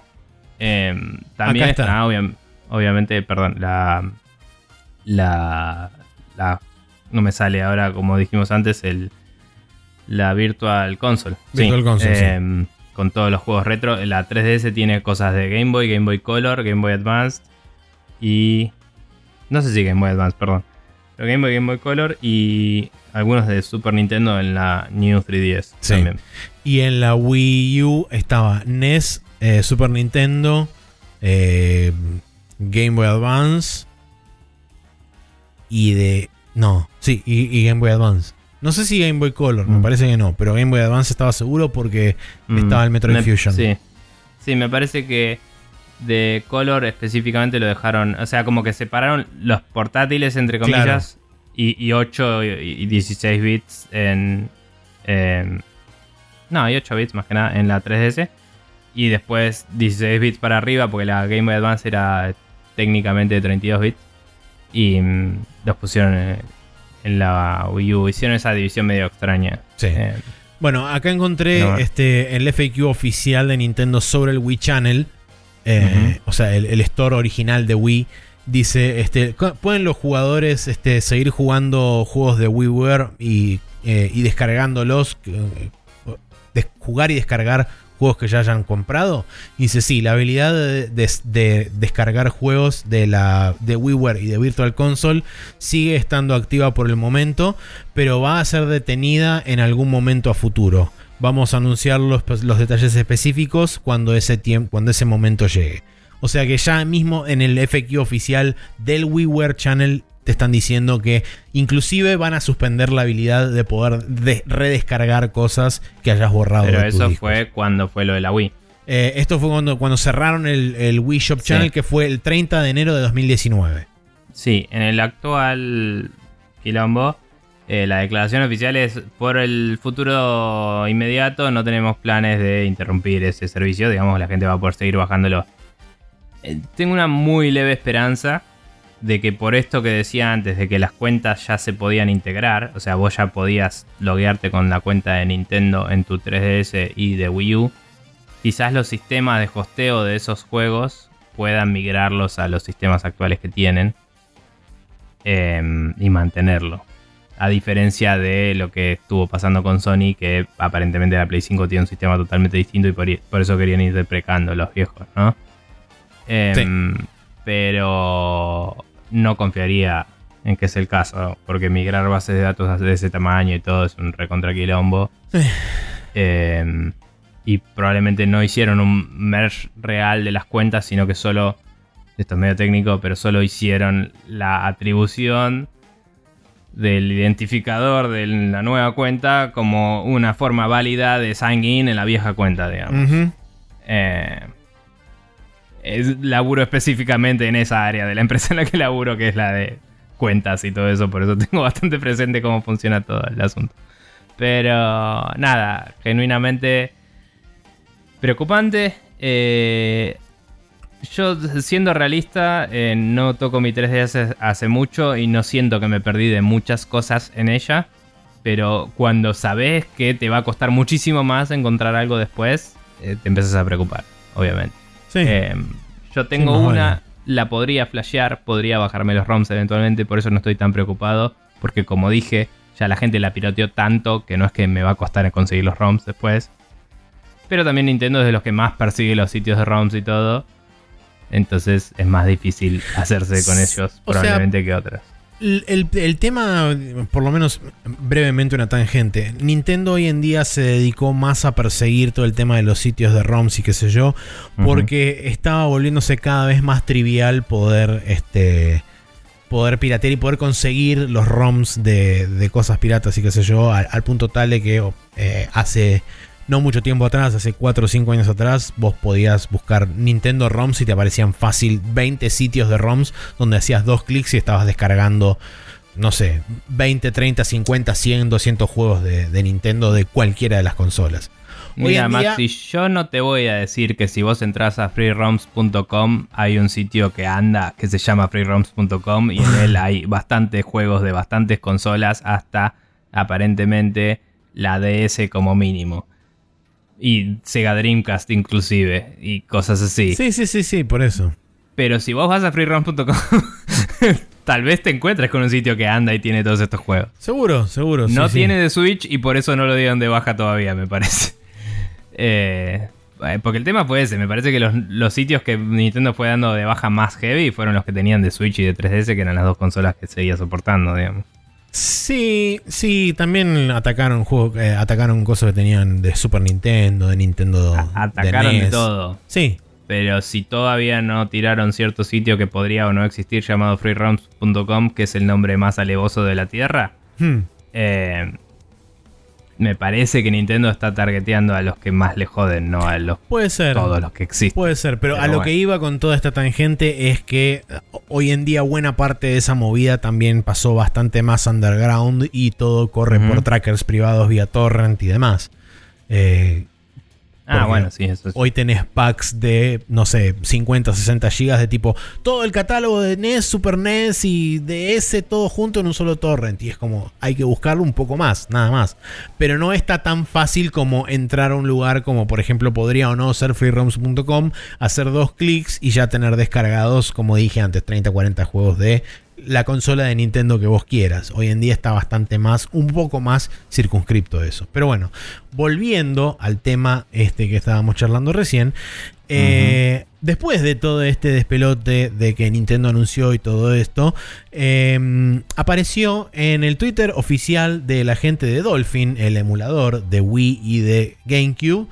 Em, también Acá está. está, obvia- obviamente, perdón, la, la, la... No me sale ahora, como dijimos antes, el, la Virtual Console. Virtual Console, sí. em, Con todos los juegos retro. La 3DS tiene cosas de Game Boy, Game Boy Color, Game Boy Advanced y... No sé si Game Boy Advance, perdón. Pero Game Boy, Game Boy Color y algunos de Super Nintendo en la New 3DS Sí. también. Y en la Wii U estaba NES, eh, Super Nintendo, eh, Game Boy Advance y de... No, sí, y, y Game Boy Advance. No sé si Game Boy Color, me Mm. parece que no, pero Game Boy Advance estaba seguro porque estaba el Metroid Me- Fusion. Sí. Sí, me parece que de Color específicamente lo dejaron. O sea, como que separaron los portátiles, entre Claro. comillas, y, y 8 y, y 16 bits en. en- no, y 8 bits más que nada en la 3DS. Y después 16 bits para arriba, porque la Game Boy Advance era técnicamente de 32 bits. Y mm, los pusieron en, en la Wii U. Hicieron esa división medio extraña. Sí. Eh, Bueno, acá encontré No. este, el FAQ oficial de Nintendo sobre el Wii Channel. Eh, O sea, el, el store original de Wii. Dice, este, ¿pueden los jugadores este, seguir jugando juegos de WiiWare y, eh, y descargándolos? eh, des- jugar y descargar juegos que ya hayan comprado. Y dice, sí, la habilidad de, de- de descargar juegos de, la, de WiiWare y de Virtual Console sigue estando activa por el momento, pero va a ser detenida en algún momento a futuro. Vamos a anunciar los, los detalles específicos cuando ese, tiempo, cuando ese momento llegue. O sea que ya mismo en el FAQ oficial del WiiWare Channel te están diciendo que inclusive van a suspender la habilidad de poder de- redescargar cosas que hayas borrado. pero de eso discos. fue cuando fue lo de la Wii. Eh, esto fue cuando, cuando cerraron el, el Wii Shop Sí. Channel, que fue el 30 de enero de 2019. Sí, en el actual quilombo, eh, la declaración oficial es por el futuro inmediato no tenemos planes de interrumpir ese servicio, digamos la gente va a poder seguir bajándolo. Eh, tengo una muy leve esperanza de que por esto que decía antes, de que las cuentas ya se podían integrar, o sea, vos ya podías loguearte con la cuenta de Nintendo en tu 3DS y de Wii U, quizás los sistemas de hosteo de esos juegos puedan migrarlos a los sistemas actuales que tienen em, y mantenerlo. A diferencia de lo que estuvo pasando con Sony, que aparentemente la Play 5 tiene un sistema totalmente distinto y por, eso querían ir deprecando los viejos, ¿no? Em, Pero no confiaría en que es el caso, porque migrar bases de datos de ese tamaño y todo es un recontraquilombo. Em, y probablemente no hicieron un merge real de las cuentas, sino que solo, esto es medio técnico, pero solo hicieron la atribución del identificador de la nueva cuenta como una forma válida de sign in en la vieja cuenta, digamos. Eh, es- laburo específicamente en esa área de la empresa en la que laburo, que es la de cuentas y todo eso, por eso tengo bastante presente cómo funciona todo el asunto. Pero nada, genuinamente preocupante. Eh, yo, siendo realista, eh, no toco mi 3D hace, hace mucho y no siento que me perdí de muchas cosas en ella. Pero cuando sabes que te va a costar muchísimo más encontrar algo después, eh, te empiezas a preocupar, obviamente. Sí. Eh, yo tengo una, vale. la podría flashear, podría bajarme los ROMs eventualmente, por eso no estoy tan preocupado, porque como dije, ya la gente la piloteó tanto que no es que me va a costar conseguir los ROMs después. Pero también Nintendo es de los que más persigue los sitios de ROMs y todo. Entonces es más difícil hacerse con ellos O sea, probablemente que otras. El, el- tema, por lo menos brevemente una tangente, Nintendo hoy en día se dedicó más a perseguir todo el tema de los sitios de ROMs y qué sé yo, porque estaba volviéndose cada vez más trivial poder, este, poder piratear y poder conseguir los ROMs de, de cosas piratas y qué sé yo, al, al punto tal de que eh, hace no mucho tiempo atrás, hace 4 o 5 años atrás, vos podías buscar Nintendo ROMs y te aparecían fácil 20 sitios de ROMs donde hacías dos clics y estabas descargando, no sé, 20, 30, 50, 100, 200 juegos de, de Nintendo de cualquiera de las consolas. Mira, día- Maxi, yo no te voy a decir que si vos entras a freeroms.com hay un sitio que anda que se llama freeroms.com y en él hay bastantes juegos de bastantes consolas hasta aparentemente la DS como mínimo. Y Sega Dreamcast inclusive y cosas así. Sí, sí, sí, sí, por eso. Pero si vos vas a freeroms.com tal vez te encuentres con un sitio que anda y tiene todos estos juegos. Seguro, seguro. No sí, sí. tiene de Switch y por eso no lo dieron de baja todavía, me parece. Eh, eh, porque el tema fue ese. Me parece que los, los sitios que Nintendo fue dando de baja más heavy fueron los que tenían de Switch y de 3DS, que eran las dos consolas que seguía soportando, digamos. Sí, sí, también atacaron juegos, eh, atacaron cosas que tenían de Super Nintendo, de Nintendo. A- atacaron de NES. todo. Sí, Pero si todavía no tiraron cierto sitio que podría o no existir llamado freeroms.com, que es el nombre más alevoso de la Tierra, Hmm. eh, me parece que Nintendo está targeteando a los que más le joden, no a los puede ser. todos los que existen. Puede ser, pero, Pero a lo que iba con toda esta tangente es que eh, hoy en día buena parte de esa movida también pasó bastante más underground y todo corre por trackers privados vía torrent y demás. Eh, Ah, bueno, sí, eso es. Hoy tenés packs de, no sé, 50, 60 gigas de tipo todo el catálogo de NES, Super NES y DS todo junto en un solo torrent. Y es como, hay que buscarlo un poco más, nada más. Pero no está tan fácil como entrar a un lugar como, por ejemplo, podría o no ser freeroms.com, hacer dos clics y ya tener descargados, como dije antes, 30, 40 juegos de la consola de Nintendo que vos quieras. Hoy en día está bastante más, un poco más circunscripto eso. Pero bueno, volviendo al tema este que estábamos charlando recién, eh, después de todo este despelote de que Nintendo anunció y todo esto, eh, apareció en el Twitter oficial de la gente de Dolphin, el emulador de Wii y de GameCube,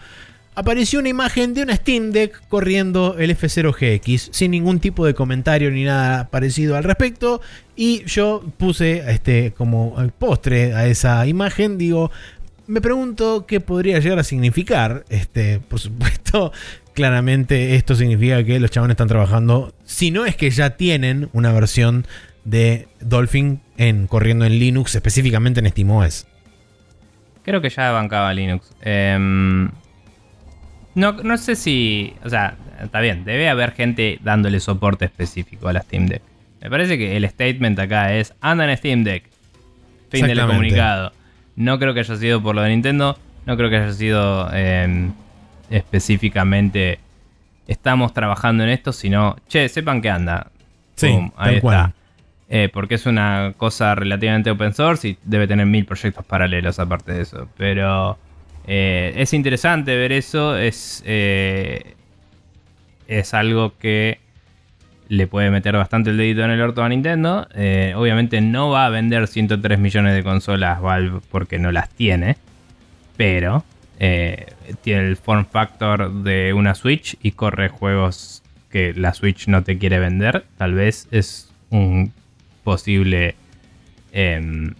apareció una imagen de una Steam Deck corriendo el F0GX sin ningún tipo de comentario ni nada parecido al respecto. Y yo puse este como postre a esa imagen, digo, me pregunto qué podría llegar a significar. Este, por supuesto, claramente esto significa que los chabones están trabajando, si no es que ya tienen una versión de Dolphin en, corriendo en Linux, específicamente en SteamOS. Creo que ya bancaba Linux. Em, no, no sé si. O sea, está bien, debe haber gente dándole soporte específico a la Steam Deck. Me parece que el statement acá es: anda en Steam Deck. Fin del comunicado. No creo que haya sido por lo de Nintendo. No creo que haya sido em, específicamente. Estamos trabajando en esto, sino, che, sepan que anda. Sí, tal ahí está. Eh, porque es una cosa relativamente open source y debe tener mil proyectos paralelos aparte de eso. Pero eh, es interesante ver eso. Es, eh, es algo que le puede meter bastante el dedito en el orto a Nintendo. Eh, obviamente no va a vender 103 millones de consolas Valve porque no las tiene. Pero tiene el form factor de una Switch y corre juegos que la Switch no te quiere vender. Tal vez es un posible em,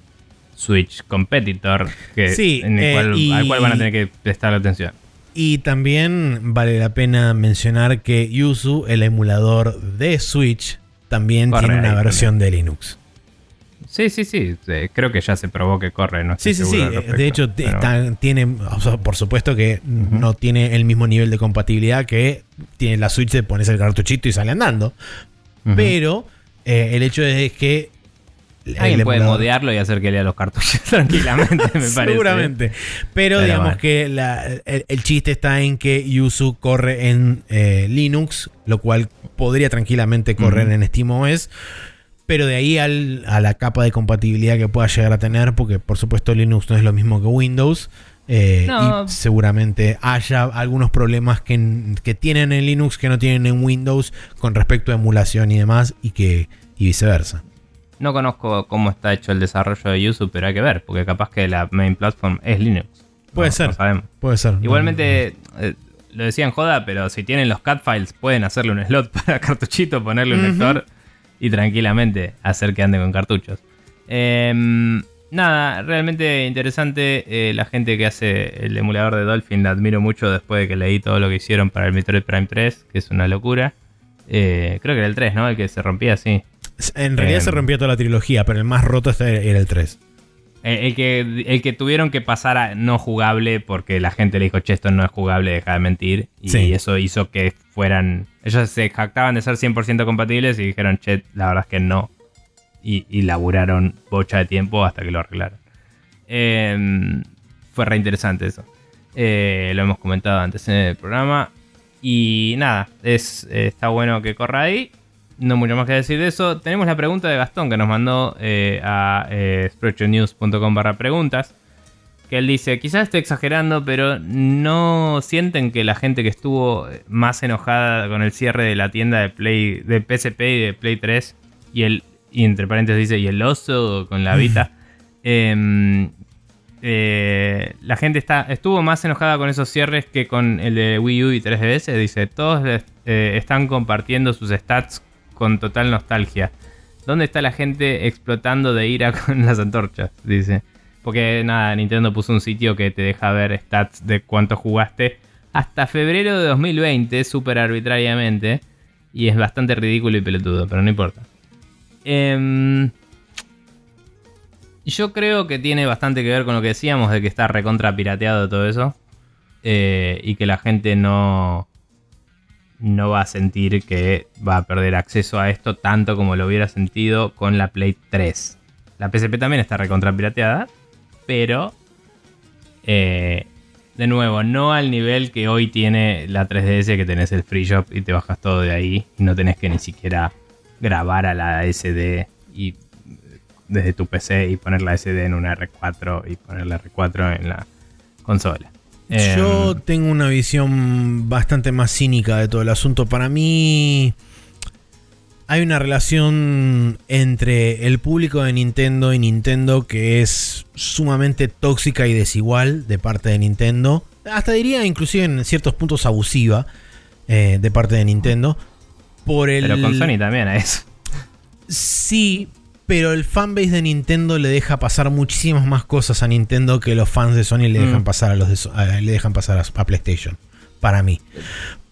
Switch competitor que, Sí, en el eh, cual- y- al cual van a tener que prestar atención. Y también vale la pena mencionar que Yuzu, el emulador de Switch, también Corre tiene una versión de Linux. Sí, sí, sí. Creo que ya se probó que corre, ¿no? Sí, sí, sí. De hecho, t- pero- está- tiene, o sea, por supuesto que no tiene el mismo nivel de compatibilidad que tiene la Switch de pones el cartuchito y sale andando. Pero eh, el hecho es que... Alguien puede emulador- modearlo y hacer que lea los cartuchos tranquilamente, me parece. Seguramente. Pero, Pero digamos bueno. que la- el, el chiste está en que Yuzu corre en eh, Linux, lo cual podría tranquilamente correr en SteamOS. Pero de ahí al- a la capa de compatibilidad que pueda llegar a tener, porque por supuesto Linux no es lo mismo que Windows. eh, No. Y seguramente haya algunos problemas que, que tienen en Linux que no tienen en Windows con respecto a emulación y demás, y que y viceversa. No conozco cómo está hecho el desarrollo de Yuzu, pero hay que ver, porque capaz que la main platform es Linux. Puede No- ser. no sabemos. Puede ser. Igualmente, eh, lo decían joda, pero si tienen los cat files, pueden hacerle un slot para cartuchito, ponerle un lector y tranquilamente hacer que ande con cartuchos. Em, nada, realmente interesante. eh, la gente que hace el emulador de Dolphin la admiro mucho después de que leí todo lo que hicieron para el Metroid Prime 3, que es una locura. Eh, creo que era el 3, ¿no? El que se rompía así. En realidad Em. se rompió toda la trilogía, pero el más roto este era el 3. Eh, El que, el que tuvieron que pasar a no jugable porque la gente le dijo, che, esto no es jugable, deja de mentir. Y Sí. eso hizo que fueran... Ellos se jactaban de ser 100% compatibles y dijeron, che, la verdad es que no. Y, y laburaron bocha de tiempo hasta que lo arreglaron. Eh, fue re interesante eso. Eh, lo hemos comentado antes en el programa. Y nada, es, está bueno que corra ahí. No mucho más que decir de eso. Tenemos la pregunta de Gastón que nos mandó eh, a eh, barra preguntas. Que él dice, quizás esté exagerando, pero ¿no sienten que la gente que estuvo más enojada con el cierre de la tienda de Play, de PSP y de Play 3 y el, y entre paréntesis dice, y el oso con la Vita, em, eh, la gente está, estuvo más enojada con esos cierres que con el de Wii U y 3DS. Dice, todos eh, están compartiendo sus stats con total nostalgia. ¿Dónde está la gente explotando de ira con las antorchas? Dice. Porque nada, Nintendo puso un sitio que te deja ver stats de cuánto jugaste hasta febrero de 2020, súper arbitrariamente. Y es bastante ridículo y pelotudo, pero no importa. Em, yo creo que tiene bastante que ver con lo que decíamos de que está recontra pirateado todo eso. eh, y que la gente no, no va a sentir que va a perder acceso a esto tanto como lo hubiera sentido con la Play 3. La PSP también está recontra pirateada, pero eh, de nuevo, no al nivel que hoy tiene la 3DS que tenés el free shop y te bajas todo de ahí y no tenés que ni siquiera grabar a la SD y desde tu PC y poner la SD en una R4 y poner la R4 en la consola. Yo Em, tengo una visión bastante más cínica de todo el asunto. Para mí hay una relación entre el público de Nintendo y Nintendo que es sumamente tóxica y desigual de parte de Nintendo. Hasta diría inclusive en ciertos puntos abusiva eh, de parte de Nintendo. Por el... Pero con Sony también a eso. Sí, pero el fanbase de Nintendo le deja pasar muchísimas más cosas a Nintendo que los fans de Sony le dejan Mm. pasar a los de a- le dejan pasar a, a PlayStation. Para mí.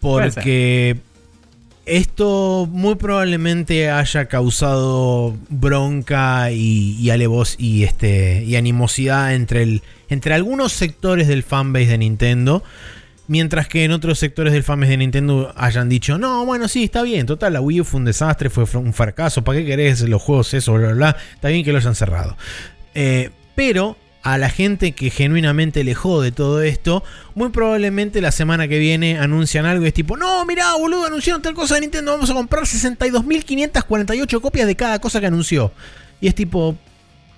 Porque esto muy probablemente haya causado bronca y, y alevos y este y animosidad entre el entre algunos sectores del fanbase de Nintendo. Mientras que en otros sectores del fanbase de Nintendo hayan dicho, no, bueno, sí, está bien, total, la Wii U fue un desastre, fue un fracaso, ¿para qué querés los juegos eso, bla, bla, bla? Está bien que lo hayan cerrado. Eh, pero a la gente que genuinamente le jode todo esto, muy probablemente la semana que viene anuncian algo y es tipo, no, mirá, boludo, anunciaron tal cosa de Nintendo, vamos a comprar 62.548 copias de cada cosa que anunció. Y es tipo,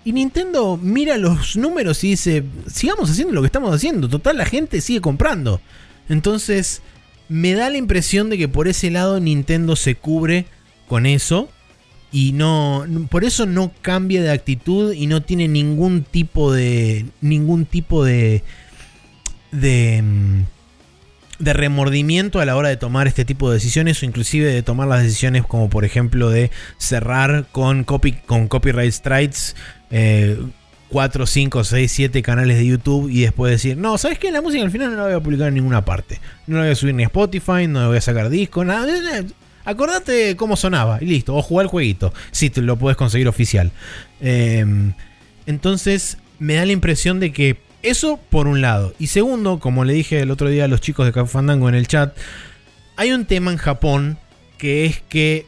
y Nintendo mira los números y dice, sigamos haciendo lo que estamos haciendo, total la gente sigue comprando. Entonces, me da la impresión de que por ese lado Nintendo se cubre con eso y no por eso no cambia de actitud y no tiene ningún tipo de ningún tipo de de mm, de remordimiento a la hora de tomar este tipo de decisiones o inclusive de tomar las decisiones como por ejemplo de cerrar con copy con copyright strikes eh, 4, 5, 6, 7 canales de YouTube y después decir, no, ¿sabes qué? La música al final no la voy a publicar en ninguna parte. No la voy a subir ni a Spotify, no la voy a sacar disco, nada. Acordate cómo sonaba y listo. O jugar el jueguito, si te lo puedes conseguir oficial. Em, entonces, me da la impresión de que eso por un lado. Y segundo, como le dije el otro día a los chicos de Café Fandango en el chat, hay un tema en Japón que es que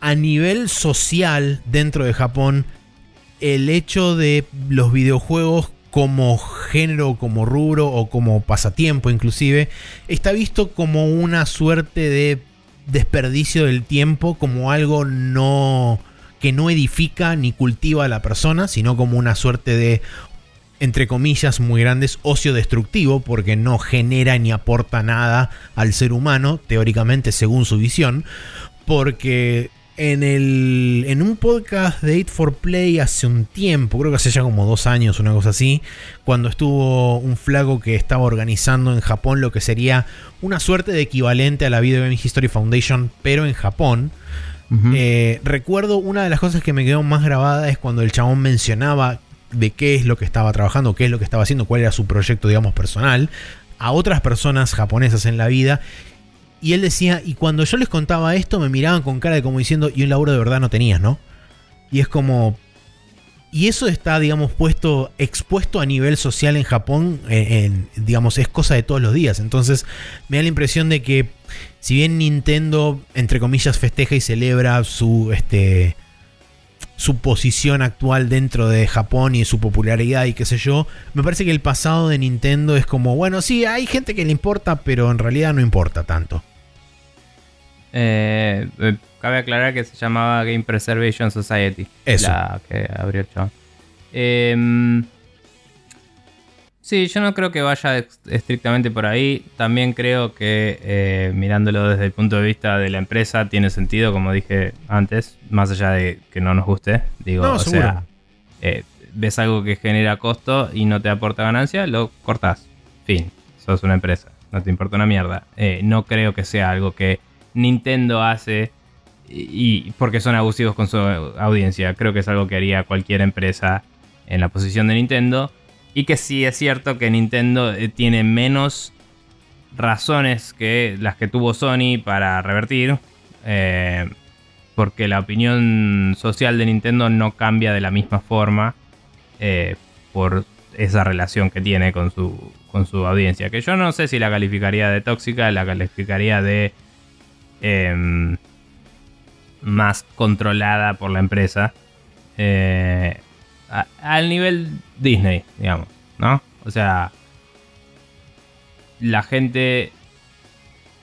a nivel social dentro de Japón, el hecho de los videojuegos como género, como rubro o como pasatiempo inclusive, está visto como una suerte de desperdicio del tiempo, como algo no que no edifica ni cultiva a la persona, sino como una suerte de entre comillas muy grandes ocio destructivo porque no genera ni aporta nada al ser humano teóricamente según su visión, porque en, el, en un podcast de 8 for Play hace un tiempo, creo que hace ya como dos años, una cosa así, cuando estuvo un flago que estaba organizando en Japón lo que sería una suerte de equivalente a la Video Game History Foundation, pero en Japón. Eh, recuerdo una de las cosas que me quedó más grabada es cuando el chabón mencionaba de qué es lo que estaba trabajando, qué es lo que estaba haciendo, cuál era su proyecto, digamos, personal, a otras personas japonesas en la vida. Y él decía, y cuando yo les contaba esto, me miraban con cara de como diciendo, y un laburo de verdad no tenías, ¿no? Y es como. Y eso está, digamos, puesto, expuesto a nivel social en Japón, en, digamos, es cosa de todos los días. Entonces, me da la impresión de que, si bien Nintendo, entre comillas, festeja y celebra su, este, su posición actual dentro de Japón y su popularidad y qué sé yo, me parece que el pasado de Nintendo es como, bueno, sí, hay gente que le importa, pero en realidad no importa tanto. Eh, eh, cabe aclarar que se llamaba Game Preservation Society. Eso. La que abrió el chabón. Em, sí, yo no creo que vaya estrictamente por ahí. También creo que eh, mirándolo desde el punto de vista de la empresa tiene sentido, como dije antes, más allá de que no nos guste. Digo, o sea, ves algo que genera costo y no te aporta ganancia, lo cortas. Fin, sos una empresa, no te importa una mierda. no creo que sea algo que Nintendo hace y porque son abusivos con su audiencia. Creo que es algo que haría cualquier empresa en la posición de Nintendo. Y que sí es cierto que Nintendo eh, tiene menos razones que las que tuvo Sony para revertir. Eh, porque la opinión social de Nintendo no cambia de la misma forma eh, por esa relación que tiene con su, con su audiencia. Que yo no sé si la calificaría de tóxica, la calificaría de Em, más controlada por la empresa. Eh, al nivel Disney, digamos, ¿no? O sea, la gente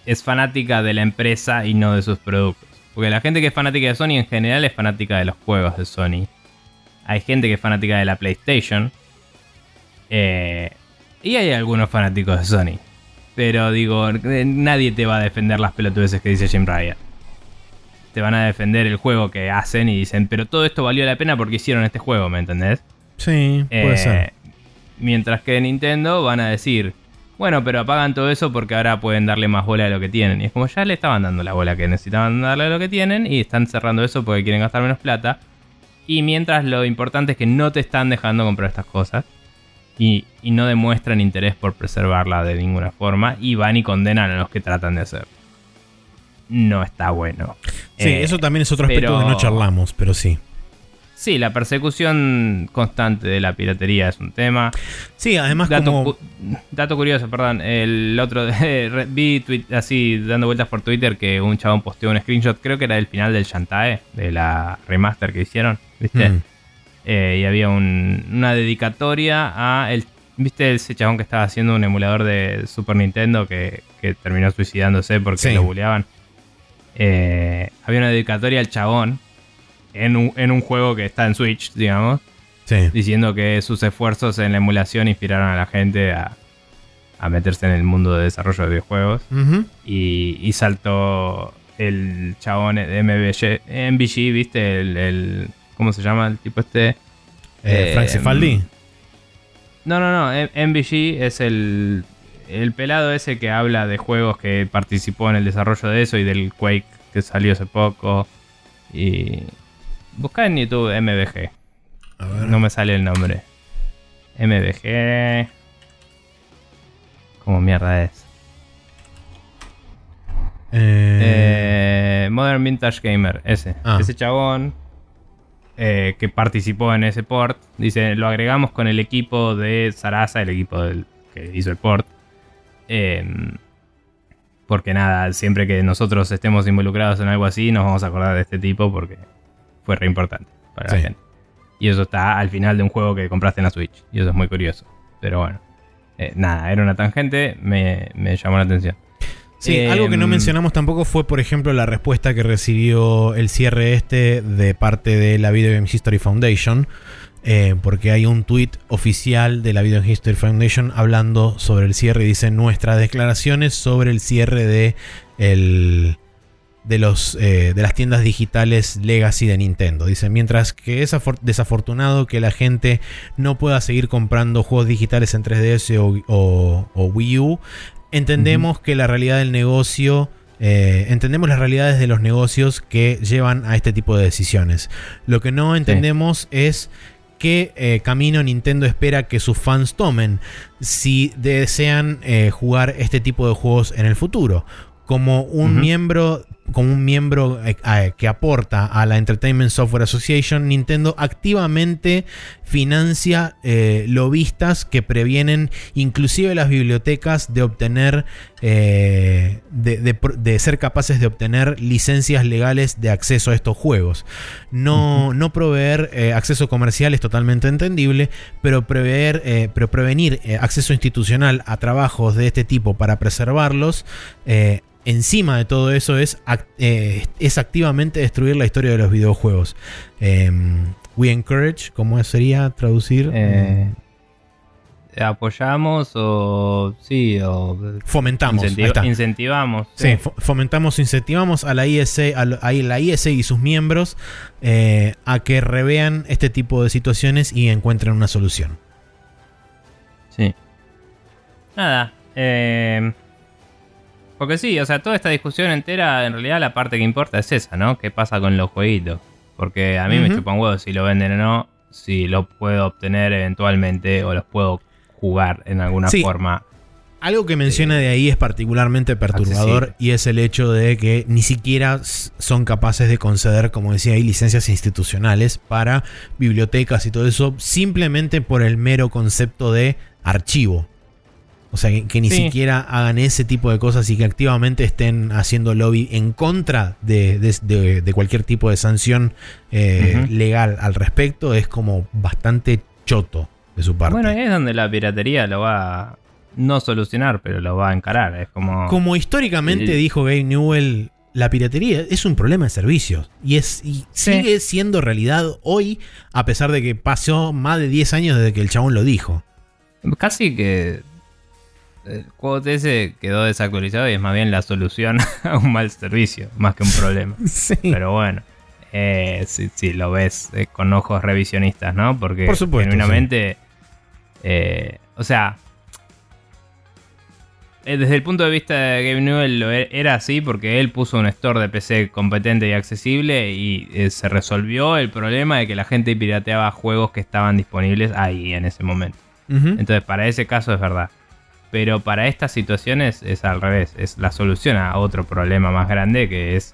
es fanática de la empresa y no de sus productos. Porque la gente que es fanática de Sony en general es fanática de los juegos de Sony. Hay gente que es fanática de la PlayStation. Eh, y hay algunos fanáticos de Sony. Pero digo, nadie te va a defender las pelotudeces que dice Jim Ryan. Te van a defender el juego que hacen y dicen, pero todo esto valió la pena porque hicieron este juego, ¿me entendés? Sí, puede eh, ser. Mientras que Nintendo van a decir, bueno, pero apagan todo eso porque ahora pueden darle más bola a lo que tienen. Y es como ya le estaban dando la bola que necesitaban darle a lo que tienen y están cerrando eso porque quieren gastar menos plata. Y mientras lo importante es que no te están dejando comprar estas cosas y, no demuestran interés por preservarla de ninguna forma y van y condenan a los que tratan de hacer. No está bueno. Sí, Eh, eso también es otro aspecto pero- que no charlamos, pero sí. Sí, la persecución constante de la piratería es un tema. Sí, además Dato, como... cu- dato curioso, perdón. El otro vi tweet- así dando vueltas por Twitter que un chabón posteó un screenshot, creo que era del final del Shantae, de la remaster que hicieron, ¿viste? Mm. Eh, y había un- una dedicatoria a el ¿Viste ese chabón que estaba haciendo un emulador de Super Nintendo que, que terminó suicidándose porque Sí. lo buleaban? Eh, había una dedicatoria al chabón en un, en un juego que está en Switch, digamos, Sí. diciendo que sus esfuerzos en la emulación inspiraron a la gente a, a meterse en el mundo de desarrollo de videojuegos. Y, y saltó el chabón de MVG, MVG ¿viste? El, el- ¿Cómo se llama el tipo este? Eh, Eh, Frank Cifaldi. No, no, no. MVG es el, el pelado ese que habla de juegos que participó en el desarrollo de eso y del Quake que salió hace poco. Y. Busca en YouTube MVG. No me sale el nombre. MBG. ¿Cómo mierda es? Eh, Eh, Modern Vintage Gamer, ese. Ah. Ese chabón eh, que participó en ese port. Dice, lo agregamos con el equipo de Sarasa, el equipo del, que hizo el port. Eh, porque nada, siempre que nosotros estemos involucrados en algo así, nos vamos a acordar de este tipo porque fue re importante para Sí. la gente. Y eso está al final de un juego que compraste en la Switch. Y eso es muy curioso. Pero bueno. Eh, nada, era una tangente, me, me llamó la atención. Sí, Eh, algo que no mm. mencionamos tampoco fue, por ejemplo, la respuesta que recibió el cierre este de parte de la Video Game History Foundation. eh, porque hay un tweet oficial de la Video Game History Foundation hablando sobre el cierre y dice nuestras declaraciones sobre el cierre de el, de, los, eh, de las tiendas digitales Legacy de Nintendo. Dice, mientras que es afor- desafortunado que la gente no pueda seguir comprando juegos digitales en 3DS o, o- o Wii U, entendemos que la realidad del negocio... eh, entendemos las realidades de los negocios que llevan a este tipo de decisiones. Lo que no entendemos es qué eh, camino Nintendo espera que sus fans tomen si desean eh, jugar este tipo de juegos en el futuro. Como un miembro, como un miembro eh, que aporta a la Entertainment Software Association, Nintendo activamente financia eh, lobistas que previenen inclusive las bibliotecas de obtener, eh, de, de pr- de ser capaces de obtener licencias legales de acceso a estos juegos. No, no proveer eh, acceso comercial es totalmente entendible, pero, prever, pero prevenir acceso institucional a trabajos de este tipo para preservarlos, encima de todo eso es, eh, es activamente destruir la historia de los videojuegos. Em, we encourage, ¿cómo sería traducir? Eh, apoyamos o sí o Fomentamos. incentivamos Sí, fo- fomentamos, incentivamos a la ISA, a la ISA y sus miembros eh, a que revean este tipo de situaciones y encuentren una solución. Sí. Nada. eh, porque sí, o sea, toda esta discusión entera, en realidad la parte que importa es esa, ¿no? ¿Qué pasa con los jueguitos? Porque a mí me chupan huevos si lo venden o no, si lo puedo obtener eventualmente o los puedo jugar en alguna Sí. forma. Algo que menciona de ahí es particularmente perturbador Accesible. y es el hecho de que ni siquiera son capaces de conceder, como decía ahí, licencias institucionales para bibliotecas y todo eso, simplemente por el mero concepto de archivo. O sea, que, que ni Sí. siquiera hagan ese tipo de cosas y que activamente estén haciendo lobby en contra de, de- de- de cualquier tipo de sanción eh, legal al respecto, es como bastante choto de su parte. Bueno, es donde la piratería lo va a no solucionar, pero lo va a encarar. Es como. Como históricamente El- dijo Gabe Newell, la piratería es un problema de servicios. Y, es, y Sí. sigue siendo realidad hoy, a pesar de que pasó más de 10 años desde que el chabón lo dijo. Casi que el juego ese quedó desactualizado y es más bien la solución a un mal servicio, más que un problema. Sí. Pero bueno, eh, si, si lo ves eh, con ojos revisionistas, ¿no? Porque Por supuesto, genuinamente, eh, o sea, eh, desde el punto de vista de Gabe Newell e- era así porque él puso un store de PC competente y accesible y se resolvió el problema de que la gente pirateaba juegos que estaban disponibles ahí en ese momento. Entonces, para ese caso es verdad. Pero para estas situaciones es al revés. Es la solución a otro problema más grande que es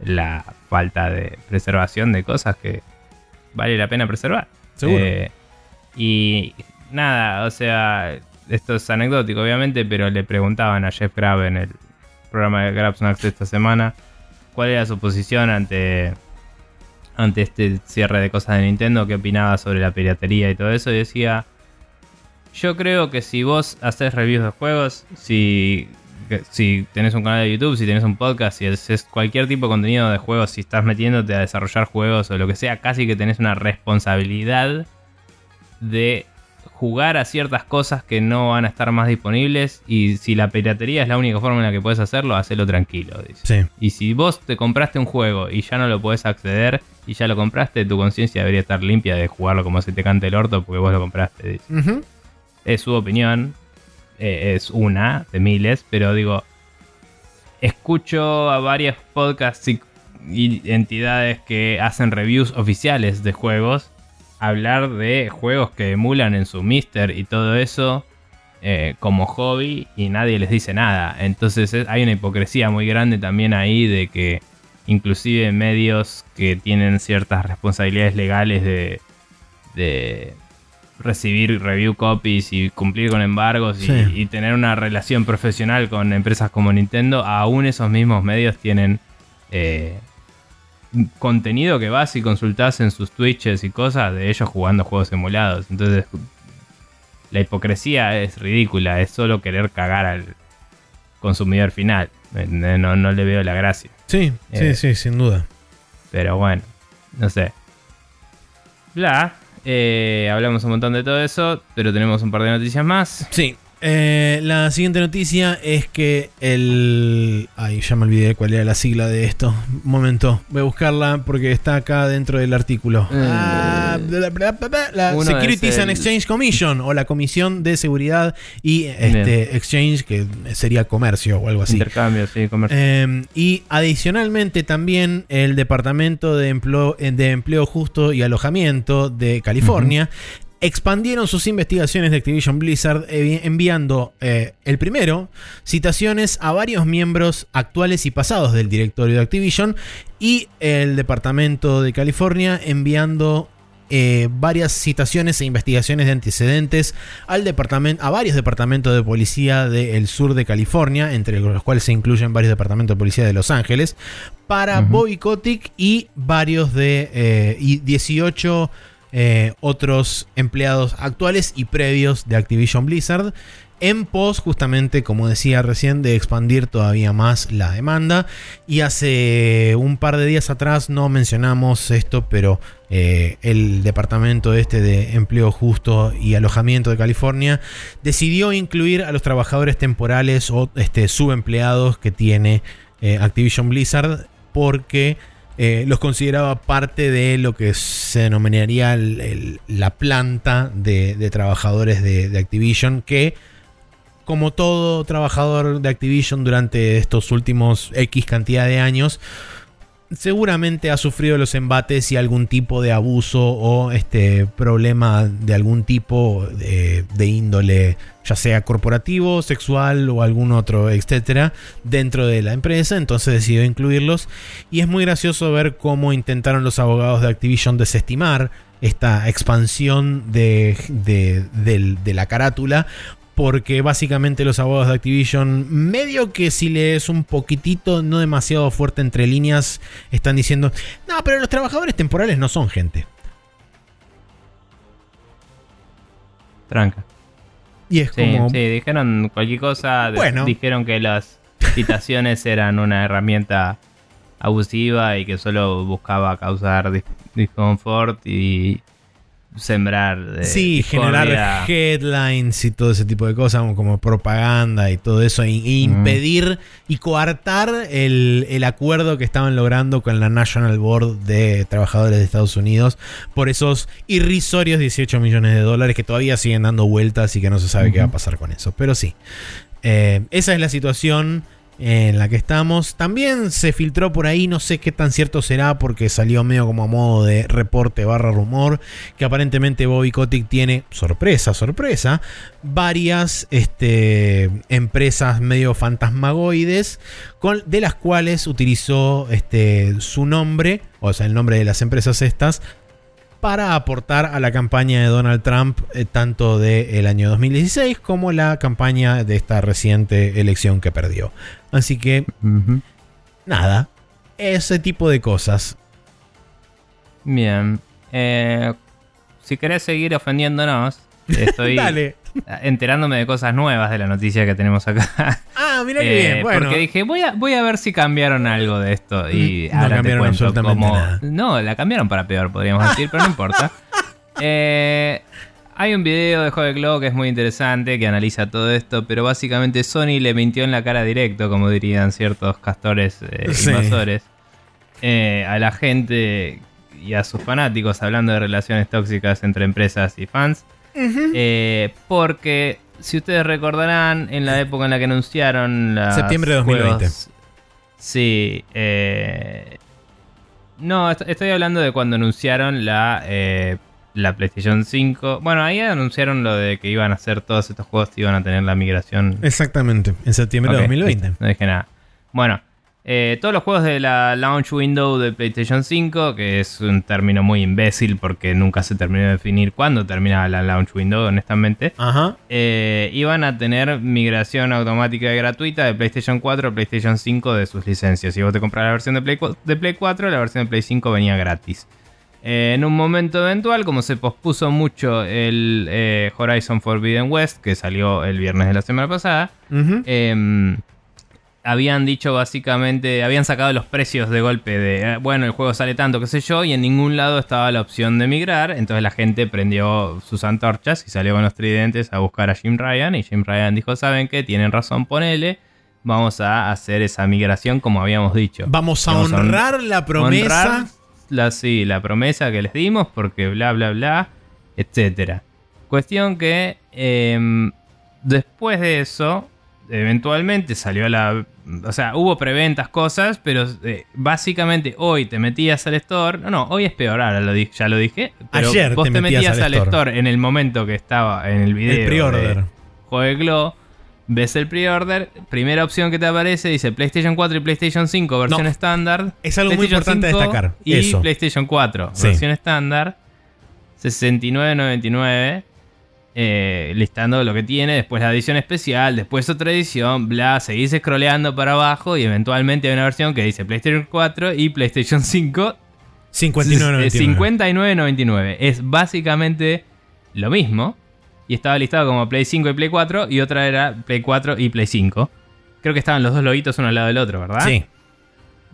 la falta de preservación de cosas que vale la pena preservar. Seguro. Eh, y nada, o sea, esto es anecdótico obviamente, pero le preguntaban a Jeff Grab en el programa de Grab Snacks esta semana cuál era su posición ante, ante este cierre de cosas de Nintendo, qué opinaba sobre la piratería y todo eso, y decía, yo creo que si vos haces reviews de juegos, si, si tenés un canal de YouTube, si tenés un podcast, si haces cualquier tipo de contenido de juegos, si estás metiéndote a desarrollar juegos o lo que sea, casi que tenés una responsabilidad de jugar a ciertas cosas que no van a estar más disponibles y si la piratería es la única forma en la que puedes hacerlo, hacelo tranquilo, dice. Sí. Y si vos te compraste un juego y ya no lo podés acceder y ya lo compraste, tu conciencia debería estar limpia de jugarlo como se te cante el orto porque vos lo compraste. dice. Ujú. Es su opinión, eh, es una de miles, pero digo, escucho a varios podcasts y, entidades que hacen reviews oficiales de juegos hablar de juegos que emulan en su Mister y todo eso eh, como hobby y nadie les dice nada. Entonces hay una hipocresía muy grande también ahí de que inclusive medios que tienen ciertas responsabilidades legales de recibir review copies y cumplir con embargos y, tener una relación profesional con empresas como Nintendo, aún esos mismos medios tienen eh, contenido que vas y consultas en sus Twitches y cosas de ellos jugando juegos emulados. Entonces, la hipocresía es ridícula, es solo querer cagar al consumidor final. No, no le veo la gracia. Sí, sí, eh, sí, sin duda. Pero bueno, no sé. Bla, eh, hablamos un montón de todo eso, pero tenemos un par de noticias más. Sí, eh, la siguiente noticia es que el. Ay, ya me olvidé cuál era la sigla de esto. Un momento, voy a buscarla porque está acá dentro del artículo. Eh, ah, la Securities and Exchange Commission o la Comisión de Seguridad y este, Exchange, que sería comercio o algo así. Intercambio, sí, comercio. Em, y adicionalmente también el Departamento de Empleo, de Empleo Justo y Alojamiento de California expandieron sus investigaciones de Activision Blizzard eh, enviando eh, el primero citaciones a varios miembros actuales y pasados del directorio de Activision y el departamento de California enviando eh, varias citaciones e investigaciones de antecedentes al departamento, a varios departamentos de policía del sur de California, entre los cuales se incluyen varios departamentos de policía de Los Ángeles, para Bobby Kotick y varios de y 18 eh, otros empleados actuales y previos de Activision Blizzard en pos justamente, como decía recién, de expandir todavía más la demanda. Y hace un par de días atrás no mencionamos esto, pero eh, el Departamento este de Empleo Justo y Alojamiento de California decidió incluir a los trabajadores temporales o este, subempleados que tiene eh, Activision Blizzard porque eh, los consideraba parte de lo que se denominaría la planta de, trabajadores de, Activision, que como todo trabajador de Activision durante estos últimos X cantidad de años, seguramente ha sufrido los embates y algún tipo de abuso o este problema de algún tipo de, índole, ya sea corporativo, sexual o algún otro, etcétera, dentro de la empresa. Entonces decidió incluirlos. Y es muy gracioso ver cómo intentaron los abogados de Activision desestimar esta expansión de, de la carátula porque básicamente los abogados de Activision, medio que si lees un poquitito, no demasiado fuerte entre líneas, están diciendo, no, pero los trabajadores temporales no son gente. Tranca. Y es como... Sí, dijeron cualquier cosa, bueno. dijeron que las citaciones eran una herramienta abusiva y que solo buscaba causar disconfort y sembrar. sí, generar headlines y todo ese tipo de cosas, como propaganda y todo eso, e, impedir y coartar el, el, acuerdo que estaban logrando con la National Board de Trabajadores de Estados Unidos por esos irrisorios 18 millones de dólares que todavía siguen dando vueltas y que no se sabe qué va a pasar con eso. Pero sí, eh, esa es la situación en la que estamos. También se filtró por ahí, no sé qué tan cierto será porque salió medio como a modo de reporte barra rumor, que aparentemente Bobby Kotick tiene, sorpresa, sorpresa, varias este, empresas medio fantasmagoides con, de las cuales utilizó este, su nombre, o sea, el nombre de las empresas estas, para aportar a la campaña de Donald Trump, eh, tanto del año 2016 como la campaña de esta reciente elección que perdió. Así que, nada, ese tipo de cosas. Bien. Eh, si querés seguir ofendiéndonos, estoy enterándome de cosas nuevas de la noticia que tenemos acá. Ah, mira qué bien. Eh, bueno. Porque dije, voy a, voy a ver si cambiaron algo de esto. Y no ahora te cuento cómo. No, la cambiaron para peor, podríamos decir, pero no importa. Eh, hay un video de Jode Glow que es muy interesante, que analiza todo esto, pero básicamente Sony le mintió en la cara directo, como dirían ciertos castores eh, invasores, eh, a la gente y a sus fanáticos hablando de relaciones tóxicas entre empresas y fans. Eh, porque, si ustedes recordarán, en la época en la que anunciaron la... Septiembre de 2020. sí. no, estoy hablando de cuando anunciaron la la PlayStation 5. Bueno, ahí anunciaron lo de que iban a hacer todos estos juegos, iban a tener la migración. Exactamente, en septiembre de Ok, 2020. listo, no dije nada. Bueno, eh, todos los juegos de la launch window de PlayStation 5, que es un término muy imbécil porque nunca se terminó de definir cuándo terminaba la launch window, honestamente. Ajá. eh, iban a tener migración automática y gratuita de PlayStation 4 a PlayStation 5 de sus licencias. Si vos te compras la versión de Play, de Play 4, la versión de Play 5 venía gratis. Eh, en un momento eventual, como se pospuso mucho el Horizon Forbidden West, que salió el viernes de la semana pasada, habían dicho básicamente, habían sacado los precios de golpe de, eh, bueno, el juego sale tanto, qué sé yo, y en ningún lado estaba la opción de migrar, entonces la gente prendió sus antorchas y salió con los tridentes a buscar a Jim Ryan, y Jim Ryan dijo, ¿saben qué? Tienen razón, ponele, vamos a hacer esa migración como habíamos dicho. Vamos a Vamos a hon- honrar la promesa. Honrar la, sí, la promesa que les dimos, porque bla, bla, bla, etcétera. Cuestión que em, después de eso, eventualmente salió la... O sea, hubo preventas, cosas, pero eh, básicamente hoy te metías al store. No, no, hoy es peor, ahora lo ya lo dije. Pero Ayer vos te te, metías al al store. store. en el momento que estaba en el video. El pre-order. de Jueguelo, ves el pre-order, primera opción que te aparece dice PlayStation 4 y PlayStation 5 versión No. estándar. Es algo muy importante 5 destacar, Y eso. PlayStation 4 Sí. versión estándar. 69.99. eh, listando lo que tiene, después la edición especial, después otra edición, bla, seguís scrolleando para abajo y eventualmente hay una versión que dice PlayStation 4 y PlayStation 5 59.99. es 59.99. Es básicamente lo mismo. Y estaba listado como Play 5 y Play 4. Y otra era Play 4 y Play 5. Creo que estaban los dos loguitos uno al lado del otro, ¿verdad? Sí.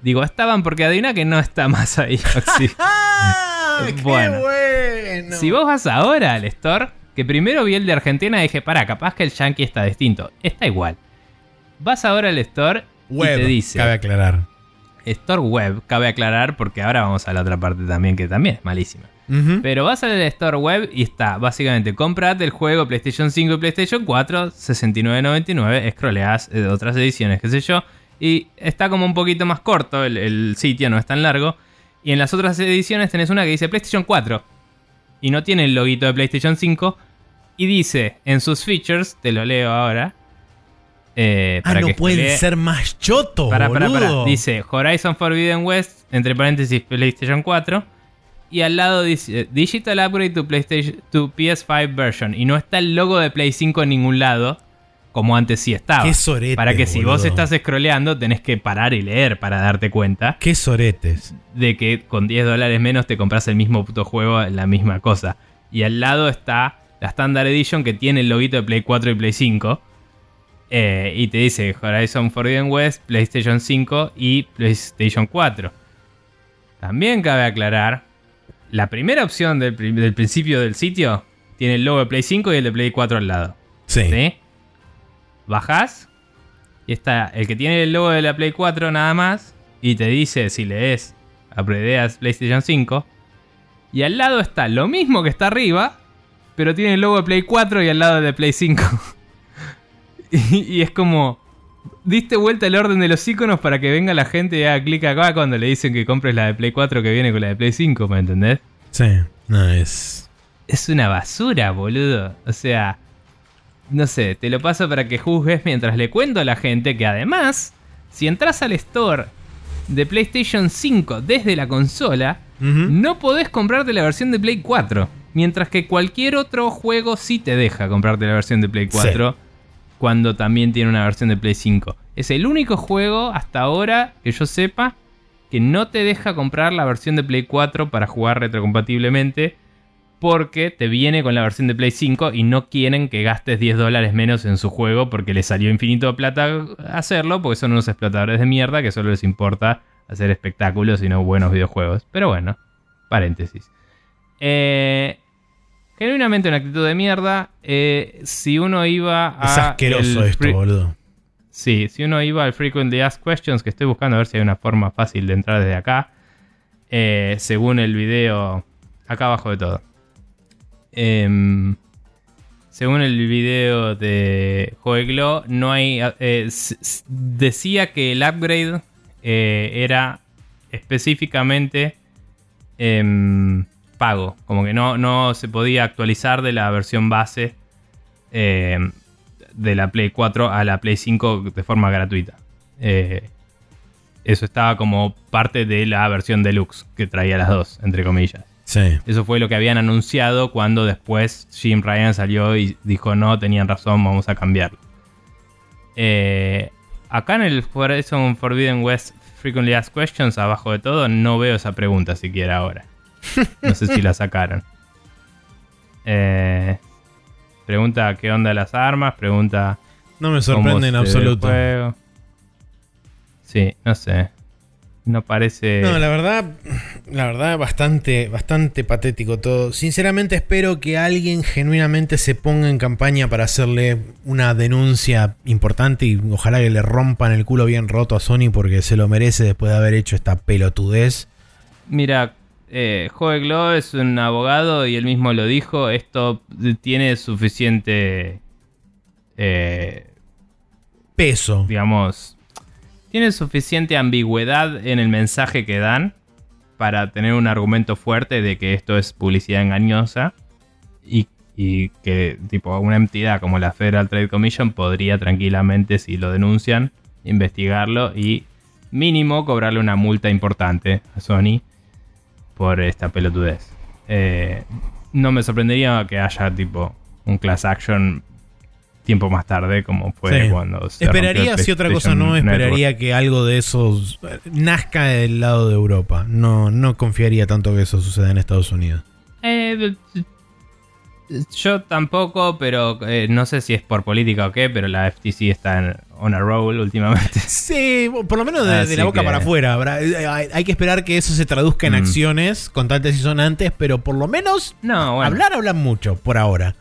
Digo, estaban porque adivina que no está más ahí. ¡Ah! ¡Qué Bueno. bueno! Si vos vas ahora al store, que primero vi el de Argentina y dije, para, capaz que el Yankee está distinto. Está igual. Vas ahora al store Web, y te dice. cabe aclarar. Store web, cabe aclarar porque ahora vamos a la otra parte también que también es malísima. Pero vas al store web y está, básicamente, comprate el juego PlayStation 5 y PlayStation 4, 69.99, scrolleas eh, otras ediciones, qué sé yo, y está como un poquito más corto, el, el sitio no es tan largo, y en las otras ediciones tenés una que dice PlayStation 4, y no tiene el loguito de PlayStation 5, y dice en sus features, te lo leo ahora, eh, Ah, para no que pueden ser más pará, pará. boludo. Dice Horizon Forbidden West, entre paréntesis PlayStation 4. Y al lado dice Digital Upgrade to PlayStation to PS5 version. Y no está el logo de Play 5 en ningún lado. Como antes sí estaba. Qué sorete, para que si vos estás scrolleando, tenés que parar y leer para darte cuenta Qué soretes. de que con 10 dólares menos te compras el mismo puto juego, la misma cosa. Y al lado está la Standard Edition que tiene el loguito de Play 4 y Play 5. Eh, y te dice Horizon Forbidden West, PlayStation 5 y PlayStation 4. También cabe aclarar, la primera opción del, del principio del sitio tiene el logo de Play 5 y el de Play 4 al lado. Sí. ¿Sí? Bajás y está el que tiene el logo de la Play 4 nada más y te dice si lees Upgradeas PlayStation 5 y al lado está lo mismo que está arriba, pero tiene el logo de Play 4 y al lado de Play 5. y, y es como diste vuelta el orden de los iconos para que venga la gente y haga clic acá cuando le dicen que compres la de Play 4 que viene con la de Play 5, ¿me entendés? Sí. No, es. es una basura, boludo. O sea, no sé, te lo paso para que juzgues mientras le cuento a la gente que además, si entras al store de PlayStation 5 desde la consola, no podés comprarte la versión de Play 4. Mientras que cualquier otro juego sí te deja comprarte la versión de Play 4 cuando también tiene una versión de Play 5. Es el único juego hasta ahora que yo sepa que no te deja comprar la versión de Play 4 para jugar retrocompatiblemente porque te viene con la versión de Play 5 y no quieren que gastes 10 dólares menos en su juego porque les salió infinito de plata hacerlo porque son unos explotadores de mierda que solo les importa hacer espectáculos y no buenos videojuegos. Pero bueno, paréntesis. Eh, genuinamente una actitud de mierda. Eh, si uno iba a... Es asqueroso esto, boludo. Sí, si uno iba al Frequently Asked Questions, que estoy buscando a ver si hay una forma fácil de entrar desde acá, eh, según el video, acá abajo de todo. Em, según el video de Joeglo, no hay. eh, decía que el upgrade eh, era específicamente em, pago. Como que no, no se podía actualizar de la versión base eh, de la Play 4 a la Play 5 de forma gratuita. Eh, eso estaba como parte de la versión deluxe que traía las dos, entre comillas. Sí. Eso fue lo que habían anunciado cuando después Jim Ryan salió y dijo no, tenían razón, vamos a cambiarlo. Eh, acá en el Horizon Forbidden West Frequently Asked Questions, abajo de todo, no veo esa pregunta siquiera ahora. No sé si la sacaron. Eh, pregunta qué onda las armas, pregunta... No me sorprende en absoluto. Sí, no sé. No parece... No, la verdad, la verdad, bastante, bastante patético todo. Sinceramente espero que alguien genuinamente se ponga en campaña para hacerle una denuncia importante y ojalá que le rompan el culo bien roto a Sony porque se lo merece después de haber hecho esta pelotudez. Mira, eh, Joe Glow es un abogado y él mismo lo dijo. Esto tiene suficiente, eh, Peso. digamos, tiene suficiente ambigüedad en el mensaje que dan para tener un argumento fuerte de que esto es publicidad engañosa y, que tipo una entidad como la Federal Trade Commission podría tranquilamente, si lo denuncian, investigarlo y mínimo cobrarle una multa importante a Sony por esta pelotudez. Eh, no me sorprendería que haya tipo un class action tiempo más tarde, como fue Sí. cuando se Esperaría, si otra cosa no, esperaría que algo de eso nazca del lado de Europa. No, no confiaría tanto que eso suceda en Estados Unidos. Eh, yo tampoco, pero eh, no sé si es por política o qué, pero la FTC está en, on a roll últimamente. Sí, por lo menos de, la boca que- para afuera. habrá- eh, Hay, hay que esperar que eso se traduzca en Mm. acciones, contantes y sonantes, pero por lo menos No, bueno, hablar hablan mucho por ahora.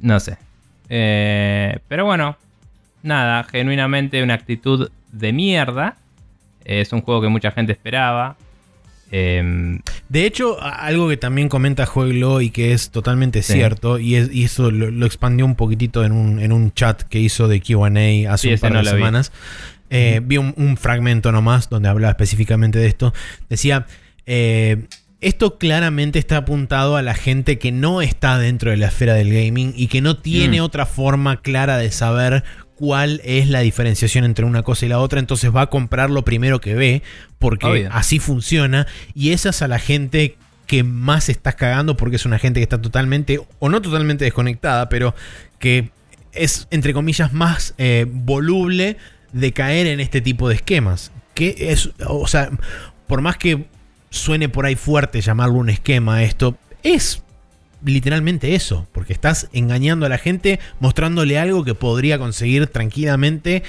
no sé. Eh, pero bueno, nada, genuinamente una actitud de mierda. Es un juego que mucha gente esperaba. Em, De hecho, algo que también comenta Jueglo y que es totalmente Sí. cierto, y, es- y eso lo, lo expandió un poquitito en un, en un chat que hizo de QA hace Sí, un par no de vi. semanas. Eh, Vi un, un fragmento nomás donde hablaba específicamente de esto. Decía, eh, esto claramente está apuntado a la gente que no está dentro de la esfera del gaming y que no tiene Mm. otra forma clara de saber cuál es la diferenciación entre una cosa y la otra, entonces va a comprar lo primero que ve, porque Obvio. así funciona, y esa es a la gente que más estás cagando porque es una gente que está totalmente, o no totalmente desconectada, pero que es, entre comillas, más eh, voluble de caer en este tipo de esquemas. Que es, o sea, por más que suene por ahí fuerte llamarlo un esquema, esto es literalmente eso, porque estás engañando a la gente mostrándole algo que podría conseguir tranquilamente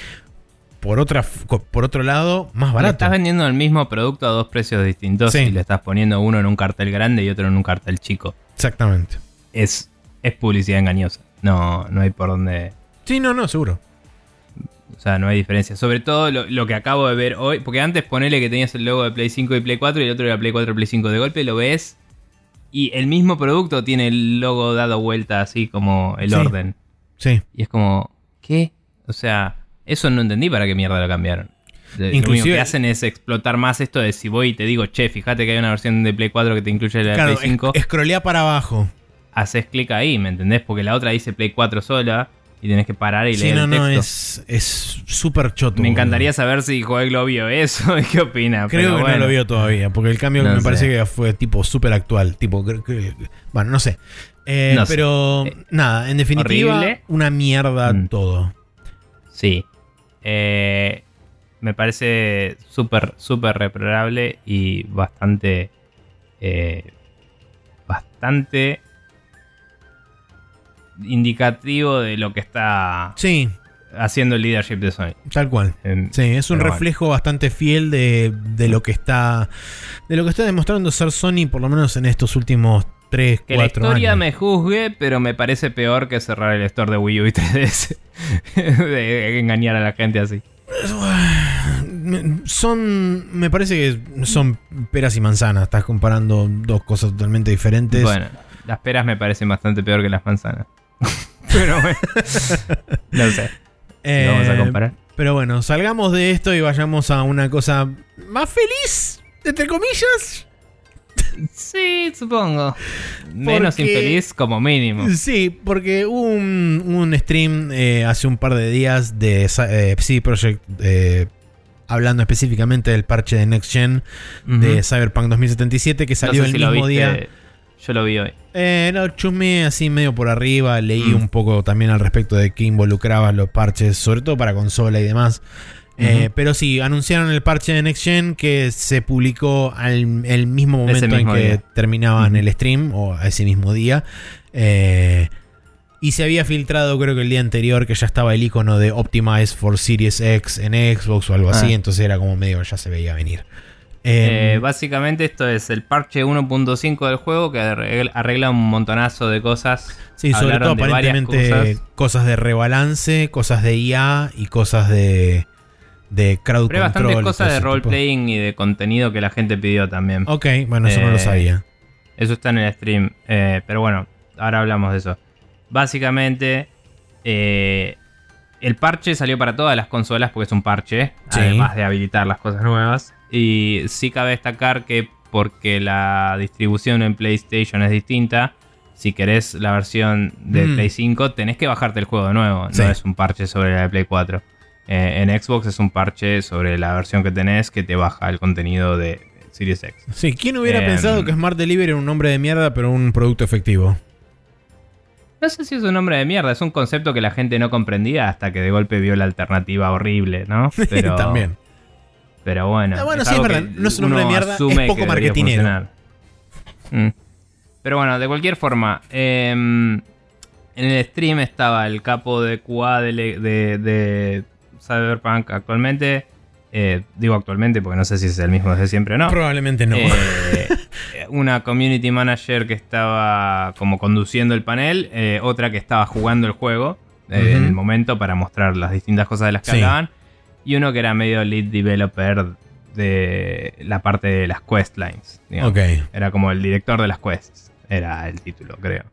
por, otra, por otro lado más le barato. estás vendiendo el mismo producto a dos precios distintos Sí. y le estás poniendo uno en un cartel grande y otro en un cartel chico. Exactamente. Es, es publicidad engañosa. No, no hay por dónde. Sí, no, no, seguro. O sea, no hay diferencia. Sobre todo lo, lo que acabo de ver hoy. Porque antes ponele que tenías el logo de Play 5 y Play 4 y el otro era Play 4 y Play 5. De golpe lo ves y el mismo producto tiene el logo dado vuelta así como el Sí. orden. Sí. Y es como, ¿qué? O sea, eso no entendí para qué mierda lo cambiaron. Lo único que hacen es explotar más esto de si voy y te digo, che, fíjate que hay una versión de Play 4 que te incluye la de Play 5. es- escrolea para abajo. haces clic ahí, ¿me entendés? Porque la otra dice Play 4 sola y tenés que parar y Sí, leer no, el no, texto. es es súper choto. Me encantaría saber si Joel lo vio eso y qué opina. Creo pero que bueno. no lo vio todavía, porque el cambio No me sé. parece que fue tipo súper actual. Tipo, bueno, no sé. Eh, No pero Eh, nada, en definitiva, horrible. una mierda Mm. todo. Sí. Eh, me parece súper, súper reprobable y bastante. eh, bastante. Indicativo de lo que está Sí, haciendo el leadership de Sony. tal cual. En- Sí, es un bueno. reflejo bastante fiel de, de lo que está de lo que está demostrando ser Sony, por lo menos en estos últimos 3, Que la 4 historia años. me juzgue, pero me parece peor que cerrar el store de Wii U y 3DS. de engañar a la gente así. Son, me parece que son peras y manzanas. Estás comparando dos cosas totalmente diferentes. Bueno, las peras me parecen bastante peor que las manzanas. pero bueno. no sé. Eh, vamos a comparar. Pero bueno, salgamos de esto y vayamos a una cosa más feliz, entre comillas. Sí, supongo. Menos Porque- infeliz como mínimo. Sí, porque hubo un, un stream eh, hace un par de días de eh, CD Projekt eh, hablando específicamente del parche de Next Gen de Ujú. Cyberpunk 2077 que No salió sé el si lo mismo viste, día. Yo lo vi hoy. Eh, no, chusmeé así medio por arriba, leí Mm. un poco también al respecto de qué involucraban los parches, sobre todo para consola y demás. Eh, pero sí, anunciaron el parche de Next Gen que se publicó al el mismo momento mismo en que día. terminaban el stream, o ese mismo día. Eh, y se había filtrado, creo que el día anterior, que ya estaba el icono de Optimize for Series X en Xbox o algo así, Ah. entonces era como medio, ya se veía venir. Eh, Eh, básicamente esto es el parche 1.5 del juego que arregla, un montonazo de cosas. Sí, sobre todo de aparentemente cosas. cosas. de rebalance, cosas de IA y cosas de, de crowd Pero hay control. bastantes cosas de role-playing y de contenido que la gente pidió también. Ok, bueno, eso no lo Eh, sabía. Eso está en el stream. eh, pero bueno, ahora hablamos de eso. Básicamente, el parche salió para todas las consolas porque es un parche, Sí. además de habilitar las cosas nuevas. Y sí cabe destacar que porque la distribución en PlayStation es distinta, si querés la versión de Mm. Play 5, tenés que bajarte el juego de nuevo. Sí. No es un parche sobre la de Play 4. Eh, en Xbox es un parche sobre la versión que tenés que te baja el contenido de Series X. Sí, ¿quién hubiera em, pensado que Smart Delivery era un nombre de mierda, pero un producto efectivo? No sé si es un nombre de mierda, es un concepto que la gente no comprendía hasta que de golpe vio la alternativa horrible, ¿no? Pero, También. Pero bueno. Ah, bueno, sí, algo es verdad, que no es un nombre de mierda, es poco marketinero. Mm. Pero bueno, de cualquier forma, em, en el stream estaba el capo de QA de, de- de Cyberpunk actualmente. Eh, digo actualmente porque no sé si es el mismo desde siempre o no. Probablemente no. Eh, una community manager que estaba como conduciendo el panel, eh, otra que estaba jugando el juego eh, en el momento para mostrar las distintas cosas de las que Sí. hablaban, y uno que era medio lead developer de la parte de las questlines. digamos. ok. Era como el director de las quests, era el título, creo.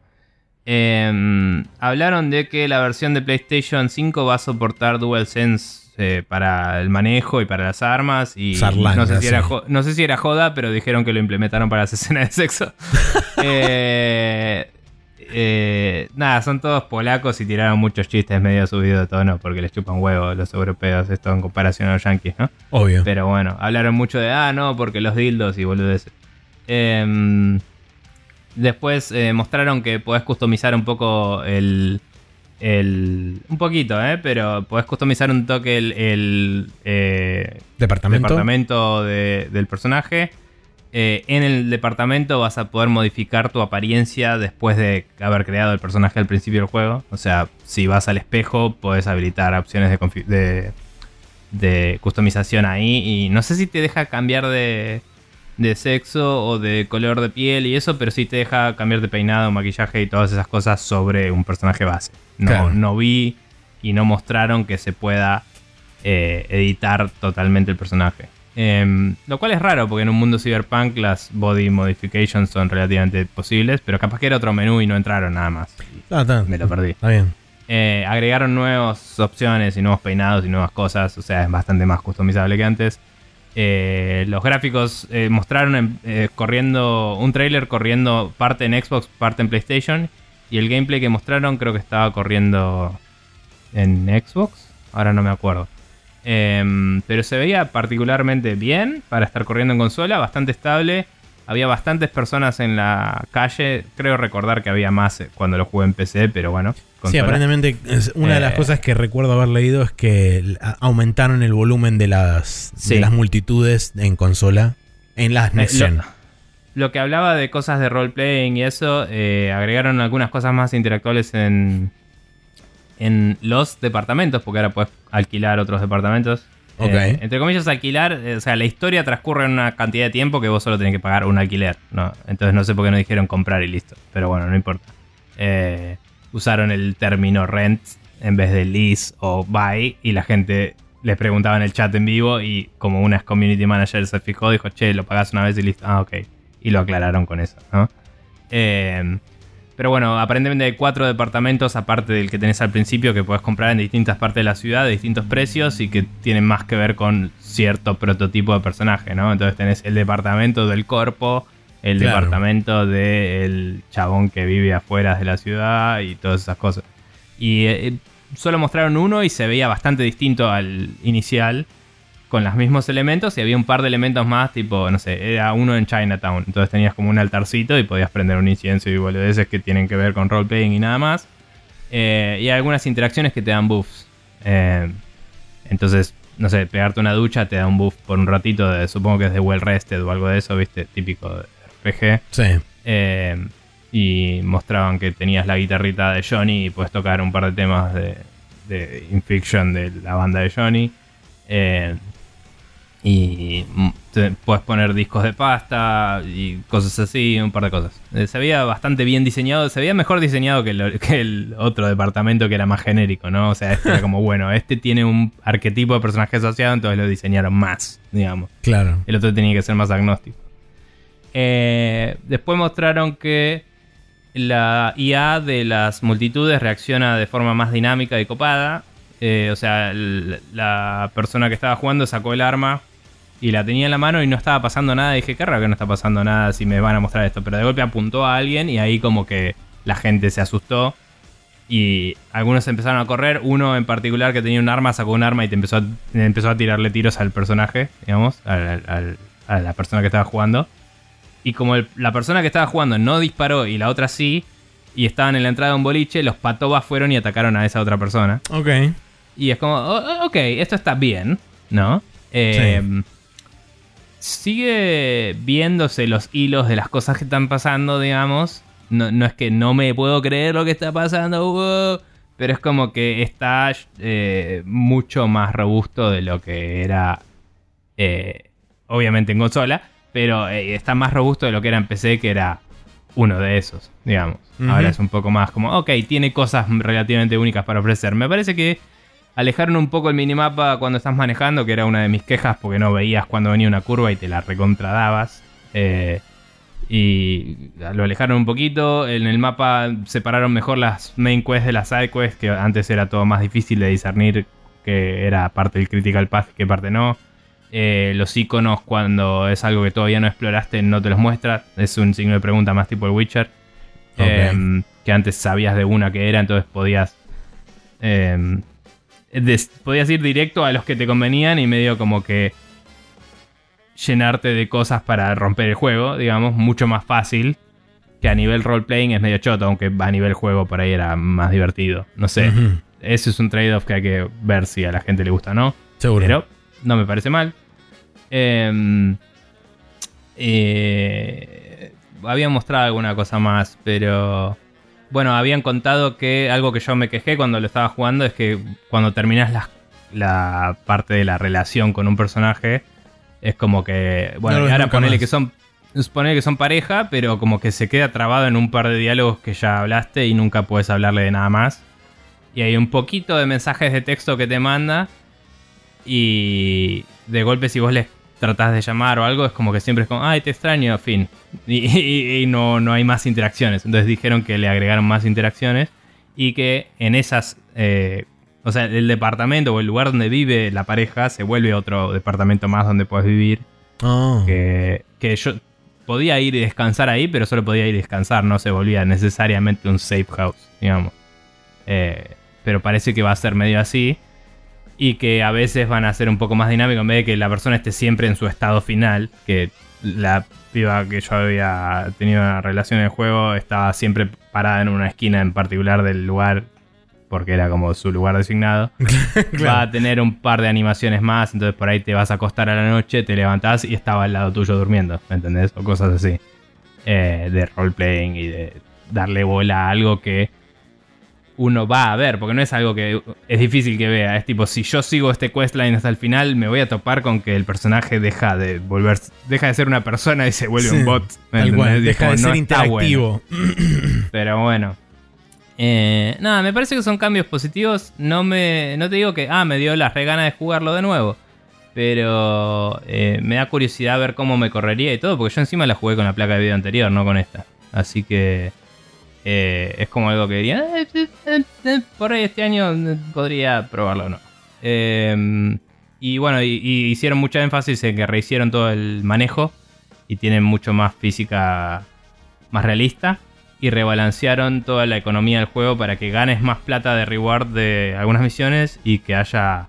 Eh, hablaron de que la versión de PlayStation 5 va a soportar DualSense eh, para el manejo y para las armas. Y Sarlanga, no sé, si era sí. no sé si era joda, pero dijeron que lo implementaron para las escenas de sexo. Eh, eh, nada, son todos polacos y tiraron muchos chistes medio subidos de tono porque les chupan huevo los europeos esto en comparación a los yankees, ¿no? Obvio. Pero bueno, hablaron mucho de, ah, no, porque los dildos y boludeces. Em, después eh, mostraron que podés customizar un poco el... el un poquito, ¿eh? Pero podés customizar un toque el, el, eh, Departamento. departamento de- del personaje. Eh, en el departamento vas a poder modificar tu apariencia después de haber creado el personaje al principio del juego. O sea, si vas al espejo, puedes habilitar opciones de, confi- de, de customización ahí. Y no sé si te deja cambiar de, de sexo o de color de piel y eso, pero sí te deja cambiar de peinado, maquillaje y todas esas cosas sobre un personaje base. No, Claro. no vi y no mostraron que se pueda eh, editar totalmente el personaje. Em, lo cual es raro porque en un mundo cyberpunk las body modifications son relativamente posibles, pero capaz que era otro menú y no entraron nada más. Ah, está. me lo perdí. Está bien. Eh, agregaron nuevas opciones y nuevos peinados y nuevas cosas, o sea, es bastante más customizable que antes. Eh, los gráficos eh, mostraron en- corriendo un trailer corriendo parte en Xbox, parte en PlayStation. Y el gameplay que mostraron creo que estaba corriendo en Xbox. Ahora no me acuerdo. Em, pero se veía particularmente bien para estar corriendo en consola, bastante estable. Había bastantes personas en la calle. Creo recordar que había más eh, cuando lo jugué en PC, pero bueno. Sí, aparentemente una de las Eh. cosas que recuerdo haber leído es que aumentaron el volumen de las, Sí. de las multitudes en consola en las Next Eh, Gen. lo, lo que hablaba de cosas de roleplaying y eso, eh, agregaron algunas cosas más interactuales en, en los departamentos, porque ahora puedes alquilar otros departamentos. Ok. Eh, entre comillas, alquilar, eh, o sea, la historia transcurre en una cantidad de tiempo que vos solo tenés que pagar un alquiler. ¿no? Entonces no sé por qué no dijeron comprar y listo. Pero bueno, no importa. Eh, usaron el término rent en vez de lease o buy y la gente les preguntaba en el chat en vivo y como una community manager se fijó, dijo, che, lo pagás una vez y listo. Ah, ok. Y lo aclararon con eso, ¿no? Eh, pero bueno, aparentemente hay cuatro departamentos aparte del que tenés al principio que puedes comprar en distintas partes de la ciudad de distintos precios y que tienen más que ver con cierto prototipo de personaje, ¿no? Entonces tenés el departamento del corpo, el Claro. departamento del chabón que vive afuera de la ciudad y todas esas cosas. Y eh, solo mostraron uno y se veía bastante distinto al inicial, con los mismos elementos y había un par de elementos más, tipo, no sé, era uno en Chinatown. Entonces tenías como un altarcito y podías prender un incienso y boludeces que tienen que ver con roleplaying y nada más. Eh, y hay algunas interacciones que te dan buffs. Eh, entonces, no sé, pegarte una ducha te da un buff por un ratito, de, supongo que es de well rested o algo de eso, viste, típico de RPG. Sí. Eh, y mostraban que tenías la guitarrita de Johnny y puedes tocar un par de temas de, de Infiction de la banda de Johnny. Y mm, puedes poner discos de pasta y cosas así, un par de cosas. Eh, se veía bastante bien diseñado, se veía mejor diseñado que el, que el otro departamento que era más genérico, ¿no? O sea, este era como, bueno, este tiene un arquetipo de personaje asociado, entonces lo diseñaron más, digamos. Claro. El otro tenía que ser más agnóstico. Eh, después mostraron que la IA de las multitudes reacciona de forma más dinámica y copada. Eh, o sea, la persona que estaba jugando sacó el arma y la tenía en la mano y no estaba pasando nada. dije, qué raro que no está pasando nada si me van a mostrar esto. Pero de golpe apuntó a alguien y ahí como que la gente se asustó. Y algunos empezaron a correr. Uno en particular que tenía un arma sacó un arma y te empezó a, empezó a tirarle tiros al personaje, digamos, al- a la persona que estaba jugando. Y como el- la persona que estaba jugando no disparó y la otra sí, y estaban en la entrada de un boliche, los patobas fueron y atacaron a esa otra persona. Ok. Y es como, "Oh, oh, ok, esto está bien, ¿no? Eh, Sigue viéndose los hilos de las cosas que están pasando, digamos. No, no es que no me puedo creer lo que está pasando, pero es como que está eh, mucho más robusto de lo que era, eh, obviamente en consola, pero eh, está más robusto de lo que era en PC, que era uno de esos, digamos. Ahora es un poco más como, ok, tiene cosas relativamente únicas para ofrecer. Me parece que alejaron un poco el minimapa cuando estás manejando, que era una de mis quejas porque no veías cuando venía una curva y te la recontradabas. Eh, y lo alejaron un poquito. En el mapa separaron mejor las main quests de las side quests, que antes era todo más difícil de discernir que era parte del critical path y que parte no. Eh, los iconos cuando es algo que todavía no exploraste no te los muestra. Es un signo de pregunta más tipo el Witcher. Eh, que antes sabías de una que era, entonces podías... eh, des- podías ir directo a los que te convenían y medio como que llenarte de cosas para romper el juego, digamos, mucho más fácil que a nivel roleplaying es medio choto, aunque a nivel juego por ahí era más divertido. No sé, Ujú. ese es un trade-off que hay que ver si a la gente le gusta o no. Seguro. Pero no me parece mal. Em, eh, habían mostrado alguna cosa más, pero... Bueno, habían contado que algo que yo me quejé cuando lo estaba jugando es que cuando terminas la, la parte de la relación con un personaje, es como que... Bueno, No ahora ponele más. que son... Ponele que son pareja, pero como que se queda trabado en un par de diálogos que ya hablaste y nunca puedes hablarle de nada más. Y hay un poquito de mensajes de texto que te manda. Y de golpe si vos les tratás de llamar o algo, es como que siempre es como, ay, te extraño, fin. Y, y- y no, no hay más interacciones. Entonces dijeron que le agregaron más interacciones y que en esas... eh, o sea, el departamento o el lugar donde vive la pareja se vuelve otro departamento más donde puedes vivir. Oh. Que, que yo podía ir y descansar ahí, pero solo podía ir y descansar, no se volvía necesariamente un safe house, digamos. Eh, pero parece que va a ser medio así. Y que a veces van a ser un poco más dinámico en vez de que la persona esté siempre en su estado final. Que la piba que yo había tenido una relación en el juego estaba siempre parada en una esquina en particular del lugar. Porque era como su lugar designado va a tener un par de animaciones más, entonces por ahí te vas a acostar a la noche, te levantás y estaba al lado tuyo durmiendo, ¿me entendés? O cosas así. Eh, de roleplaying y de darle bola a algo que uno va a ver, porque no es algo que es difícil que vea, es tipo, si yo sigo este questline hasta el final, me voy a topar con que el personaje deja de volver, deja de ser una persona y se vuelve Sí, un bot. ¿me Tal cual. Deja de no ser bueno. interactivo. Pero bueno. Eh, nada, me parece que son cambios positivos. No me. No te digo que. Ah, me dio las re ganas de jugarlo de nuevo. Pero eh, me da curiosidad ver cómo me correría y todo. Porque yo encima la jugué con la placa de video anterior, no con esta. Así que. Eh, es como algo que diría. "Eh, eh, por ahí este año podría probarlo o no. Eh, y bueno, y, hicieron mucha énfasis en que rehicieron todo el manejo. y tienen mucho más física más realista. Y rebalancearon toda la economía del juego para que ganes más plata de reward de algunas misiones y que haya.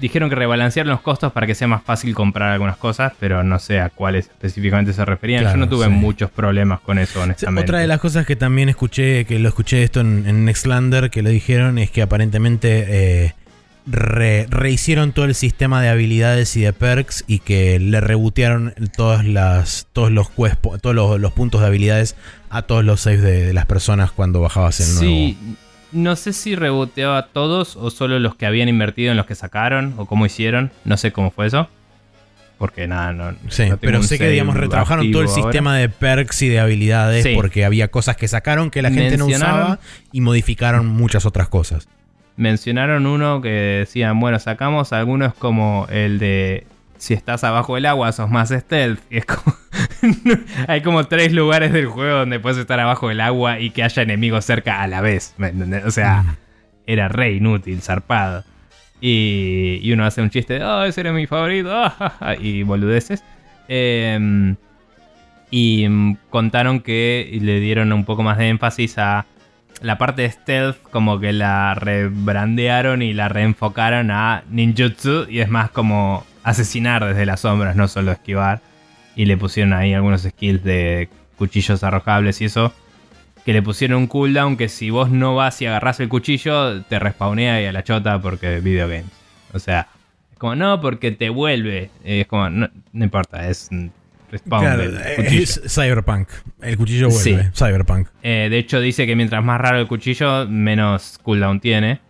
Dijeron que rebalancearon los costos para que sea más fácil comprar algunas cosas, pero no sé a cuáles específicamente se referían. Yo no tuve sí. muchos problemas con eso, honestamente. Otra de las cosas que también escuché, que lo escuché esto en, en Nextlander, que lo dijeron, es que aparentemente eh, re- rehicieron todo el sistema de habilidades y de perks y que le rebotearon todas las, todos los cuespo- todos los, los puntos de habilidades a todos los saves de, de las personas cuando bajabas el nuevo. Sí, no sé si reboteó a todos o solo los que habían invertido en los que sacaron o cómo hicieron. No sé cómo fue eso. Porque nada, no. Sí, no pero sé que digamos retrabajaron todo el ahora. sistema de perks y de habilidades Sí. porque había cosas que sacaron que la gente no usaba y modificaron muchas otras cosas. Mencionaron uno que decían, bueno, sacamos algunos como el de si estás abajo del agua sos más stealth. Y es como... Hay como tres lugares del juego donde puedes estar abajo del agua y que haya enemigos cerca a la vez. ¿me entendés? O sea, Mm. era re inútil, zarpado. Y, y uno hace un chiste de, oh, ese era mi favorito, ah, ja, ja", y boludeces. Em, y contaron que le dieron un poco más de énfasis a la parte de stealth, como que la rebrandearon y la reenfocaron a ninjutsu, y es más como asesinar desde las sombras, no solo esquivar. Y le pusieron ahí algunos skills de cuchillos arrojables y eso. Que le pusieron un cooldown que si vos no vas y agarrás el cuchillo, te respawnea y a la chota porque video games. O sea, es como, no, porque te vuelve. Es como, no, no importa, es respawn Claro, eh, es Cyberpunk. El cuchillo vuelve. Sí. Cyberpunk. Eh, de hecho, dice que mientras más raro el cuchillo, menos cooldown tiene.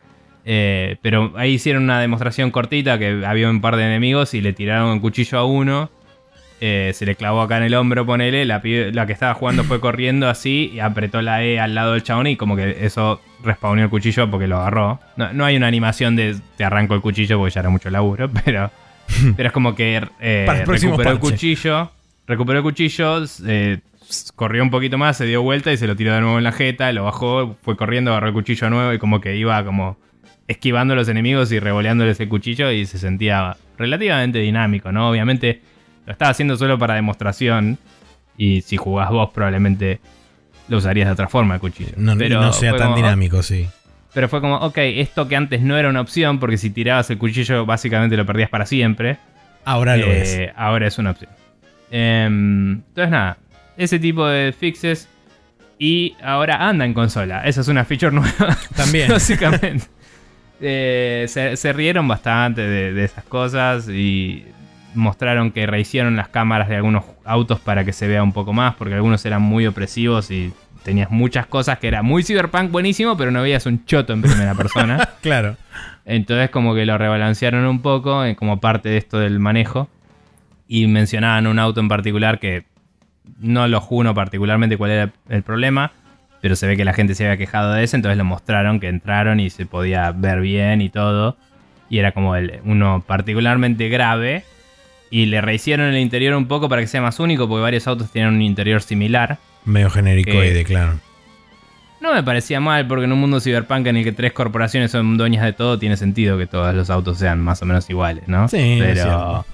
Eh, pero ahí hicieron una demostración cortita que había un par de enemigos y le tiraron el cuchillo a uno. Eh, se le clavó acá en el hombro, ponele. La, que estaba jugando fue corriendo así y apretó la E al lado del chabón y como que eso respawneó el cuchillo porque lo agarró. No, no hay una animación de te arranco el cuchillo porque ya era mucho laburo, pero, pero es como que eh, Para el próximo recuperó el cuchillo. Recuperó el cuchillo, corrió un poquito más, se dio vuelta y se lo tiró de nuevo en la jeta, lo bajó, fue corriendo, agarró el cuchillo nuevo y como que iba como esquivando a los enemigos y revoleándoles el cuchillo y se sentía relativamente dinámico, ¿no? Obviamente lo estaba haciendo solo para demostración y si jugás vos probablemente lo usarías de otra forma el cuchillo. No, y Pero no sea tan como, dinámico, sí. Pero fue como, ok, esto que antes no era una opción porque si tirabas el cuchillo básicamente lo perdías para siempre. Ahora lo Eh, es. Ahora es una opción. Em, entonces nada, ese tipo de fixes y ahora anda en consola. Esa es una feature nueva. También. básicamente. Eh, se, se rieron bastante de, de esas cosas y mostraron que rehicieron las cámaras de algunos autos para que se vea un poco más, porque algunos eran muy opresivos y tenías muchas cosas que era muy cyberpunk buenísimo, pero no veías un choto en primera persona. Claro. Entonces como que lo rebalancearon un poco eh, como parte de esto del manejo. Y mencionaban un auto en particular que no lo juno particularmente cuál era el problema. Pero se ve que la gente se había quejado de ese. Entonces lo mostraron que entraron y se podía ver bien y todo. Y era como el, uno particularmente grave. Y le rehicieron el interior un poco para que sea más único. Porque varios autos tienen un interior similar. Medio genérico Que- y de claro. No me parecía mal, porque en un mundo cyberpunk en el que tres corporaciones son dueñas de todo, tiene sentido que todos los autos sean más o menos iguales, ¿no? Sí, pero.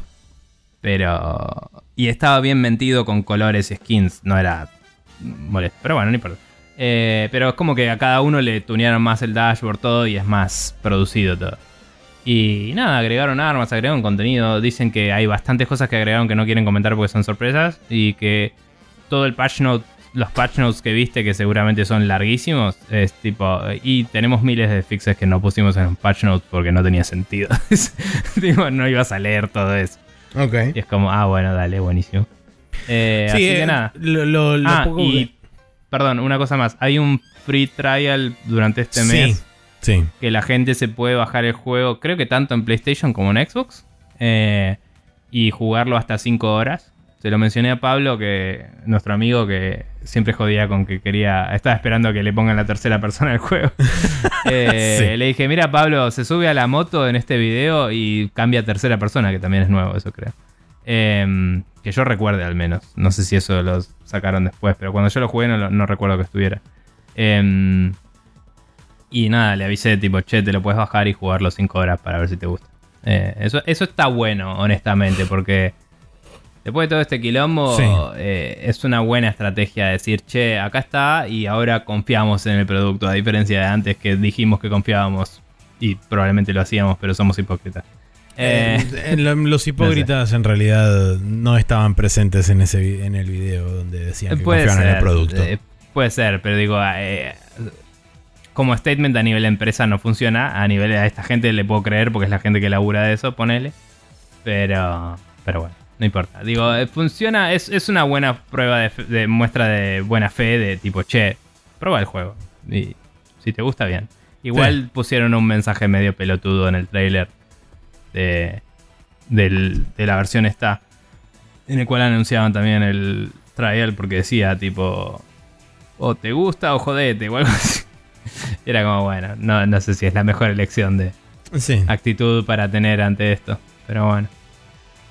Pero. Y estaba bien mentido con colores y skins, no era molesto. Pero bueno, no importa. Eh, pero es como que a cada uno le tunearon más el dashboard, todo, y es más producido todo. Y nada, agregaron armas, agregaron contenido. Dicen que hay bastantes cosas que agregaron que no quieren comentar porque son sorpresas. Y que todo el patch note, los patch notes que viste, que seguramente son larguísimos, es tipo. Y tenemos miles de fixes que no pusimos en un patch note porque no tenía sentido. Tipo, no ibas a leer todo eso. Ok. Y es como, ah, bueno, dale, buenísimo. Eh, Sí, así eh, que nada. Lo, lo- lo Ah, poco y. Perdón, una cosa más. Hay un free trial durante este Sí, mes sí. que la gente se puede bajar el juego, creo que tanto en PlayStation como en Xbox, eh, y jugarlo hasta 5 horas. Se lo mencioné a Pablo, que nuestro amigo que siempre jodía con que quería, estaba esperando que le pongan la tercera persona al juego. Eh, Sí. Le dije, mira Pablo, se sube a la moto en este video y cambia a tercera persona, que también es nuevo, eso creo. Eh, que yo recuerde al menos. No sé si eso lo sacaron después, pero cuando yo lo jugué no, recuerdo que estuviera. Eh, y nada, le avisé tipo, che, te lo puedes bajar y jugarlo 5 horas para ver si te gusta. Eh, eso, eso está bueno, honestamente, porque Después de todo este quilombo, Sí. eh, es una buena estrategia decir, che, acá está y ahora confiamos en el producto, a diferencia de antes que dijimos que confiábamos y probablemente lo hacíamos, pero somos hipócritas. Eh, Eh, lo- los hipócritas en realidad no estaban presentes en ese en el video donde decían que puede confiaban ser, en el producto. eh, puede ser, pero digo, eh, como statement a nivel empresa no funciona, a nivel a esta gente le puedo creer porque es la gente que labura de eso, ponele. Pero, pero bueno, no importa. Digo, funciona, es, es una buena prueba de, de muestra de buena fe de tipo, che, prueba el juego. Y si te gusta, bien. Igual Sí. pusieron un mensaje medio pelotudo en el trailer de, del- de la versión esta, en el cual anunciaban también el trial porque decía tipo, o te gusta o jodete o algo así. Era como, bueno, no, no sé si es la mejor elección de, Sí. actitud para tener ante esto. Pero bueno.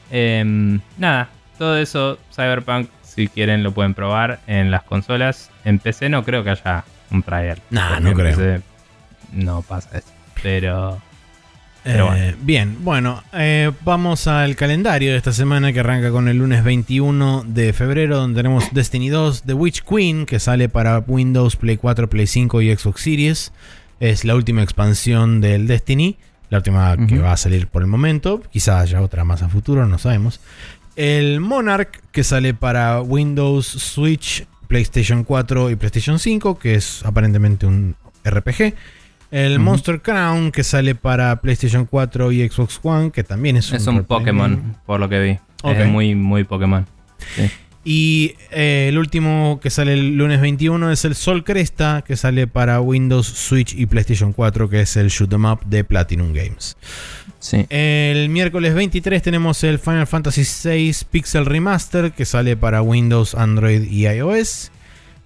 Em, nada, todo eso, Cyberpunk, si quieren lo pueden probar en las consolas. En PC no creo que haya un trial. Nah, no creo. PC no pasa eso. Pero... Pero Eh, Bien, bueno, eh, vamos al calendario de esta semana que arranca con el lunes 21 de febrero, donde tenemos Destiny 2, The Witch Queen, que sale para Windows, Play 4, Play 5 y Xbox Series. Es la última expansión del Destiny, la última que va a salir por el momento. Quizás haya otra más a futuro, no sabemos. El Monarch, que sale para Windows, Switch, PlayStation 4 y PlayStation 5, que es aparentemente un RPG. El. Monster Crown, que sale para PlayStation 4 y Xbox One, que también es un, Es un. Pokémon, por lo que vi. Ok. Es muy, muy Pokémon. Sí. Y eh, el último que sale el lunes 21 es el Sol Cresta, que sale para Windows, Switch y PlayStation 4, que es el Shoot 'em Up de Platinum Games. Sí. El miércoles 23 tenemos el Final Fantasy VI Pixel Remaster, que sale para Windows, Android y iOS.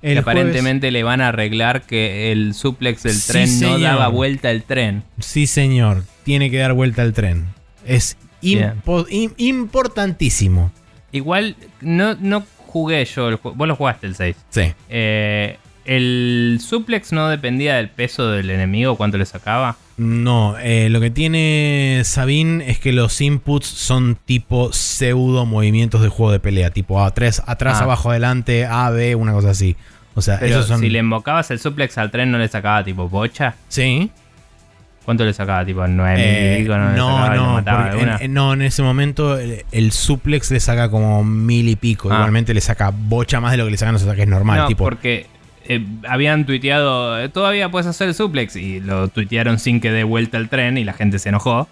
Que El aparentemente le van a arreglar que el suplex del Sí, tren no señor. daba vuelta el tren. sí, señor, tiene que dar vuelta al tren. Es impo- importantísimo. Igual no, no jugué yo el. Vos lo jugaste el 6. Sí. Eh, ¿El suplex no dependía del peso del enemigo? ¿Cuánto le sacaba? No, eh, lo que tiene Sabine es que los inputs son tipo pseudo movimientos de juego de pelea, tipo A3, atrás, Ah. abajo, adelante, A, B, una cosa así. O sea, Pero esos son. si le invocabas el suplex al tren, ¿no le sacaba tipo bocha? Sí. ¿Cuánto le sacaba? ¿Tipo 9 Eh, mil y pico? ¿No, no, sacaba no, mataba en, no, en ese momento el, el suplex le saca como mil y pico. Ah. Igualmente le saca bocha más de lo que le sacan los ataques normales. no, tipo, porque eh, habían tuiteado, "Eh, todavía puedes hacer el suplex, y lo tuitearon sin que dé vuelta el tren y la gente se enojó.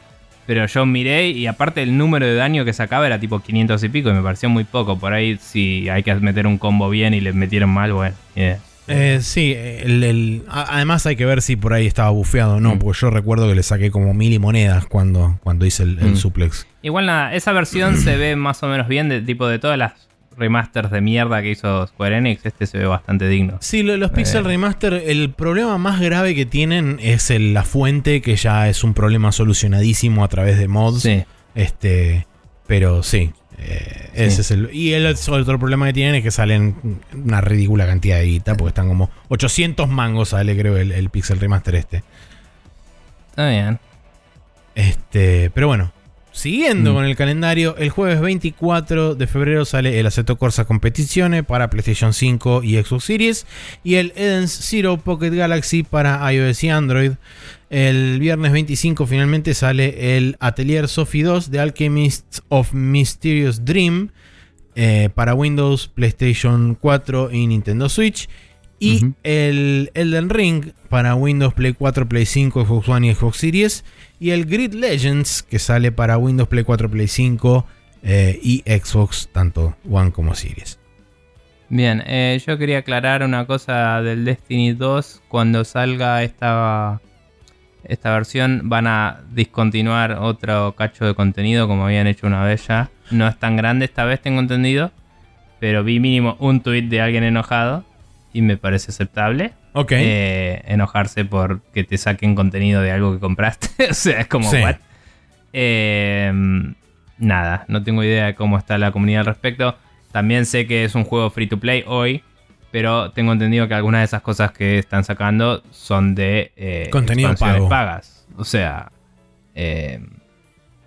Pero yo miré y aparte el número de daño que sacaba era tipo 500 y pico y me pareció muy poco. Por ahí si hay que meter un combo bien y le metieron mal, bueno. yeah. Eh, sí, el- además hay que ver si por ahí estaba bufeado o no, Mm. porque yo recuerdo que le saqué como mil y monedas cuando, cuando hice el, el Mm. suplex. Igual nada, esa versión se ve más o menos bien de tipo de todas las remasters de mierda que hizo Square Enix. Este se ve bastante digno. Sí, lo- los Pixel Eh. Remaster, el problema más grave que tienen es el- la fuente, que ya es un problema solucionadísimo a través de mods. Sí. Este, pero sí, eh, ese es el. Y el otro problema que tienen es que salen una ridícula cantidad de guita, porque están como 800 mangos, sale creo el, el Pixel Remaster este. Está bien. Este, pero bueno, siguiendo Mm. con el calendario, el jueves 24 de febrero sale el Assetto Corsa Competizione para PlayStation 5 y Xbox Series y el Eden Zero Pocket Galaxy para iOS y Android. El viernes 25 finalmente sale el Atelier Sophie 2 de Alchemists of Mysterious Dream eh, para Windows, PlayStation 4 y Nintendo Switch. Y el Elden Ring para Windows, Play 4, Play 5, Xbox One y Xbox Series. Y el Grid Legends que sale para Windows, Play 4, Play 5 eh, y Xbox, tanto One como Series. Bien, eh, yo quería aclarar una cosa del Destiny 2. Cuando salga esta, esta versión van a discontinuar otro cacho de contenido como habían hecho una vez ya. No es tan grande esta vez, tengo entendido. Pero vi mínimo un tweet de alguien enojado y me parece aceptable. Ok. eh, enojarse por que te saquen contenido de algo que compraste. o sea, es como, Sí. ¿what? Eh, nada, no tengo idea de cómo está la comunidad al respecto. También sé que es un juego free to play hoy, pero tengo entendido que algunas de esas cosas que están sacando son de eh, Contenido pago. pagas. O sea, eh,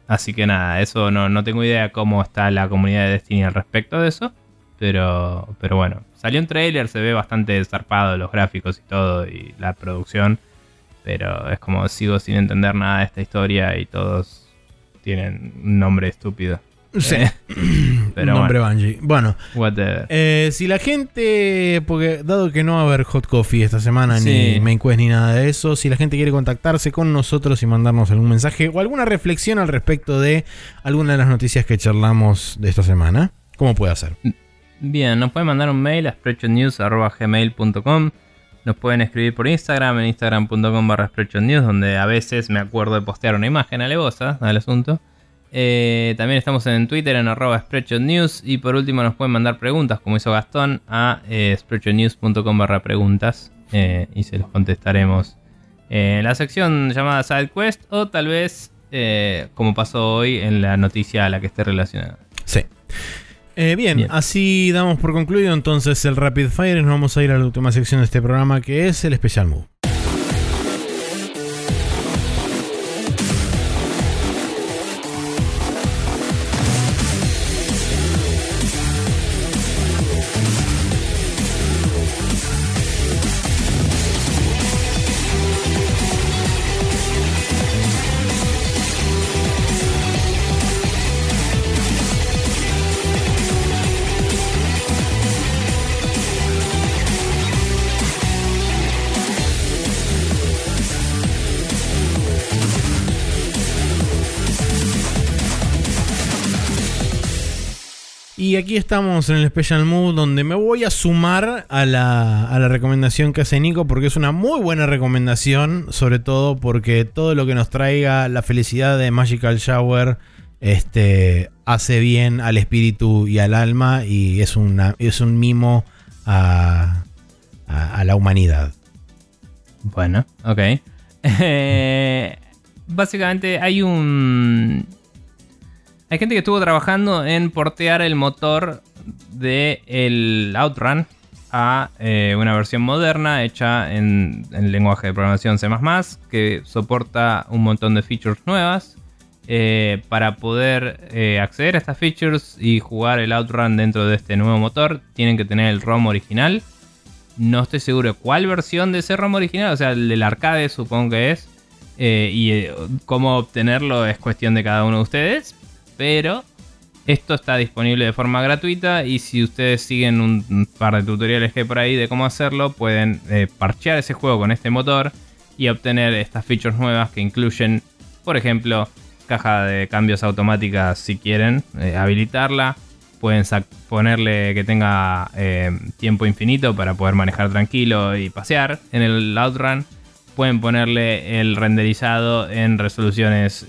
así que nada, eso no, no tengo idea cómo está la comunidad de Destiny al respecto de eso. Pero, pero bueno, salió un trailer, se ve bastante zarpado los gráficos y todo, y la producción. Pero es como sigo sin entender nada de esta historia y todos tienen un nombre estúpido. Sí. Eh, pero Nombre bueno, Bungie. Bueno, whatever. eh, si la gente, porque dado que no va a haber hot coffee esta semana, Sí. ni main quest ni nada de eso, si la gente quiere contactarse con nosotros y mandarnos algún mensaje o alguna reflexión al respecto de alguna de las noticias que charlamos de esta semana, ¿cómo puede hacer? Bien, nos pueden mandar un mail a spreadshotnews.gmail.com Nos pueden escribir por Instagram, en instagram.com barra donde a veces me acuerdo de postear una imagen alevosa al asunto. Eh, también estamos en Twitter en arroba spreadshotnews y por último nos pueden mandar preguntas, como hizo Gastón, a eh, barra preguntas eh, y se los contestaremos en la sección llamada Side Quest o tal vez, eh, como pasó hoy, en la noticia a la que esté relacionada. Sí. Eh, bien, Bien. así damos por concluido entonces el Rapid Fire y nos vamos a ir a la última sección de este programa que es el Special Move. Aquí estamos en el Special Mood donde me voy a sumar a la, a la recomendación que hace Nico porque es una muy buena recomendación, sobre todo porque todo lo que nos traiga la felicidad de Magical Shower este, hace bien al espíritu y al alma y es, una, es un mimo a, a- a la humanidad. Bueno, ok. Eh, básicamente hay un... Hay gente que estuvo trabajando en portear el motor del el Outrun a eh, una versión moderna hecha en, en lenguaje de programación C++ que soporta un montón de features nuevas. Eh, para poder eh, acceder a estas features y jugar el Outrun dentro de este nuevo motor tienen que tener el ROM original. No estoy seguro cuál versión de ese ROM original, o sea, el del arcade supongo que es. Y cómo obtenerlo es cuestión de cada uno de ustedes. Pero esto está disponible de forma gratuita y si ustedes siguen un, par de tutoriales que hay por ahí de cómo hacerlo, pueden eh, parchear ese juego con este motor y obtener estas features nuevas que incluyen, por ejemplo, caja de cambios automáticas si quieren, eh, habilitarla. Pueden ponerle que tenga eh, tiempo infinito para poder manejar tranquilo y pasear en el Outrun. Pueden ponerle el renderizado en resoluciones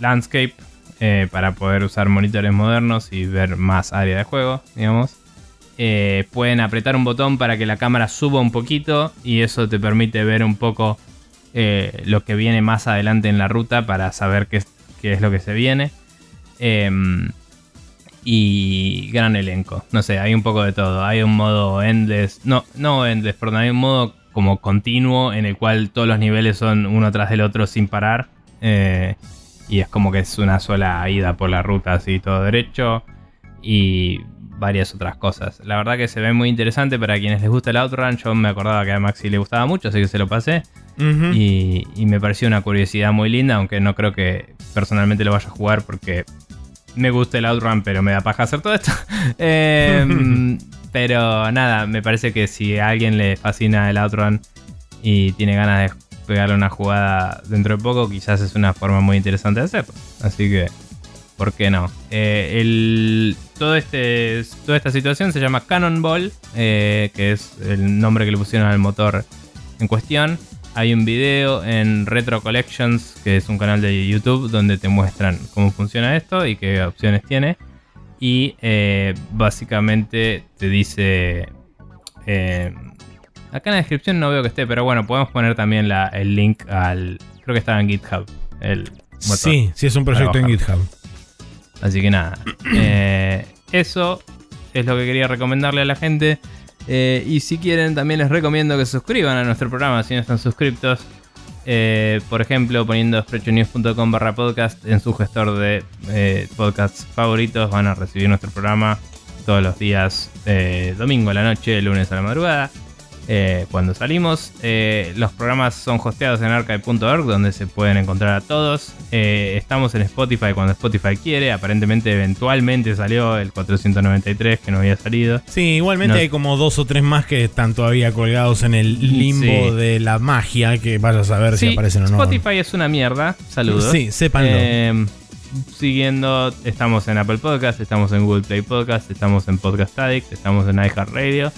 landscape eh, para poder usar monitores modernos y ver más área de juego, digamos. Eh, pueden apretar un botón para que la cámara suba un poquito y eso te permite ver un poco eh, lo que viene más adelante en la ruta para saber qué es, lo que se viene. Em, y gran elenco. No sé, hay un poco de todo. Hay un modo endless. No, no endless, perdón. Hay un modo como continuo en el cual todos los niveles son uno tras del otro sin parar. Y es como que es una sola ida por la ruta así todo derecho. Y varias otras cosas. La verdad que se ve muy interesante para quienes les gusta el Outrun. Yo me acordaba que a Maxi le gustaba mucho, así que se lo pasé. Y me pareció una curiosidad muy linda, aunque no creo que personalmente lo vaya a jugar porque me gusta el Outrun, pero me da paja hacer todo esto. Em, pero nada, me parece que si a alguien le fascina el Outrun y tiene ganas de pegarle una jugada dentro de poco, quizás es una forma muy interesante de hacerlo. Así que, ¿por qué no? Eh, el, todo este, toda esta situación se llama Cannonball, eh, que es el nombre que le pusieron al motor en cuestión. Hay un video en Retro Collections, que es un canal de YouTube, donde te muestran cómo funciona esto y qué opciones tiene. Y eh, básicamente te dice... acá en la descripción no veo que esté, pero bueno, podemos poner también la- el link al... Creo que estaba en GitHub. El motor. Sí, sí, es un proyecto en GitHub. Así que nada. eh, eso es lo que quería recomendarle a la gente. Eh, y si quieren, también les recomiendo que se suscriban a nuestro programa si no están suscriptos. eh, por ejemplo, poniendo sprechonews.com barra podcast en su gestor de eh, podcasts favoritos, van a recibir nuestro programa todos los días, domingo a la noche, lunes a la madrugada. Eh, cuando salimos, Eh, los programas son hosteados en archive.org, donde se pueden encontrar a todos. Eh, estamos en Spotify cuando Spotify quiere. Aparentemente, eventualmente salió el 493 que no había salido. Sí, igualmente No. hay como dos o tres más que están todavía colgados en el limbo Sí. de la magia, que vayas a ver si aparecen o no. Spotify es una mierda. Saludos. Sí, sépanlo. Eh, siguiendo, estamos en Apple Podcast, estamos en Google Play Podcast, estamos en Podcast Addict, estamos en iHeartRadio,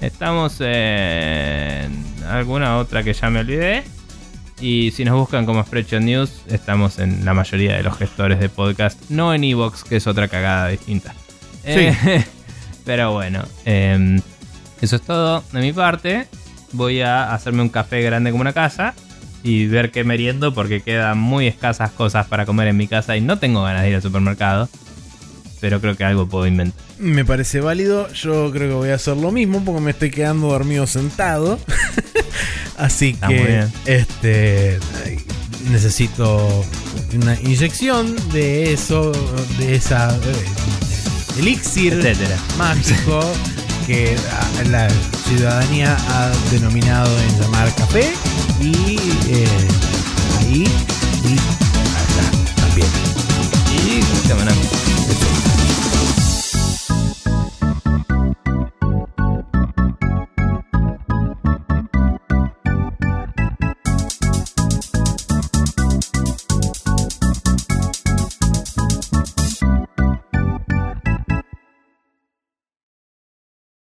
estamos en alguna otra que ya me olvidé. Y si nos buscan como Spreadshot News, estamos en la mayoría de los gestores de podcast, no en Evox, que es otra cagada distinta. Eh, pero bueno, eh, eso es todo de mi parte. Voy a hacerme un café grande como una casa y ver qué meriendo porque quedan muy escasas cosas para comer en mi casa y no tengo ganas de ir al supermercado. Pero creo que algo puedo inventar. Me parece válido. Yo creo que voy a hacer lo mismo porque me estoy quedando dormido sentado. Así Está que este necesito una inyección de eso, de esa eh, elixir Etcétera. mágico que la ciudadanía ha denominado en llamar café y eh, ahí